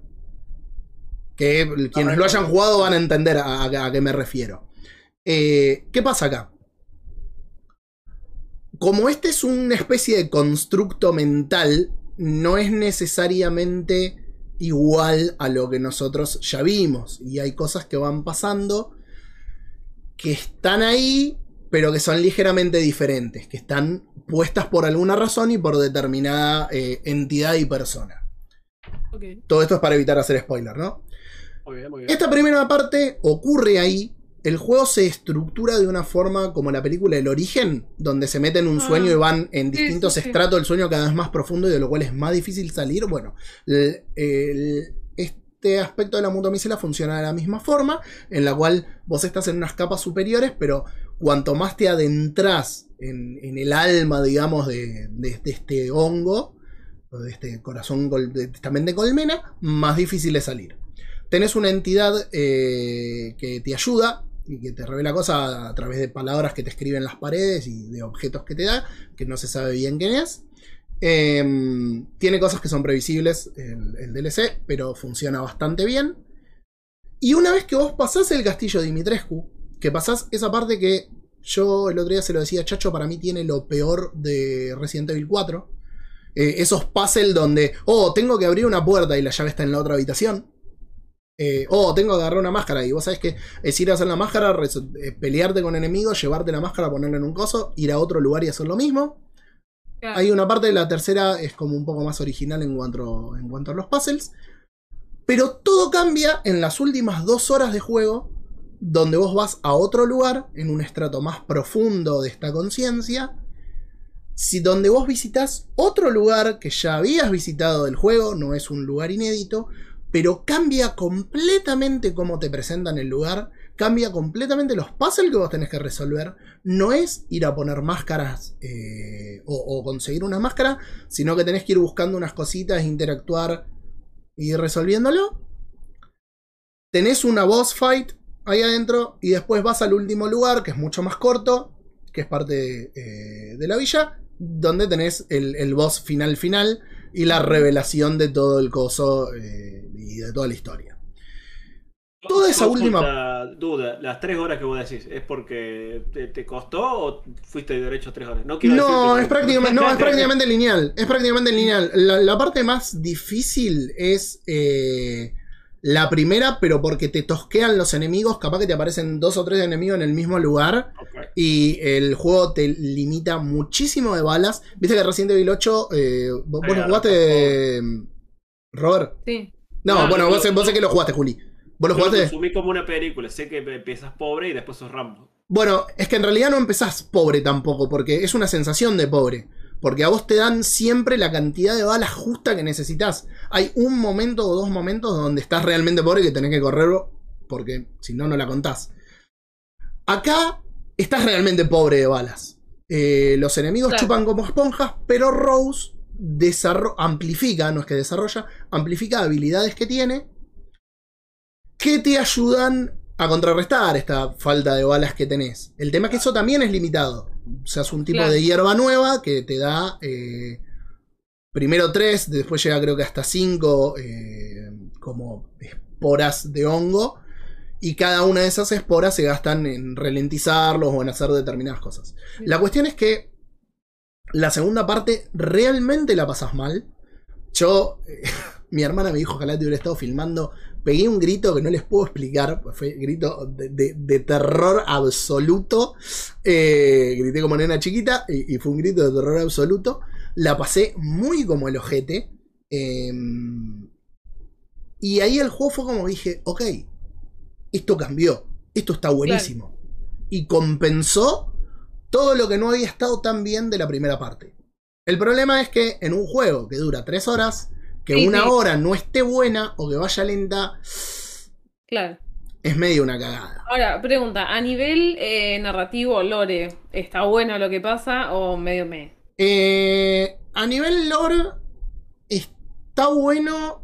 Que quienes lo hayan jugado van a entender a, qué me refiero. Eh, ¿Qué pasa acá? Como este es una especie de constructo mental, no es necesariamente igual a lo que nosotros ya vimos. Y hay cosas que van pasando que están ahí, pero que son ligeramente diferentes, que están puestas por alguna razón y por determinada eh, entidad y persona. Todo esto es para evitar hacer spoiler, ¿no? Muy bien, muy bien. Esta primera parte ocurre ahí. El juego se estructura de una forma como la película El Origen, donde se meten en un Ah. sueño y van en Sí, distintos sí, sí. estratos del sueño cada vez más profundo y de lo cual es más difícil salir. Bueno, el- el- este aspecto de la mutomicela funciona de la misma forma, en la cual vos estás en unas capas superiores, pero cuanto más te adentras en, el alma, digamos, de, este hongo, de este corazón, col- de colmena, más difícil es salir tenés una entidad eh, que te ayuda y que te revela cosas a través de palabras que te escriben las paredes y de objetos que te da, que no se sabe bien quién es. Em, tiene cosas que son previsibles el, el DLC, pero funciona bastante bien. Y una vez que vos pasás el castillo de Dimitrescu, que pasás esa parte que yo el otro día se lo decía Chacho, para mí tiene lo peor de Resident Evil 4. Eh, esos puzzles donde, oh, tengo que abrir una puerta y la llave está en la otra habitación. Eh, oh, tengo que agarrar una máscara. Y vos sabés que es ir a hacer la máscara, eh, pelearte con enemigos, llevarte la máscara, ponerla en un coso, ir a otro lugar y hacer lo mismo. Claro. Hay una parte de la tercera, es como un poco más original en cuanto, en cuanto a los puzzles. Pero todo cambia en las últimas dos horas de juego, donde vos vas a otro lugar, en un estrato más profundo de esta conciencia. Si donde vos visitas otro lugar que ya habías visitado del juego, no es un lugar inédito, pero cambia completamente cómo te presentan el lugar, cambia completamente los puzzles que vos tenés que resolver. No es ir a poner máscaras eh, o, o conseguir una máscara, sino que tenés que ir buscando unas cositas, interactuar y resolviéndolo. Tenés una boss fight ahí adentro y después vas al último lugar, que es mucho más corto, que es parte eh, de la villa, donde tenés el, el boss final final y la revelación de todo el coso eh, y de toda la historia. Toda esa última- duda, las tres horas que vos decís, ¿es porque te, te costó o fuiste derecho a tres horas? No, quiero No, es prácticamente, no, es prácticamente lineal. Es prácticamente lineal. La, la parte más difícil es eh, la primera, pero porque te tosquean los enemigos. Capaz que te aparecen dos o tres enemigos en el mismo lugar. Ok. Y el juego te limita muchísimo de balas. Viste que Resident Evil 8. Eh, vos, vos lo Claro, jugaste. eh, Robert. Sí. No, bueno, vos, vos sé que lo jugaste, Juli. ¿Vos lo Yo lo jugaste? consumí como una película, sé que empiezas pobre y después sos Rambo. Bueno, es que en realidad no empezás pobre tampoco, porque es una sensación de pobre. Porque a vos te dan siempre la cantidad de balas justa que necesitas. Hay un momento o dos momentos donde estás realmente pobre y que tenés que correr porque si no, no la contás. Acá estás realmente pobre de balas. Eh, los enemigos Claro. chupan como esponjas, pero Rose amplifica, no es que desarrolla, amplifica habilidades que tiene que te ayudan a contrarrestar esta falta de balas que tenés. El tema es que eso también es limitado. Sea, es un tipo Claro. de hierba nueva que te da eh, primero tres, después llega creo que hasta cinco eh, como esporas de hongo. Y cada una de esas esporas se gastan en ralentizarlos o en hacer determinadas cosas. La cuestión es que la segunda parte realmente la pasas mal. Yo, eh, mi hermana me dijo, ojalá te hubiera estado filmando. Pegué un grito que no les puedo explicar. Fue grito de, de- de terror absoluto. Eh, grité como nena chiquita y, y fue un grito de terror absoluto. La pasé muy como el ojete. eh, y ahí el juego fue como dije, ok, esto cambió. Esto está buenísimo. Y compensó todo lo que no había estado tan bien de la primera parte. El problema es que en un juego que dura tres horas, que Sí, una sí. hora no esté buena o que vaya lenta, Claro. es medio una cagada. Ahora, pregunta, a nivel eh, narrativo, lore, ¿está bueno lo que pasa o medio me? Eh, a nivel lore, está bueno.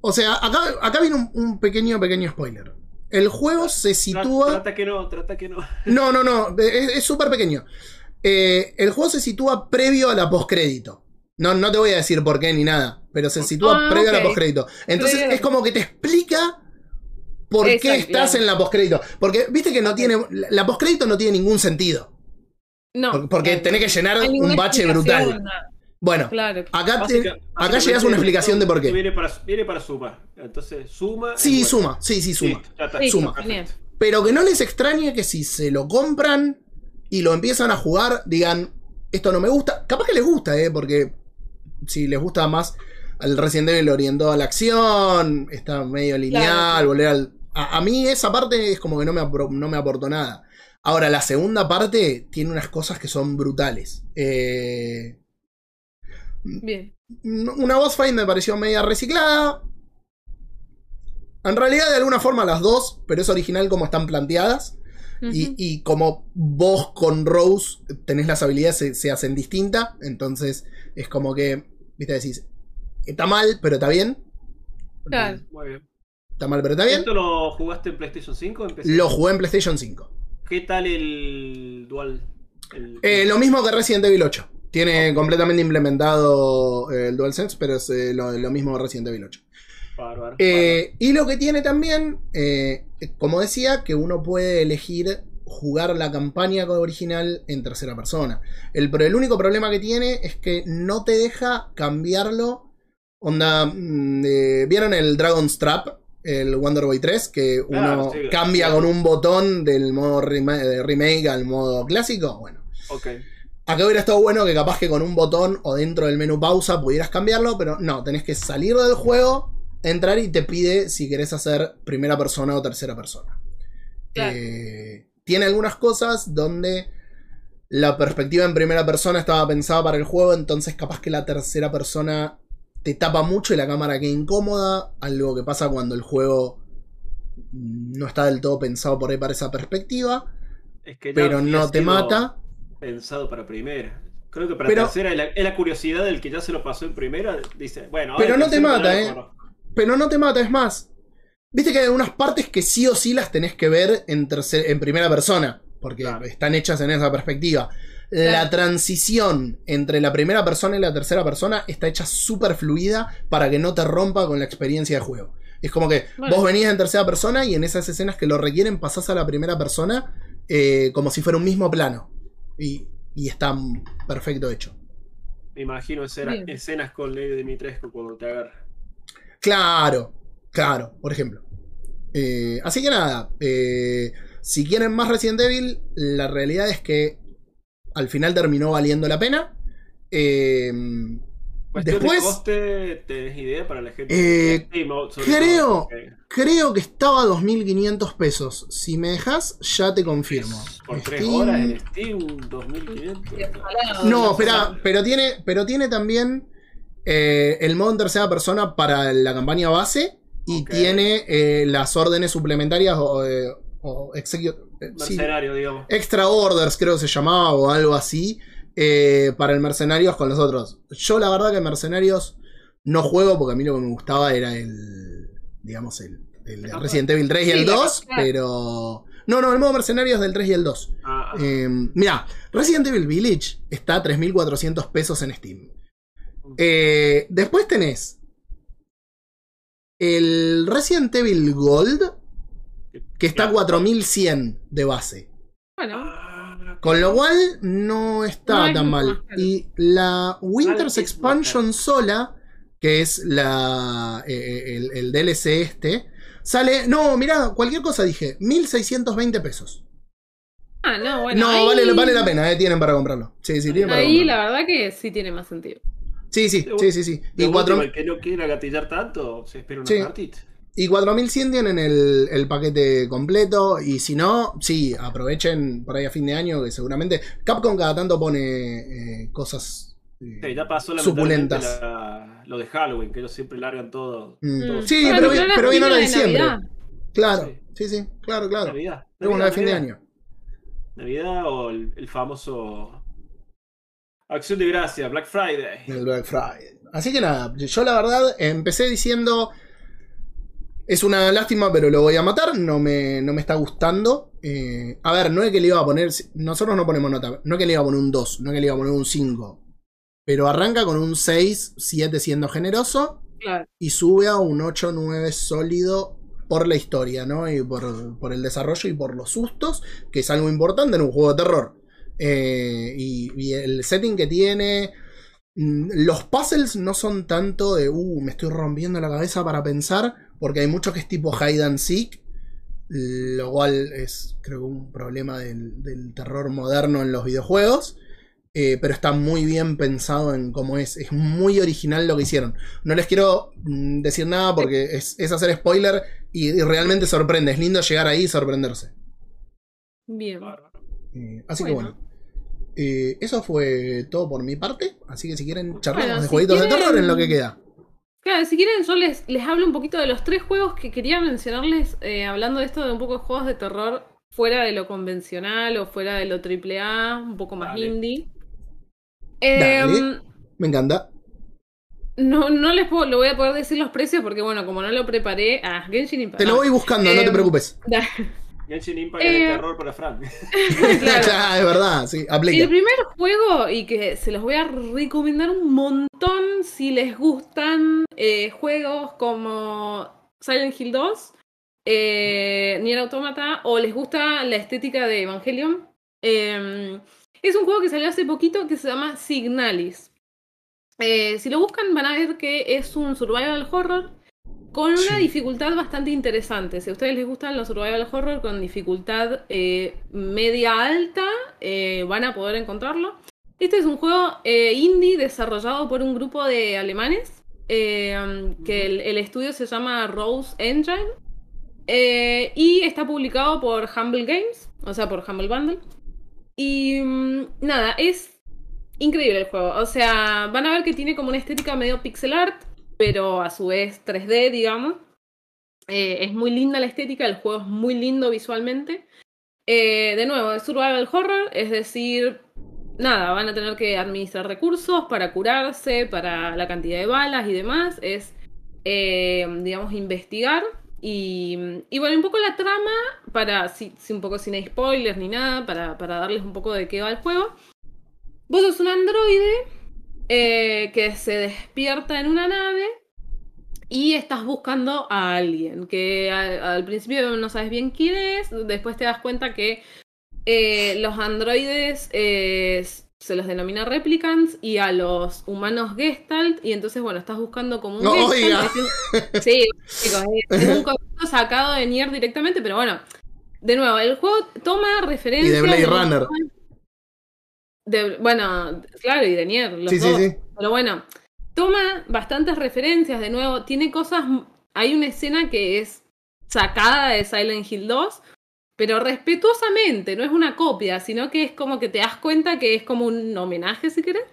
O sea, acá, acá viene un, un pequeño, pequeño spoiler. El juego se sitúa. Trata que no, trata que no. No, no, no, es es súper pequeño. Eh, el juego se sitúa previo a la postcrédito. No, no te voy a decir por qué ni nada, pero se sitúa Ah, previo a la postcrédito. Entonces es como que te explica por qué estás en la postcrédito. Porque viste que no tiene. La postcrédito no tiene ningún sentido. No. Por- Porque claro. tenés que llenar No un bache brutal. Bueno, Claro. acá, te- acá llegas a una explicación de por qué. Viene para, viene para sumar. Entonces, suma. Sí, suma, sí, sí, suma. Sí, ya está. Sí, Suma. Pero que no les extrañe que si se lo compran y lo empiezan a jugar, digan, esto no me gusta. Capaz que les gusta, ¿eh? Porque si les gusta más al Resident Evil orientado a la acción, está medio lineal, Claro. volver al... A, a mí esa parte es como que no me, no me aportó nada. Ahora, la segunda parte tiene unas cosas que son brutales. Eh, Bien. una boss fight me pareció media reciclada. En realidad, de alguna forma, las dos, pero es original como están planteadas. Y como vos con Rose tenés las habilidades, se, se hacen distintas. Entonces, es como que, viste, decís, está mal, pero está bien. Claro. Muy bien. Está mal, pero está bien. ¿Esto lo jugaste en PlayStation 5 o en PC? Lo jugué en PlayStation 5. ¿Qué tal el Dual? El- Eh, lo mismo que Resident Evil 8. Tiene completamente implementado eh, el DualSense, pero es eh, lo, lo mismo que Resident Evil 8. Bárbaro, Eh, y lo que tiene también, eh, como decía, que uno puede elegir jugar la campaña original en tercera persona. El, pero el único problema que tiene es que no te deja cambiarlo. Onda, mm, eh, ¿vieron el Dragon's Trap? El Wonder Boy 3, que uno Claro, sí. cambia con un botón del modo de remake al modo clásico. Bueno, Ok. Acá hubiera estado bueno que capaz que con un botón o dentro del menú pausa pudieras cambiarlo, pero no, tenés que salir del juego, entrar y te pide si querés hacer primera persona o tercera persona. Claro. Eh, tiene algunas cosas donde la perspectiva en primera persona estaba pensada para el juego, entonces capaz que la tercera persona te tapa mucho y la cámara queda incómoda, algo que pasa cuando el juego no está del todo pensado por ahí para esa perspectiva, Es que pero no te mata. Pensado para primera. Creo que para Pero- tercera es la, es la curiosidad del que ya se lo pasó en primera. Dice, bueno, Pero no te mata, eh. conozco. Pero no te mata, es más. Viste que hay algunas partes que sí o sí las tenés que ver en, tercer- en primera persona, porque Claro. están hechas en esa perspectiva. La transición entre la primera persona y la tercera persona está hecha súper fluida para que no te rompa con la experiencia de juego. Es como que Bueno. vos venís en tercera persona y en esas escenas que lo requieren pasás a la primera persona eh, como si fuera un mismo plano. Y, y está perfecto hecho. Me imagino escena- escenas con Lady Dimitrescu cuando te agarra. Claro, claro, por ejemplo. Eh, así que nada, eh, si quieren más Resident Evil, la realidad es que al final terminó valiendo la pena. Eh, Después- de coste, ¿tenés idea para la gente? Eh, creo- creo que estaba a 2.500 pesos. Si me dejas, ya te confirmo. Por 3 Steam- horas en Steam, 2500. No, espera, pero tiene, pero tiene también eh, el modo en tercera persona para la campaña base y tiene eh, las órdenes suplementarias o, eh, o execu- eh, sí, Mercenario, digamos. Extra Orders, creo que se llamaba, o algo así, eh, para el Mercenarios con los otros. Yo, la verdad, que Mercenarios no juego porque a mí lo que me gustaba era el. digamos, el, el de Resident Evil 3 y Sí, el la 2, campaña. pero. No, no, el modo Mercenarios del 3 y el 2. Ah, ah. Eh, mira, Resident Evil Village está a 3.400 pesos en Steam. Eh, después tenés el Resident Evil Gold, que está a 4.100 de base. Bueno, Ah, Con lo cual no está No tan mal. Y la Winter's Expansion sola, que es la eh, el, el DLC este, sale. No, mirá, cualquier cosa dije, 1620 pesos. ah, no, bueno. no, ahí, vale, vale la pena, eh, tienen para comprarlo. Sí, sí, tienen para Ahí comprarlo. la verdad que sí tiene más sentido. Sí, sí, sí, sí, sí. Y, cuatro- el que no quiera gatillar tanto, se espera una Sí. Y 4100 tienen el, el paquete completo. Y si no, sí, aprovechen por ahí a fin de año, que seguramente Capcom cada tanto pone eh, cosas. eh, Sí, ya pasó Supulentas. lamentablemente la- lo de Halloween, que ellos siempre largan todo. Mm. todo. Sí, pero, pero viene ahora película de diciembre. Navidad. Claro, Sí. sí, sí, claro, claro. Navidad. Tenemos la de fin de Navidad. año. Navidad o el, el famoso Acción de Gracia, Black Friday. El Black Friday. Así que nada, yo la verdad empecé diciendo. Es una lástima, pero lo voy a matar. No me, no me está gustando. Eh, a ver, no es que le iba a poner. Nosotros no ponemos nota. No es que le iba a poner un 2, no es que le iba a poner un 5. Pero arranca con un 6, 7 siendo generoso. Claro. Y sube a un 8, 9 sólido por la historia, ¿no? Y por, por el desarrollo y por los sustos, que es algo importante en un juego de terror. Eh, y, y el setting que tiene. mm, Los puzzles no son tanto de, uh, me estoy rompiendo la cabeza para pensar, porque hay mucho que es tipo hide and seek, lo cual es, creo que, un problema del, del terror moderno en los videojuegos. eh, pero está muy bien pensado en cómo es. Es muy original lo que hicieron. No les quiero mm, decir nada porque es, es hacer spoiler y, y realmente sorprende. Es lindo llegar ahí y sorprenderse. Bien. Eh, así Bueno. que bueno. Eh, eso fue todo por mi parte. Así que si quieren charlar Bueno, de si jueguitos de terror en lo que queda. Claro, si quieren yo les, les hablo un poquito de los tres juegos que quería mencionarles, eh, hablando de esto de un poco de juegos de terror fuera de lo convencional o fuera de lo triple A, un poco más Dale. indie. Dale. Em, Me encanta. no, no les puedo, lo voy a poder decir los precios porque bueno, como no lo preparé, ah, Genshin Impact. Te lo voy buscando, no te Em, preocupes. Da- Genshin Impact es Eh, de terror para Frank. claro. Claro, es verdad, sí, aplica. El primer juego, y que se los voy a recomendar un montón si les gustan eh, juegos como Silent Hill 2, eh, Nier Automata, o les gusta la estética de Evangelion. Eh, es un juego que salió hace poquito que se llama Signalis. Eh, si lo buscan van a ver que es un survival horror con una Sí. dificultad bastante interesante. Si a ustedes les gustan los survival horror con dificultad eh, media alta, eh, van a poder encontrarlo. Este es un juego eh, indie desarrollado por un grupo de alemanes, que el, el estudio se llama Rose Engine, y está publicado por Humble Games, o sea, por Humble Bundle. Y mm, nada, es increíble el juego. O sea, van a ver que tiene como una estética medio pixel art. Pero a su vez 3D, digamos. Eh, es muy linda la estética, el juego es muy lindo visualmente. Eh, de nuevo, es survival horror, es decir, nada, van a tener que administrar recursos para curarse, para la cantidad de balas y demás. Es, eh, digamos, investigar. Y, bueno, un poco la trama, para, si un poco sin spoilers ni nada, para, para darles un poco de qué va el juego. Vos sos un androide eh, que se despierta en una nave y estás buscando a alguien que al, al principio no sabes bien quién es, después te das cuenta que eh, los androides eh, se los denomina replicants y a los humanos gestalt y entonces bueno, estás buscando como un No, gestalt. oiga. Es- Sí, es, un concepto sacado de Nier directamente, pero bueno, de nuevo, el juego toma referencias Y de Blade Runner. de- bueno, claro, y de Nier, los Sí, sí, dos. sí. Pero bueno, toma bastantes referencias de nuevo. Tiene cosas. Hay una escena que es sacada de Silent Hill 2, pero respetuosamente, no es una copia, sino que es como que te das cuenta que es como un homenaje, si querés.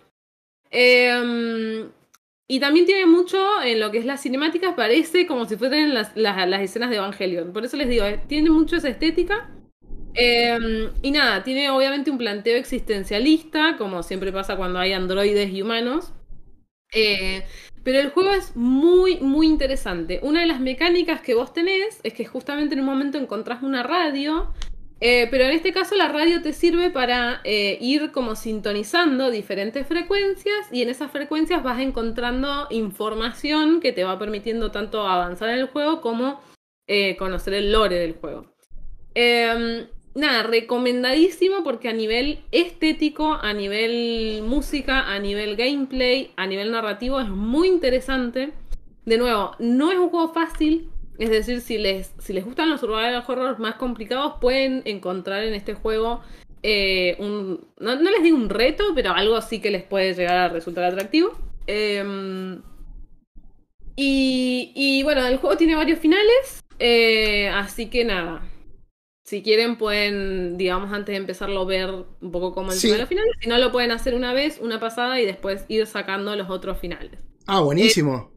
Em, y también tiene mucho en lo que es las cinemáticas, parece como si fueran las, las, las escenas de Evangelion. Por eso les digo, eh, tiene mucho esa estética. Eh, y nada, tiene obviamente un planteo existencialista, como siempre pasa cuando hay androides y humanos. Eh, pero el juego es muy, muy interesante. Una de las mecánicas que vos tenés es que justamente en un momento encontrás una radio, eh, pero en este caso la radio te sirve para eh, ir como sintonizando diferentes frecuencias y en esas frecuencias vas encontrando información que te va permitiendo tanto avanzar en el juego como conocer el lore del juego. Nada, recomendadísimo porque a nivel estético, a nivel música, a nivel gameplay, a nivel narrativo es muy interesante. De nuevo, no es un juego fácil, es decir, si les, si les gustan los survival horror más complicados, pueden encontrar en este juego eh, un. No, les digo un reto, pero algo sí que les puede llegar a resultar atractivo. Eh, y, y bueno, el juego tiene varios finales, eh, así que nada. Si quieren pueden, digamos, antes de empezarlo, ver un poco cómo el Sí. tema de los finales. Si no, lo pueden hacer una vez, una pasada y después ir sacando los otros finales. Ah, buenísimo.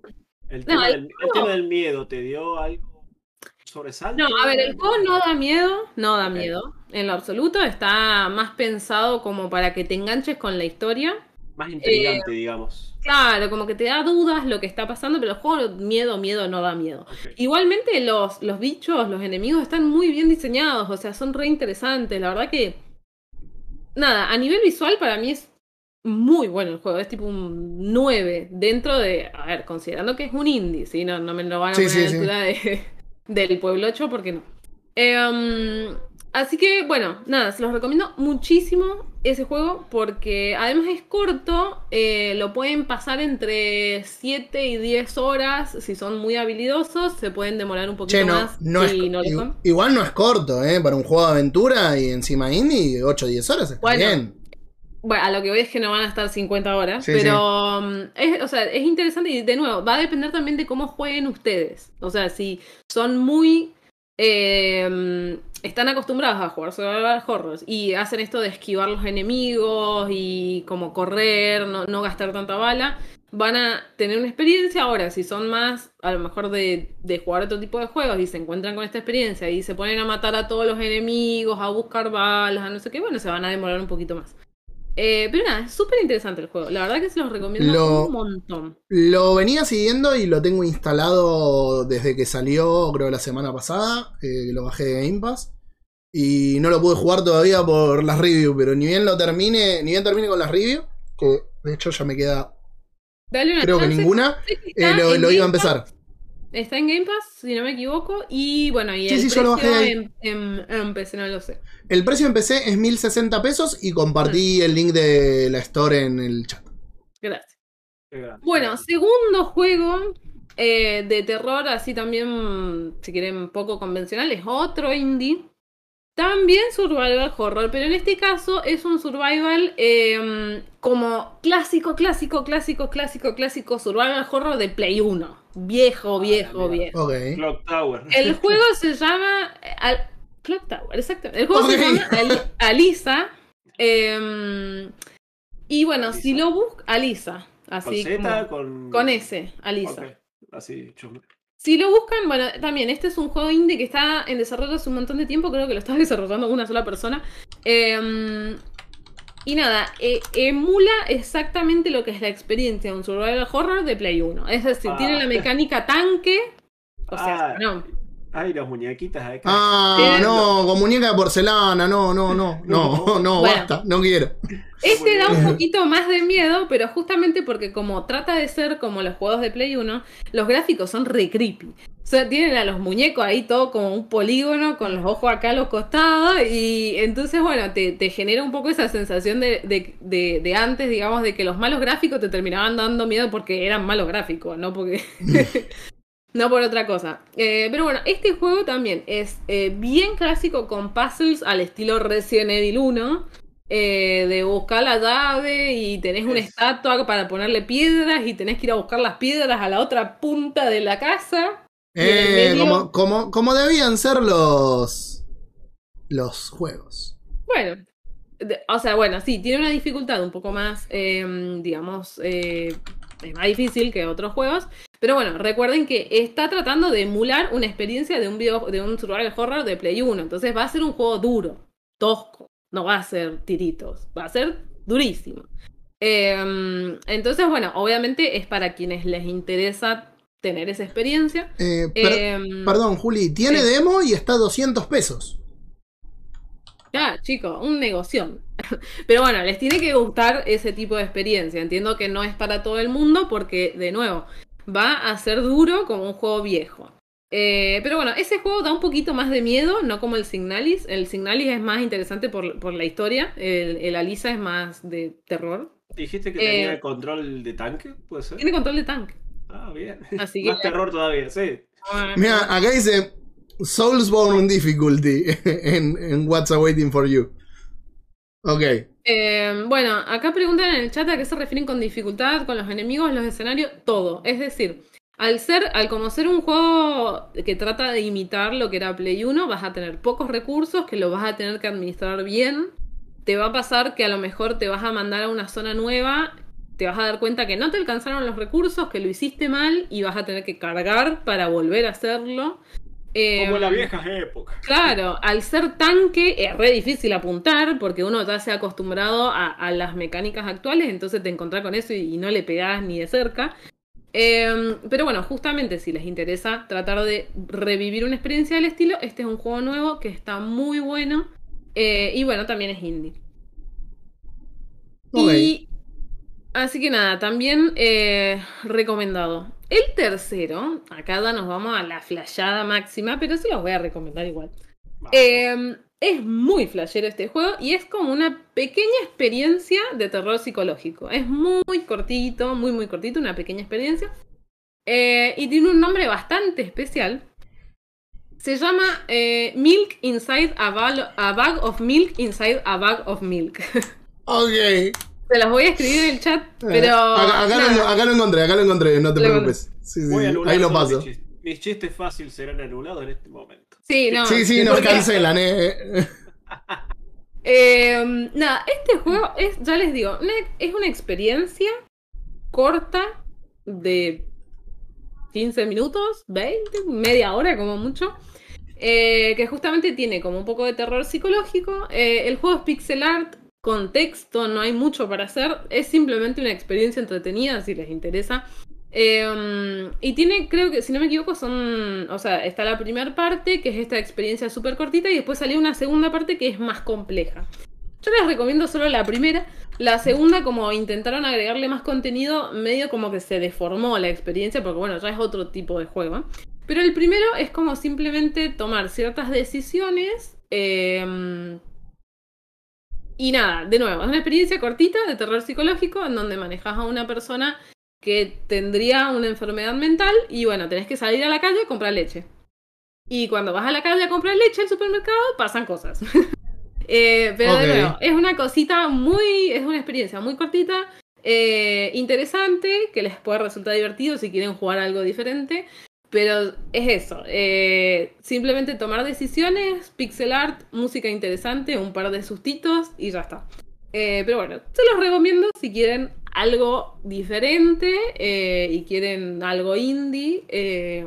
El No, tema, el del, el juego- tema del miedo, ¿te dio algo sobresalto? No, a ver, el juego no da miedo, no da miedo, en lo absoluto. Está más pensado como para que te enganches con la historia. Más Eh, intrigante, digamos. Claro, como que te da dudas lo que está pasando, pero el juego miedo, miedo no da miedo. Igualmente los, los bichos, los enemigos están muy bien diseñados, o sea, son re interesantes. La verdad que... Nada, a nivel visual para mí es muy bueno el juego, es tipo un 9 dentro de... A ver, considerando que es un indie, ¿sí? No, no me lo van a Sí, poner sí, a la sí. de, del Pueblo 8 porque no. Eh, um, así que, bueno, nada, se los recomiendo muchísimo ese juego porque además es corto, eh, lo pueden pasar entre 7 y 10 horas si son muy habilidosos, se pueden demorar un poquito Che, no, más no es, no lo son. igual no es corto, ¿eh? Para un juego de aventura y encima indie, 8 o 10 horas está Bueno, bien. Bueno, a lo que voy es que no van a estar 50 horas, Sí, pero es, o sea, es interesante y de nuevo, va a depender también de cómo jueguen ustedes. O sea, si son muy... um, están acostumbrados a jugar survival horrors y hacen esto de esquivar los enemigos y como correr, no, no gastar tanta bala, van a tener una experiencia. Ahora, si son más, a lo mejor de, de jugar otro tipo de juegos y se encuentran con esta experiencia y se ponen a matar a todos los enemigos, a buscar balas, a no sé qué, bueno, se van a demorar un poquito más. Eh, pero nada, es súper interesante el juego. La verdad que se los recomiendo Lo- un montón. Lo venía siguiendo y lo tengo instalado desde que salió, creo la semana pasada, eh, lo bajé de Game Pass. Y no lo pude jugar todavía por las reviews, pero ni bien lo termine, ni bien termine con las reviews, que de hecho ya me queda, Dale una creo que ninguna, eh, lo, iba a empezar. Está en Game Pass, si no me equivoco. Y bueno, y Sí, el sí, yo lo bajé ahí. en, en- en PC no lo sé. El precio en PC es 1060 pesos y compartí el link de la store en el chat. Gracias. Bueno, segundo juego eh, de terror, así también, si quieren, poco convencional, es otro indie. También survival horror, pero en este caso es un survival eh, como clásico, clásico, clásico, clásico, clásico survival horror de Play 1. Viejo, viejo, mira. viejo. Ok. Clock Tower. El juego se llama eh, Al- Clock Tower, exactamente. El juego se llama Ali- Alisa. eh, y bueno, si lo buscas, Alisa. con Así Z, como- con... con S, Alisa. Ok. así chusme. Si lo buscan, bueno, también este es un juego indie que está en desarrollo hace un montón de tiempo, creo que lo está desarrollando una sola persona. Eh, y nada, eh, emula exactamente lo que es la experiencia de un survival horror de Play 1. Es decir, Ah. tiene la mecánica tanque. O sea, Ah. no. Ay, las muñequitas acá. Ah, no, con muñeca de porcelana, no, no, no, no, no, Bueno. basta, no quiero. Este da un poquito más de miedo, pero justamente porque como trata de ser como los juegos de Play 1, los gráficos son re creepy. O sea, tienen a los muñecos ahí todo como un polígono, con los ojos acá a los costados, y entonces, bueno, te, te genera un poco esa sensación de, de, de- de antes, digamos, de que los malos gráficos te terminaban dando miedo porque eran malos gráficos, no porque... No por otra cosa. Eh, pero bueno, este juego también es eh, bien clásico con puzzles al estilo Resident Evil 1. eh, de buscar la llave y tenés una Es- estatua para ponerle piedras y tenés que ir a buscar las piedras a la otra punta de la casa. Eh, medio- como, como, como debían ser los, los juegos. Bueno, de- o sea, bueno, sí, tiene una dificultad un poco más, eh, digamos, es más difícil que otros juegos. Pero bueno, recuerden que está tratando de emular una experiencia de un video, de un survival horror de Play 1. Entonces va a ser un juego duro, tosco. No va a ser tiritos, va a ser durísimo. Eh, entonces, bueno, obviamente es para quienes les interesa tener esa experiencia. Eh, per- Eh, perdón, Juli, tiene demo y está a 200 pesos. Ya, chicos, un negocio. Pero bueno, les tiene que gustar ese tipo de experiencia. Entiendo que no es para todo el mundo porque, de nuevo, va a ser duro como un juego viejo. Eh, pero bueno, ese juego da un poquito más de miedo, no como el Signalis. El Signalis es más interesante por, por la historia. El, el Alisa es más de terror. Dijiste que Eh, tenía el control de tanque, ¿puede ser? Tiene control de tanque. Ah, bien. Así que. Más terror todavía, sí. Mira, acá dice Soulsborne Difficulty en, en What's Awaiting for You. Ok. Eh, bueno, acá preguntan en el chat a qué se refieren con dificultad, con los enemigos, los escenarios, todo. Es decir, al ser, al como ser un juego que trata de imitar lo que era Play 1, vas a tener pocos recursos, que lo vas a tener que administrar bien. Te va a pasar que a lo mejor te vas a mandar a una zona nueva, te vas a dar cuenta que no te alcanzaron los recursos, que lo hiciste mal y vas a tener que cargar para volver a hacerlo. Eh, Como en las viejas épocas. Claro, al ser tanque es re difícil apuntar porque uno ya se ha acostumbrado a, a las mecánicas actuales, entonces te encontrás con eso y, y no le pegás ni de cerca. Eh, pero bueno, justamente si les interesa tratar de revivir una experiencia del estilo, este es un juego nuevo que está muy bueno eh, y bueno, también es indie. Ok. Y así que nada, también eh, recomendado. El tercero, acá ya nos vamos a la flashada máxima, pero se los voy a recomendar igual. Eh, es muy flashero este juego y es como una pequeña experiencia de terror psicológico. Es muy cortito, muy muy cortito, una pequeña experiencia. Eh, y tiene un nombre bastante especial. Se llama eh, Milk Inside a, bag- a Bag of Milk Inside a Bag of Milk. Ok. Se los voy a escribir en el chat, pero... Eh, acá, acá lo, acá lo encontré, acá lo encontré, no te Lo preocupes. Sí, sí, Voy a sí, anular ahí lo paso. Mis chistes, mis chistes fáciles serán anulados en este momento. Sí, no. Sí, sí, nos porque- cancelan, eh. Eh, nada, este juego es, ya les digo, una- es una experiencia corta de 15 minutos, 20, media hora como mucho, eh, que justamente tiene como un poco de terror psicológico. Eh, el juego es pixel art, con texto, no hay mucho para hacer, es simplemente una experiencia entretenida si les interesa. Eh, y tiene, creo que, si no me equivoco, son. O sea, está la primera parte, que es esta experiencia súper cortita, y después salió una segunda parte que es más compleja. Yo les recomiendo solo la primera. La segunda, como intentaron agregarle más contenido, medio como que se deformó la experiencia, porque bueno, ya es otro tipo de juego. Pero el primero es como simplemente tomar ciertas decisiones. eh, y nada, de nuevo, es una experiencia cortita de terror psicológico en donde manejas a una persona que tendría una enfermedad mental y bueno, tenés que salir a la calle a comprar leche. Y cuando vas a la calle a comprar leche al supermercado, pasan cosas. Eh, pero de nuevo, es una cosita muy, es una experiencia muy cortita, eh, interesante, que les puede resultar divertido si quieren jugar algo diferente. Pero es eso, eh, simplemente tomar decisiones, pixel art, música interesante, un par de sustitos y ya está. Eh, pero bueno, se los recomiendo si quieren algo diferente eh, y quieren algo indie, eh,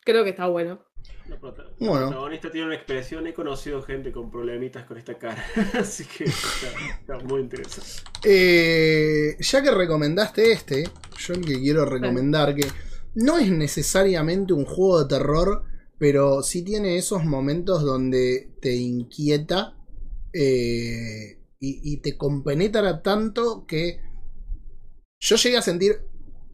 creo que está bueno. La Bueno. protagonista tiene una expresión. He conocido gente con problemitas con esta cara. Así que está, está muy interesante. Eh, ya que recomendaste este, yo el que quiero recomendar que no es necesariamente un juego de terror, pero sí tiene esos momentos donde te inquieta eh, y, te compenetra tanto que yo llegué a sentir,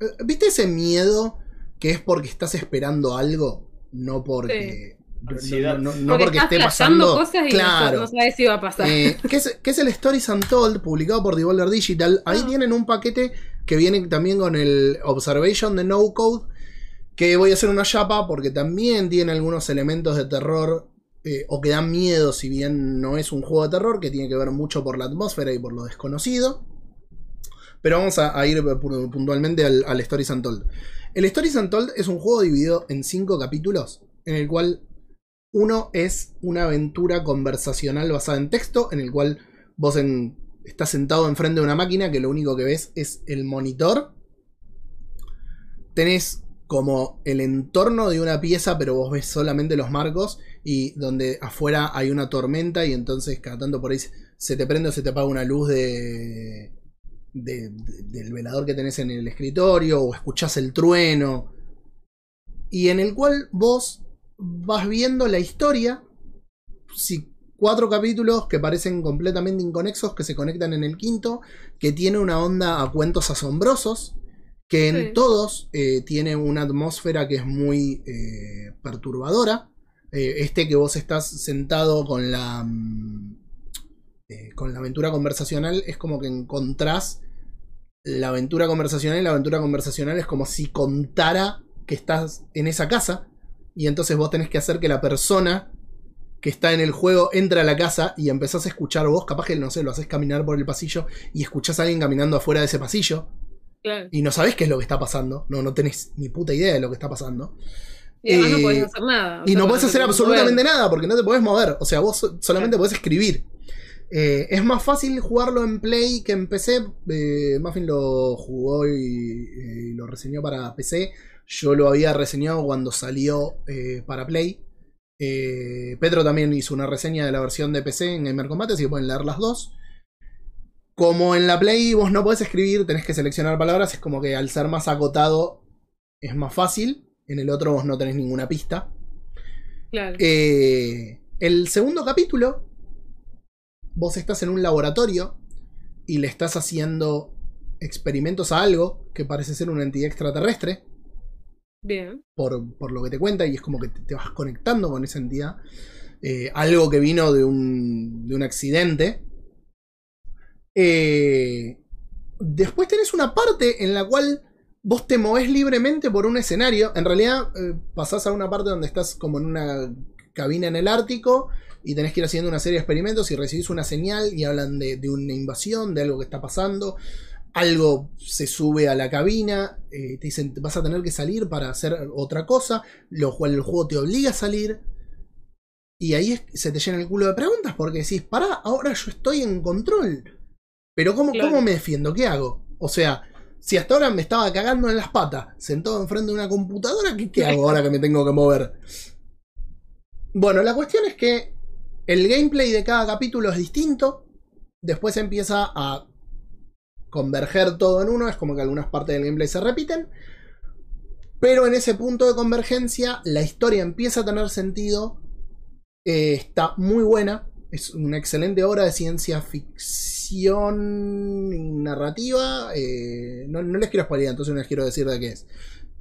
eh, ¿viste ese miedo que es porque estás esperando algo? No porque... Ansiedad. No, no- no porque, estás esté pasando. cosas y claro. no, no sabes si va a pasar. Eh, que, es, el Stories Untold, publicado por Devolver Digital. Ahí Ah. tienen un paquete que viene también con el Observation de No Code. Que voy a hacer una chapa porque también tiene algunos elementos de terror. eh, o que dan miedo, si bien no es un juego de terror, que tiene que ver mucho por la atmósfera y por lo desconocido. Pero vamos a, a ir pu- puntualmente al, al Stories Untold. El Stories Untold es un juego dividido en cinco capítulos, en el cual uno es una aventura conversacional basada en texto, en el cual vos estás sentado enfrente de una máquina que lo único que ves es el monitor. Tenés como el entorno de una pieza, pero vos ves solamente los marcos y donde afuera hay una tormenta y entonces cada tanto por ahí se- se te prende o se te apaga una luz de, de- de- del velador que tenés en el escritorio o escuchás el trueno y en el cual vos vas viendo la historia si cuatro capítulos que parecen completamente inconexos que se conectan en el quinto que tiene una onda a cuentos asombrosos que en Sí. todos eh, tiene una atmósfera que es muy eh, perturbadora Eh, este que vos estás sentado con la mm, con la aventura conversacional es como que encontrás la aventura conversacional y la aventura conversacional es como si contara que estás en esa casa y entonces vos tenés que hacer que la persona que está en el juego entre a la casa y empezás a escuchar vos, capaz que no sé, lo haces caminar por el pasillo y escuchás a alguien caminando afuera de ese pasillo Claro. y no sabés qué es lo que está pasando, no, no tenés ni puta idea de lo que está pasando. Y además eh, no podés hacer nada. Y sea, no podés hacer absolutamente mover. nada porque no te podés mover. O sea, vos so- solamente Claro. podés escribir. Eh, es más fácil jugarlo en Play que en PC. Eh, Muffin lo jugó y, y lo reseñó para PC. Yo lo había reseñado cuando salió eh, para Play. Eh, Pedro también hizo una reseña de la versión de PC en Gamer Combate, así que pueden leer las dos. Como en la Play vos no podés escribir, tenés que seleccionar palabras, es como que al ser más acotado es más fácil. En el otro vos no tenés ninguna pista. Claro. Eh, el segundo capítulo, vos estás en un laboratorio y le estás haciendo experimentos a algo que parece ser una entidad extraterrestre, Bien. por, por lo que te cuenta, y es como que te, vas conectando con esa entidad. Eh, algo que vino de un, de un accidente. Eh, después tenés una parte en la cual vos te movés libremente por un escenario. En realidad, eh, pasás a una parte donde estás como en una cabina en el Ártico y tenés que ir haciendo una serie de experimentos y recibís una señal y hablan de, de una invasión, de algo que está pasando. Algo se sube a la cabina, eh, te dicen vas a tener que salir para hacer otra cosa, lo cual el juego te obliga a salir. Y ahí es- se te llena el culo de preguntas porque decís, pará, ahora yo estoy en control. Pero ¿cómo, Claro. ¿cómo me defiendo? ¿Qué hago? O sea, si hasta ahora me estaba cagando en las patas, sentado enfrente de una computadora, ¿qué, qué hago ahora que me tengo que mover? Bueno, la cuestión es que el gameplay de cada capítulo es distinto. Después empieza a converger todo en uno. Es como que algunas partes del gameplay se repiten. Pero en ese punto de convergencia, la historia empieza a tener sentido. Eh, está muy buena. Es una excelente obra de ciencia ficción y narrativa. Eh, no, les quiero spoilear, entonces no les quiero decir de qué es.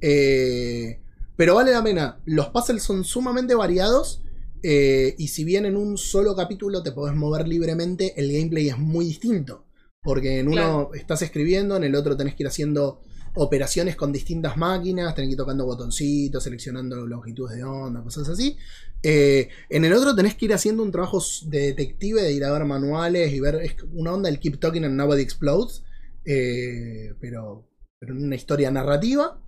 Eh, pero vale la pena. Los puzzles son sumamente variados. y si bien en un solo capítulo te podés mover libremente, el gameplay es muy distinto. Porque en uno Claro. estás escribiendo, en el otro tenés que ir haciendo operaciones con distintas máquinas, tenés que ir tocando botoncitos, seleccionando longitudes de onda, cosas así. Eh, en el otro tenés que ir haciendo un trabajo de detective, de ir a ver manuales y ver. Es una onda el Keep Talking and Nobody Explodes. eh, pero, pero en una historia narrativa.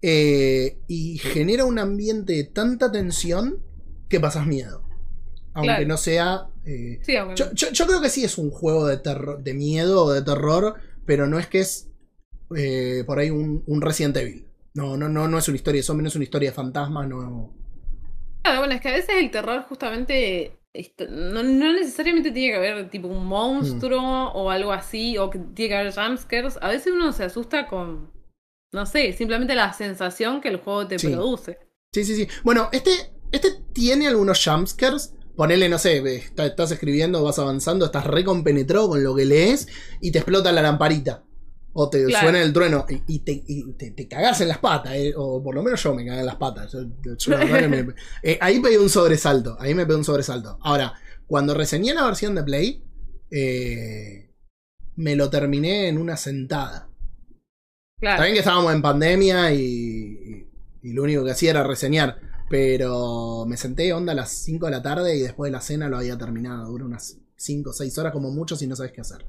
eh, y genera un ambiente de tanta tensión que pasas miedo. Aunque Claro. no sea. Eh, Sí, yo, yo- yo creo que sí es un juego de, terror, de miedo o de terror, pero no es que es eh, por ahí un, un Resident Evil. No, no, no, no es una historia de zombies, no es una historia de fantasmas, no. Claro, bueno, es que a veces el terror justamente esto- no, no necesariamente tiene que haber tipo un monstruo Mm. o algo así, o que tiene que haber jumpscares. A veces uno se asusta con, no sé, simplemente la sensación que el juego te Sí. produce. Sí, sí, sí. Bueno, este, este tiene algunos jumpscares. Ponele, no sé, está- estás escribiendo, vas avanzando, estás recompenetrado con lo que lees y te explota la lamparita. O te Claro. suena el trueno y, y te, y te, te cagás en las patas, eh, o por lo menos yo me cagué en las patas. Yo- yo la verdad que me- eh, ahí pegué un sobresalto, ahí me pegué un sobresalto. Ahora, cuando reseñé la versión de Play, eh, me lo terminé en una sentada. Claro. También que estábamos en pandemia y, y- y lo único que hacía era reseñar. Pero me senté onda a las 5 de la tarde y después de la cena lo había terminado. Dura unas 5 o 6 horas como mucho si no sabes qué hacer.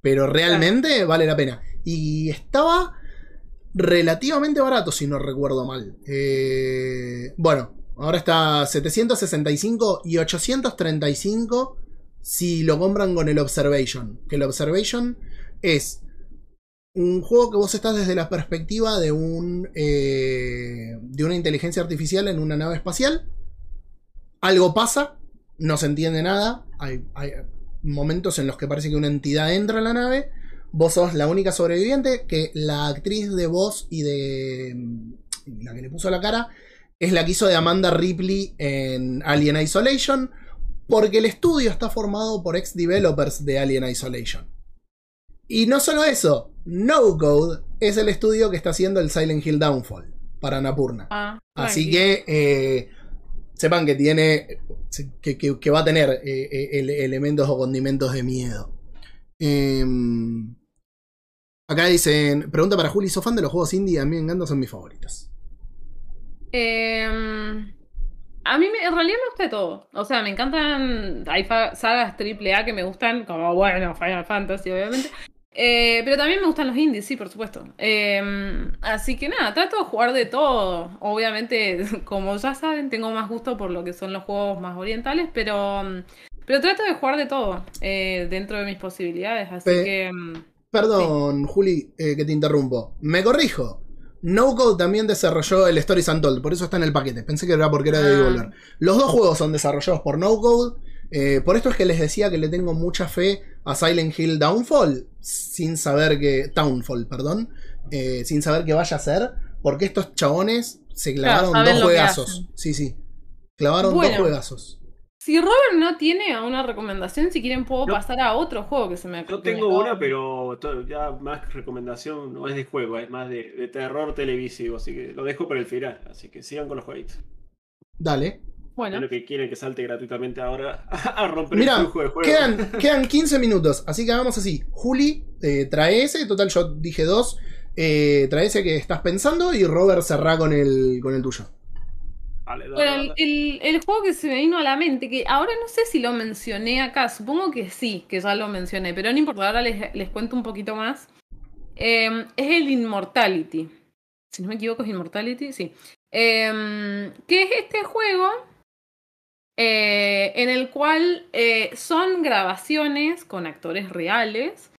Pero realmente vale la pena. Y estaba relativamente barato si no recuerdo mal. Eh, bueno, ahora está 765 y 835 si lo compran con el Observation. Que el Observation es un juego que vos estás desde la perspectiva de un eh, de una inteligencia artificial en una nave espacial. Algo pasa, no se entiende nada. Hay, hay momentos en los que parece que una entidad entra en la nave. Vos sos la única sobreviviente. Que la actriz de voz y de mm, la que le puso la cara es la que hizo de Amanda Ripley en Alien Isolation. Porque el estudio está formado por ex developers de Alien Isolation. Y no solo eso, No Code es el estudio que está haciendo el Silent Hill Downfall para Annapurna. Ah, Así que eh, sepan que tiene. que, que- que va a tener eh, eh, ele- elementos o condimentos de miedo. Em, acá dicen. Pregunta para Juli: ¿sos fan de los juegos indie? A mí me encantan, son mis favoritos. Em, a mí me- en realidad me gusta de todo. O sea, me encantan. Hay fa- sagas AAA que me gustan, como bueno, Final Fantasy, obviamente. Eh, pero también me gustan los indies, sí, por supuesto. Em, así que nada, trato de jugar de todo. Obviamente, como ya saben, tengo más gusto por lo que son los juegos más orientales, pero, mm, pero trato de jugar de todo eh, dentro de mis posibilidades. Así Pe- que. mm, Perdón, Juli, eh, que te interrumpo. Me corrijo. No Code también desarrolló el Stories Untold, por eso está en el paquete. Pensé que era porque era de Ah. Devolver. Los dos juegos son desarrollados por No Code. por esto es que les decía que le tengo mucha fe a Silent Hill Downfall, sin saber que. Downfall, perdón. eh, sin saber qué vaya a ser. Porque estos chabones se clavaron dos juegazos. Sí, sí. Clavaron Bueno. dos juegazos. Si Robert no tiene una recomendación, si quieren puedo pasar a otro juego que se me Yo me tengo una, pero ya más recomendación no es de juego, es más de, de terror televisivo, así que lo dejo para el final. Así que sigan con los jueguitos. Dale. Bueno, Es lo que quieren que salte gratuitamente ahora a romper Mira, el flujo de juego. quedan, quedan 15 minutos, así que hagamos así. Juli, eh, trae ese, total yo dije dos. eh, trae ese que estás pensando y Robert cerrá con el, con el tuyo. Dale, dale, bueno, el, dale. el- el juego que se me vino a la mente, que ahora no sé si lo mencioné acá, supongo que sí, que ya lo mencioné, pero no importa, ahora les, les cuento un poquito más. Eh, es el Immortality. Si no me equivoco, es Immortality, sí. Eh, que es este juego eh, en el cual eh, son grabaciones con actores reales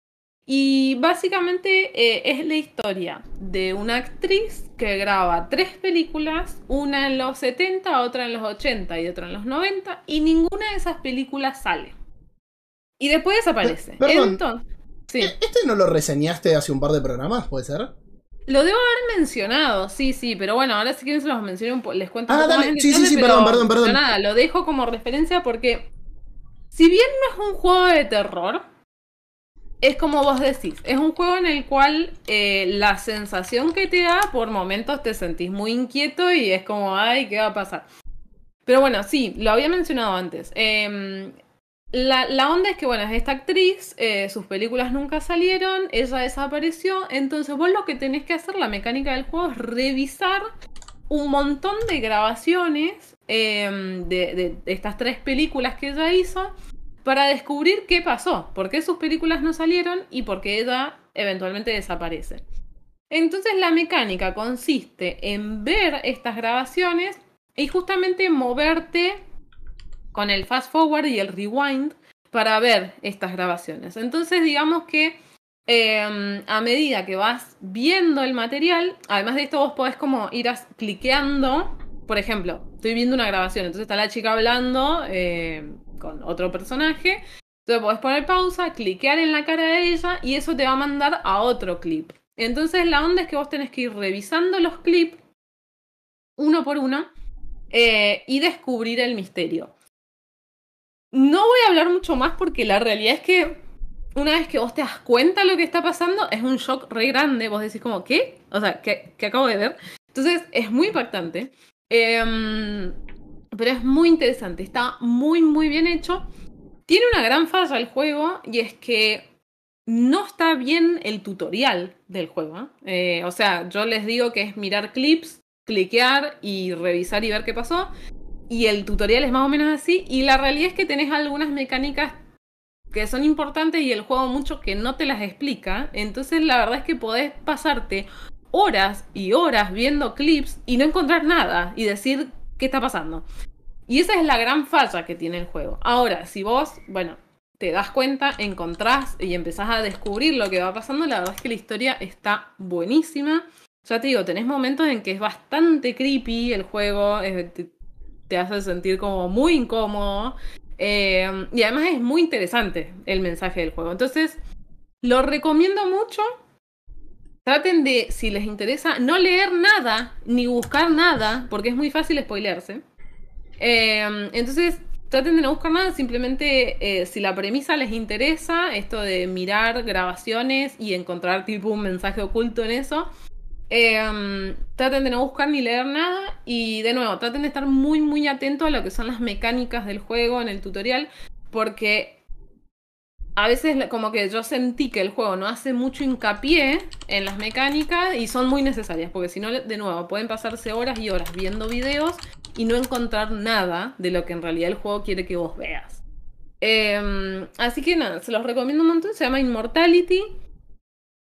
y básicamente eh, es la historia de una actriz que graba tres películas, una en los 70, otra en los 80 y otra en los 90 y ninguna de esas películas sale. Y después desaparece. Pe- perdón. Entonces, sí. ¿E- ¿Este no lo reseñaste hace un par de programas, puede ser? Lo debo haber mencionado, sí, sí, pero bueno, ahora si quieren se los menciono un po- les cuento un Ah, poco dale, más sí, sí, sí, perdón, perdón, perdón. nada, lo dejo como referencia porque si bien no es un juego de terror, es como vos decís, es un juego en el cual eh, la sensación que te da, por momentos te sentís muy inquieto y es como, ay, ¿qué va a pasar? Pero bueno, sí, lo había mencionado antes. Em, la, onda es que, bueno, es esta actriz, eh, sus películas nunca salieron, ella desapareció, entonces vos lo que tenés que hacer, la mecánica del juego, es revisar un montón de grabaciones em, de estas tres películas que ella hizo para descubrir qué pasó, por qué sus películas no salieron y por qué ella eventualmente desaparece. Entonces la mecánica consiste en ver estas grabaciones y justamente moverte con el fast forward y el rewind para ver estas grabaciones. Entonces digamos que eh, a medida que vas viendo el material, además de esto vos podés como ir cliqueando, por ejemplo, estoy viendo una grabación, entonces está la chica hablando eh, con otro personaje, entonces podés poner pausa, cliquear en la cara de ella y eso te va a mandar a otro clip. Entonces la onda es que vos tenés que ir revisando los clips uno por uno eh, y descubrir el misterio. No voy a hablar mucho más porque la realidad es que una vez que vos te das cuenta de lo que está pasando, es un shock re grande. Vos decís como, ¿qué? O sea, ¿qué, acabo de ver? Entonces, es muy impactante. Em, pero es muy interesante. Está muy, muy bien hecho. Tiene una gran falla el juego y es que no está bien el tutorial del juego. ¿eh? Eh, o sea, yo les digo que es mirar clips, cliquear y revisar y ver qué pasó. Y el tutorial es más o menos así. Y la realidad es que tenés algunas mecánicas que son importantes y el juego mucho que no te las explica. Entonces la verdad es que podés pasarte horas y horas viendo clips y no encontrar nada y decir qué está pasando. Y esa es la gran falla que tiene el juego. Ahora, si vos, bueno, te das cuenta, encontrás y empezás a descubrir lo que va pasando, la verdad es que la historia está buenísima. Ya te digo, tenés momentos en que es bastante creepy el juego, te hace sentir como muy incómodo. eh, y además es muy interesante el mensaje del juego. Entonces, lo recomiendo mucho. Traten de, si les interesa, no leer nada, ni buscar nada, porque es muy fácil spoilearse. Eh, entonces, traten de no buscar nada, simplemente eh, si la premisa les interesa, esto de mirar grabaciones y encontrar tipo un mensaje oculto en eso, eh, traten de no buscar ni leer nada y de nuevo, traten de estar muy muy atentos a lo que son las mecánicas del juego en el tutorial, porque a veces como que yo sentí que el juego no hace mucho hincapié en las mecánicas y son muy necesarias, porque si no, de nuevo, pueden pasarse horas y horas viendo videos y no encontrar nada de lo que en realidad el juego quiere que vos veas. Eh, así que nada, se los recomiendo un montón, se llama Immortality.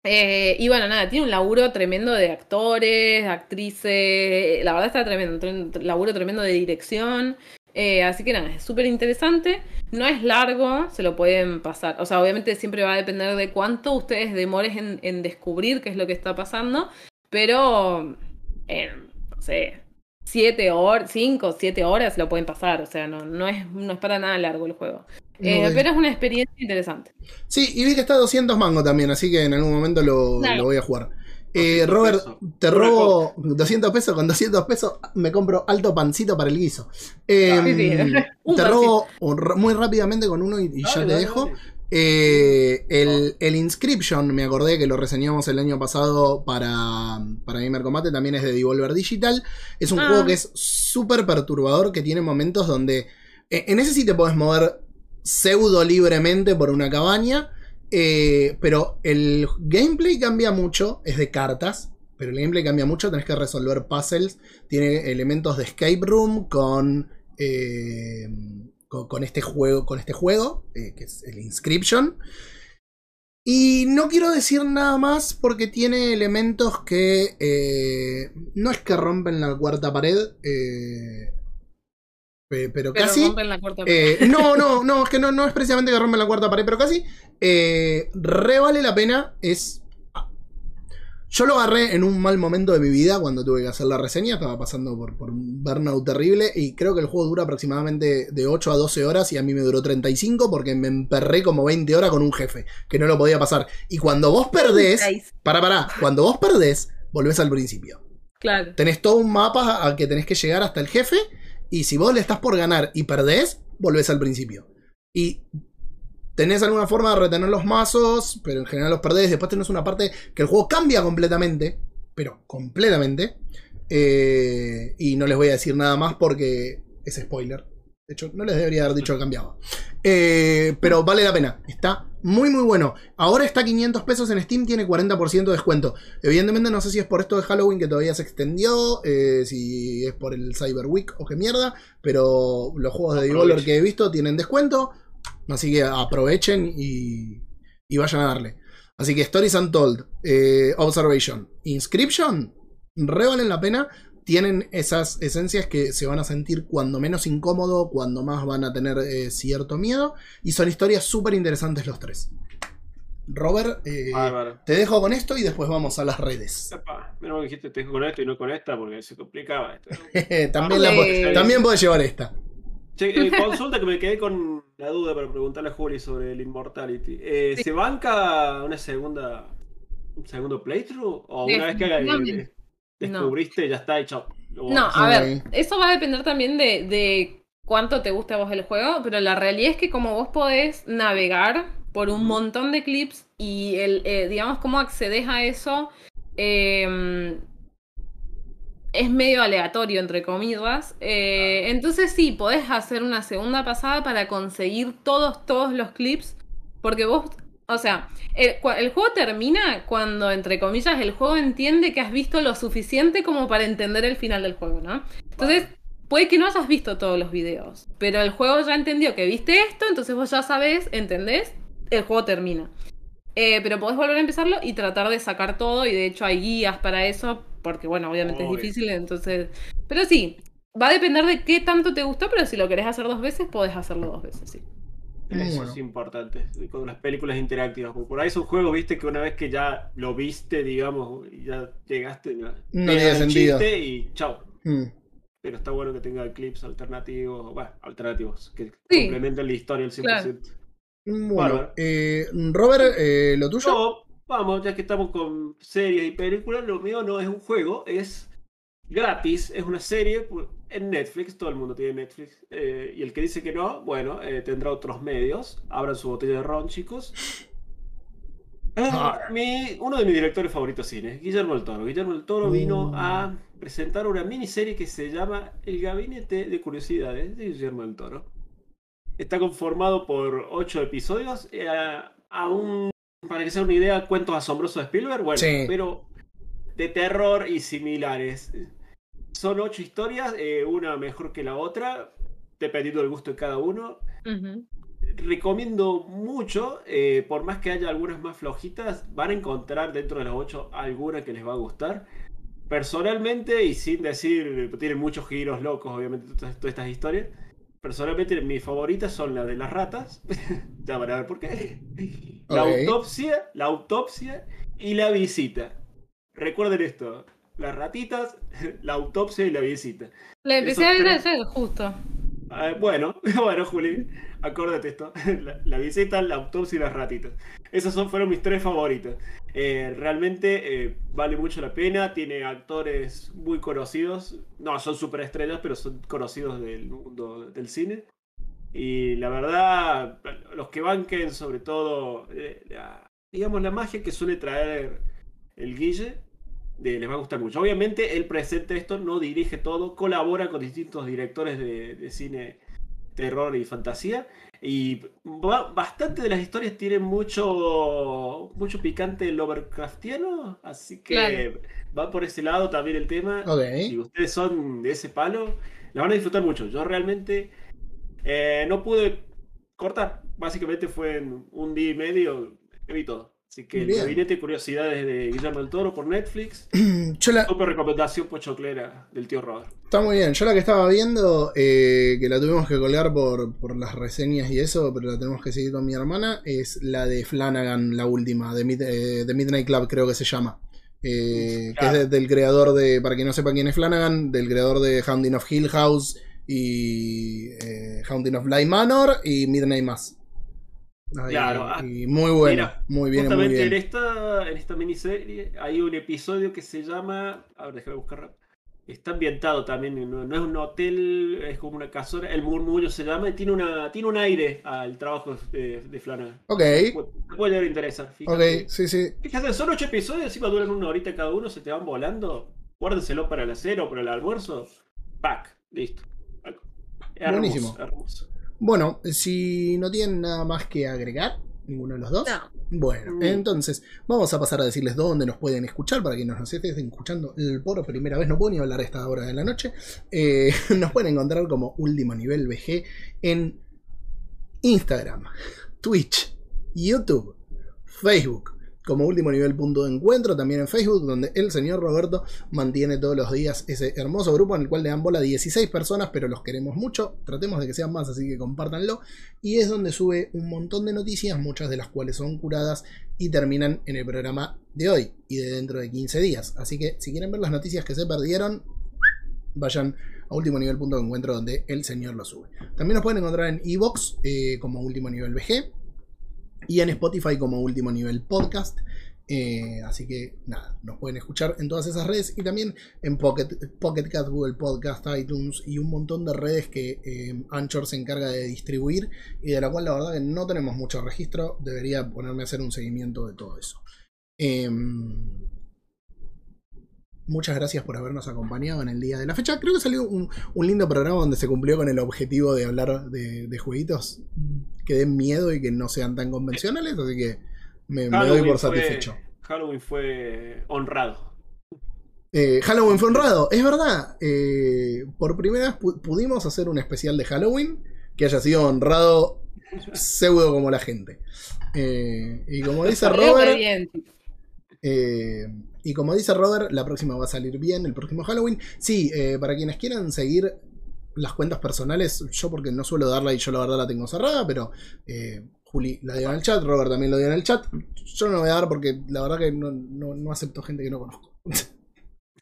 Eh, y bueno, nada, tiene un laburo tremendo de actores, actrices, la verdad está tremendo, tre- laburo tremendo de dirección. Eh, así que nada, es súper interesante. No es largo, se lo pueden pasar. O sea, obviamente siempre va a depender de cuánto ustedes demores en, descubrir qué es lo que está pasando. Pero, en, no sé, siete horas, cinco, siete horas lo pueden pasar. O sea, no, no, es, no es para nada largo el juego. Eh. Pero es una experiencia interesante. Sí, y vi que está a 200 mango también, así que en algún momento lo, Claro. lo voy a jugar. Eh, 200 Robert, pesos. te robo 200 pesos. Con 200 pesos me compro alto pancito para el guiso. Eh, Sí, sí. Te robo muy rápidamente con uno y, y ya te dale, dejo. dale. Eh, el, el Inscription, me acordé que lo reseñamos el año pasado para, para Gamer Combate, también es de Devolver Digital. Es un Ah. juego que es súper perturbador, que tiene momentos donde... eh, En ese sí te podés mover pseudo libremente por una cabaña, eh, pero el gameplay cambia mucho, es de cartas, pero el gameplay cambia mucho, tenés que resolver puzzles, tiene elementos de escape room con... eh, con, este juego, con este juego eh, que es el Inscription. Y no quiero decir nada más porque tiene elementos que no es que rompen la cuarta pared, pero, Pero casi. rompen la cuarta Eh, no, no, no, es que no, no es precisamente que rompen la cuarta pared, pero casi. Eh, re vale la pena. Es. Yo lo agarré en un mal momento de mi vida cuando tuve que hacer la reseña. Estaba pasando por, por un burnout terrible. Y creo que el juego dura aproximadamente de 8 a 12 horas. Y a mí me duró 35 porque me emperré como 20 horas con un jefe. Que no lo podía pasar. Y cuando vos perdés. Para, para. Cuando vos perdés, volvés al principio. Claro. Tenés todo un mapa al que tenés que llegar hasta el jefe. Y si vos le estás por ganar y perdés, volvés al principio. Y tenés alguna forma de retener los mazos, pero en general los perdés. Después tenés una parte que el juego cambia completamente. Pero completamente. Eh, y no les voy a decir nada más porque es spoiler. De hecho, no les debería haber dicho que cambiaba. Eh, pero vale la pena. Está muy, muy bueno. Ahora está 500 pesos en Steam, tiene 40% de descuento. Evidentemente, no sé si es por esto de Halloween que todavía se extendió, eh, si es por el Cyber Week o qué mierda. Pero los juegos de Devolver que he visto tienen descuento. Así que aprovechen y, y vayan a darle. Así que Stories Untold, eh, Observation, Inscription, re valen la pena. Tienen esas esencias que se van a sentir cuando menos incómodo, cuando más van a tener eh, cierto miedo. Y son historias súper interesantes los tres. Robert, eh, te dejo con esto y después vamos a las redes. Epa, menos mal que dijiste te dejo con esto y no con esta porque se complicaba esto. también, la, también podés llevar esta. Che, eh, consulta que me quedé con la duda para preguntarle a Juli sobre el Immortality. Eh, Sí. ¿Se banca una segunda un segundo playthrough? ¿O una vez que Definitivamente. Descubriste ya está y chao? Lo No, a ver, eso va a depender también de, de cuánto te guste a vos el juego, pero la realidad es que como vos podés navegar por un montón de clips y el, eh, digamos cómo accedes a eso eh, es medio aleatorio, entre comillas. Eh, entonces sí, podés hacer una segunda pasada para conseguir todos, todos los clips, porque vos... O sea, el, juego termina cuando, entre comillas, el juego entiende que has visto lo suficiente como para entender el final del juego, ¿no? Entonces, puede que no hayas visto todos los videos, pero el juego ya entendió que viste esto, entonces vos ya sabés, ¿entendés? El juego termina. Eh, pero podés volver a empezarlo y tratar de sacar todo, y de hecho hay guías para eso, porque bueno, obviamente Obvio. es difícil, entonces... Pero sí, va a depender de qué tanto te gustó, pero si lo querés hacer dos veces, podés hacerlo dos veces, sí. Muy Eso bueno. es importante. Con las películas interactivas. Porque por ahí son juegos, viste, que una vez que ya lo viste, digamos, y ya llegaste, ya No tiene sentido. y chao. Mm. Pero está bueno que tenga clips alternativos, bueno, alternativos, que Sí. complementen la historia al 100%. Claro. Bueno, Bárbaro. eh, Robert, eh, lo tuyo. No, vamos, ya que estamos con series y películas, lo mío no es un juego, es gratis, es una serie en Netflix, todo el mundo tiene Netflix, eh, y el que dice que no, bueno, eh, tendrá otros medios, abran su botella de ron, chicos. Ah. mi- uno de mis directores favoritos de cine, Guillermo del Toro. Guillermo del Toro vino a presentar una miniserie que se llama El Gabinete de Curiosidades de Guillermo del Toro. Está conformado por ocho episodios, eh, a un para que sea una idea, cuentos asombrosos de Spielberg, bueno, Sí. pero de terror y similares. Son ocho historias, eh, una mejor que la otra, dependiendo del gusto de cada uno. Recomiendo mucho, eh, por más que haya algunas más flojitas, van a encontrar dentro de las ocho alguna que les va a gustar. Personalmente, y sin decir, tienen muchos giros locos, obviamente, todas, todas estas historias. Personalmente, mis favoritas son las de las ratas. ya van a ver por qué. La autopsia, la autopsia y la visita. Recuerden esto: las ratitas, la autopsia y la visita. La empecé Esos a ver tres- ayer, justo. Ah, bueno, bueno, Juli, acuérdate esto. La, la visita, la autopsia y las ratitas. Esas son, fueron mis tres favoritas. Eh, realmente eh, vale mucho la pena. Tiene actores muy conocidos. No, son superestrellas, pero son conocidos del mundo del cine. Y la verdad, los que banquen, sobre todo, eh, la- digamos, la magia que suele traer el Guille, de- les va a gustar mucho. Obviamente, él presenta esto, no dirige todo, colabora con distintos directores de, de cine, terror y fantasía. Y ba- bastante de las historias tienen mucho, mucho picante Lovecraftiano, así que Claro. va por ese lado también el tema. Si ustedes son de ese palo, la van a disfrutar mucho. Yo realmente eh, no pude cortar. Básicamente fue en un día y medio, vi todo. Así que el gabinete de curiosidades de Guillermo del Toro por Netflix. Yo la, Super recomendación pochoclera del tío Robert. Está muy bien. Yo la que estaba viendo, eh, que la tuvimos que colgar por, por las reseñas y eso, pero la tenemos que seguir con mi hermana, es la de Flanagan, la última, de, Mid- eh, de Midnight Club creo que se llama. Eh, que es de- del creador de, para quien no sepa quién es Flanagan, del creador de Hounding of Hill House y Hounding of Bly Manor y Midnight Mass. Ay, Claro, ah, y muy bueno, Mira, muy bien, muy Justamente en bien. esta, en esta miniserie hay un episodio que se llama. A ver, déjame buscar. Está ambientado también, no, no es un hotel, es como una casona. El murmullo se llama y tiene, una, tiene un aire al trabajo de, de Flanagan. Ok, Pu- puede llegar a interesar. Fíjate. ok, sí, sí. Fíjate, son ocho episodios, encima duran una horita cada uno, se te van volando. Guárdenselo para la cena o para el almuerzo. Pack, listo. Hermoso, Buenísimo. hermoso. Bueno, si no tienen nada más que agregar, ninguno de los dos. No. Bueno, Mm. entonces vamos a pasar a decirles dónde nos pueden escuchar para que nos estén escuchando por primera vez. No puedo ni hablar a esta hora de la noche. Eh, nos pueden encontrar como Último Nivel VG en Instagram, Twitch, YouTube, Facebook, como último nivel punto de encuentro, también en Facebook, donde el señor Roberto mantiene todos los días ese hermoso grupo en el cual le dan bola a 16 personas, pero los queremos mucho. Tratemos de que sean más, así que compártanlo. Y es donde sube un montón de noticias, muchas de las cuales son curadas y terminan en el programa de hoy y de dentro de 15 días. Así que si quieren ver las noticias que se perdieron, vayan a último nivel punto de encuentro donde el señor lo sube. También nos pueden encontrar en Evox eh, como último nivel VG y en Spotify como último nivel podcast. Eh, así que nada, nos pueden escuchar en todas esas redes y también en Pocket, Pocket Cast, Google Podcast, iTunes y un montón de redes que eh, Anchor se encarga de distribuir y de la cual la verdad que no tenemos mucho registro. Debería ponerme a hacer un seguimiento de todo eso. Em, muchas gracias por habernos acompañado en el día de la fecha. Creo que salió un, un lindo programa donde se cumplió con el objetivo de hablar de, de jueguitos que den miedo y que no sean tan convencionales, así que me, me doy por fue- satisfecho. Halloween fue honrado. Eh, Halloween fue honrado, es verdad. eh, por primera vez pu- pudimos hacer un especial de Halloween que haya sido honrado pseudo como la gente. Eh, y como dice Robert. Eh, y como dice Robert, la próxima va a salir bien, el próximo Halloween. Sí, eh, para quienes quieran seguir las cuentas personales, yo porque no suelo darla y yo la verdad la tengo cerrada, pero eh, Juli la dio en el chat, Robert también lo dio en el chat. Yo no lo voy a dar porque la verdad que no, no- no acepto gente que no conozco.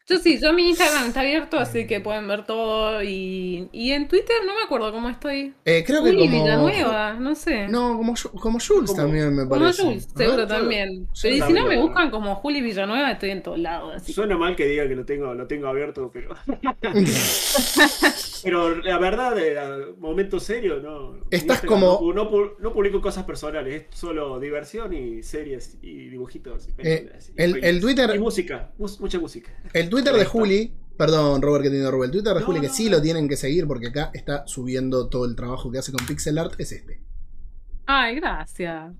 Yo sí, yo mi Instagram está abierto, así que pueden ver todo. Y, y en Twitter no me acuerdo cómo estoy. Eh, creo que Juli como... Villanueva, no sé. No, como, como Jules Como- también me como parece. Jules, A seguro también. sí, Pero y si no me buscan como Juli Villanueva, estoy en todos lados. Suena mal que diga que lo tengo, lo tengo abierto, pero. pero la verdad, de momento serio, no. Estás Instagram como- No, no pu- no publico cosas personales, es solo diversión y series y dibujitos. y Eh, el, Twitter, Y música, mucha música. El Twitter de. Juli, perdón Robert que te interrumpo, el Twitter de No, Juli que sí no. lo tienen que seguir porque acá está subiendo todo el trabajo que hace con Pixel Art es este. Ay, gracias.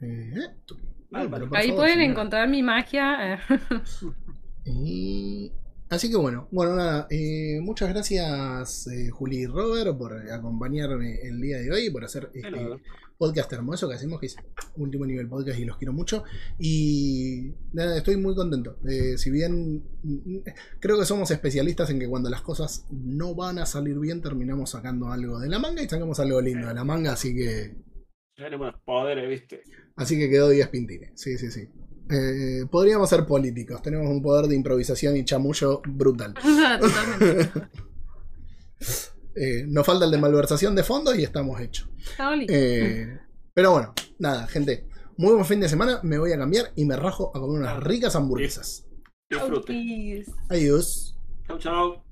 Eh, eh, tú- Ahí favor, pueden señora. encontrar mi magia. eh. Y- Así que bueno, bueno nada, eh, muchas gracias eh, Juli y Robert por acompañarme el día de hoy y por hacer este podcast hermoso que hacemos, que es último nivel podcast y los quiero mucho. Y nada, estoy muy contento. Eh, si bien mm, creo que somos especialistas en que cuando las cosas no van a salir bien, terminamos sacando algo de la manga y sacamos algo lindo de la manga, así que. tenemos poderes, ¿viste? Así que quedó 10 pintines. Sí, sí, sí. Eh, podríamos ser políticos, tenemos un poder de improvisación y chamullo brutal. Totalmente. Eh, nos falta el de malversación de fondos y estamos hechos. Eh, pero bueno, nada, gente. Muy buen fin de semana. Me voy a cambiar y me rajo a comer unas ricas hamburguesas. Disfrute. Adiós. Chau, chau.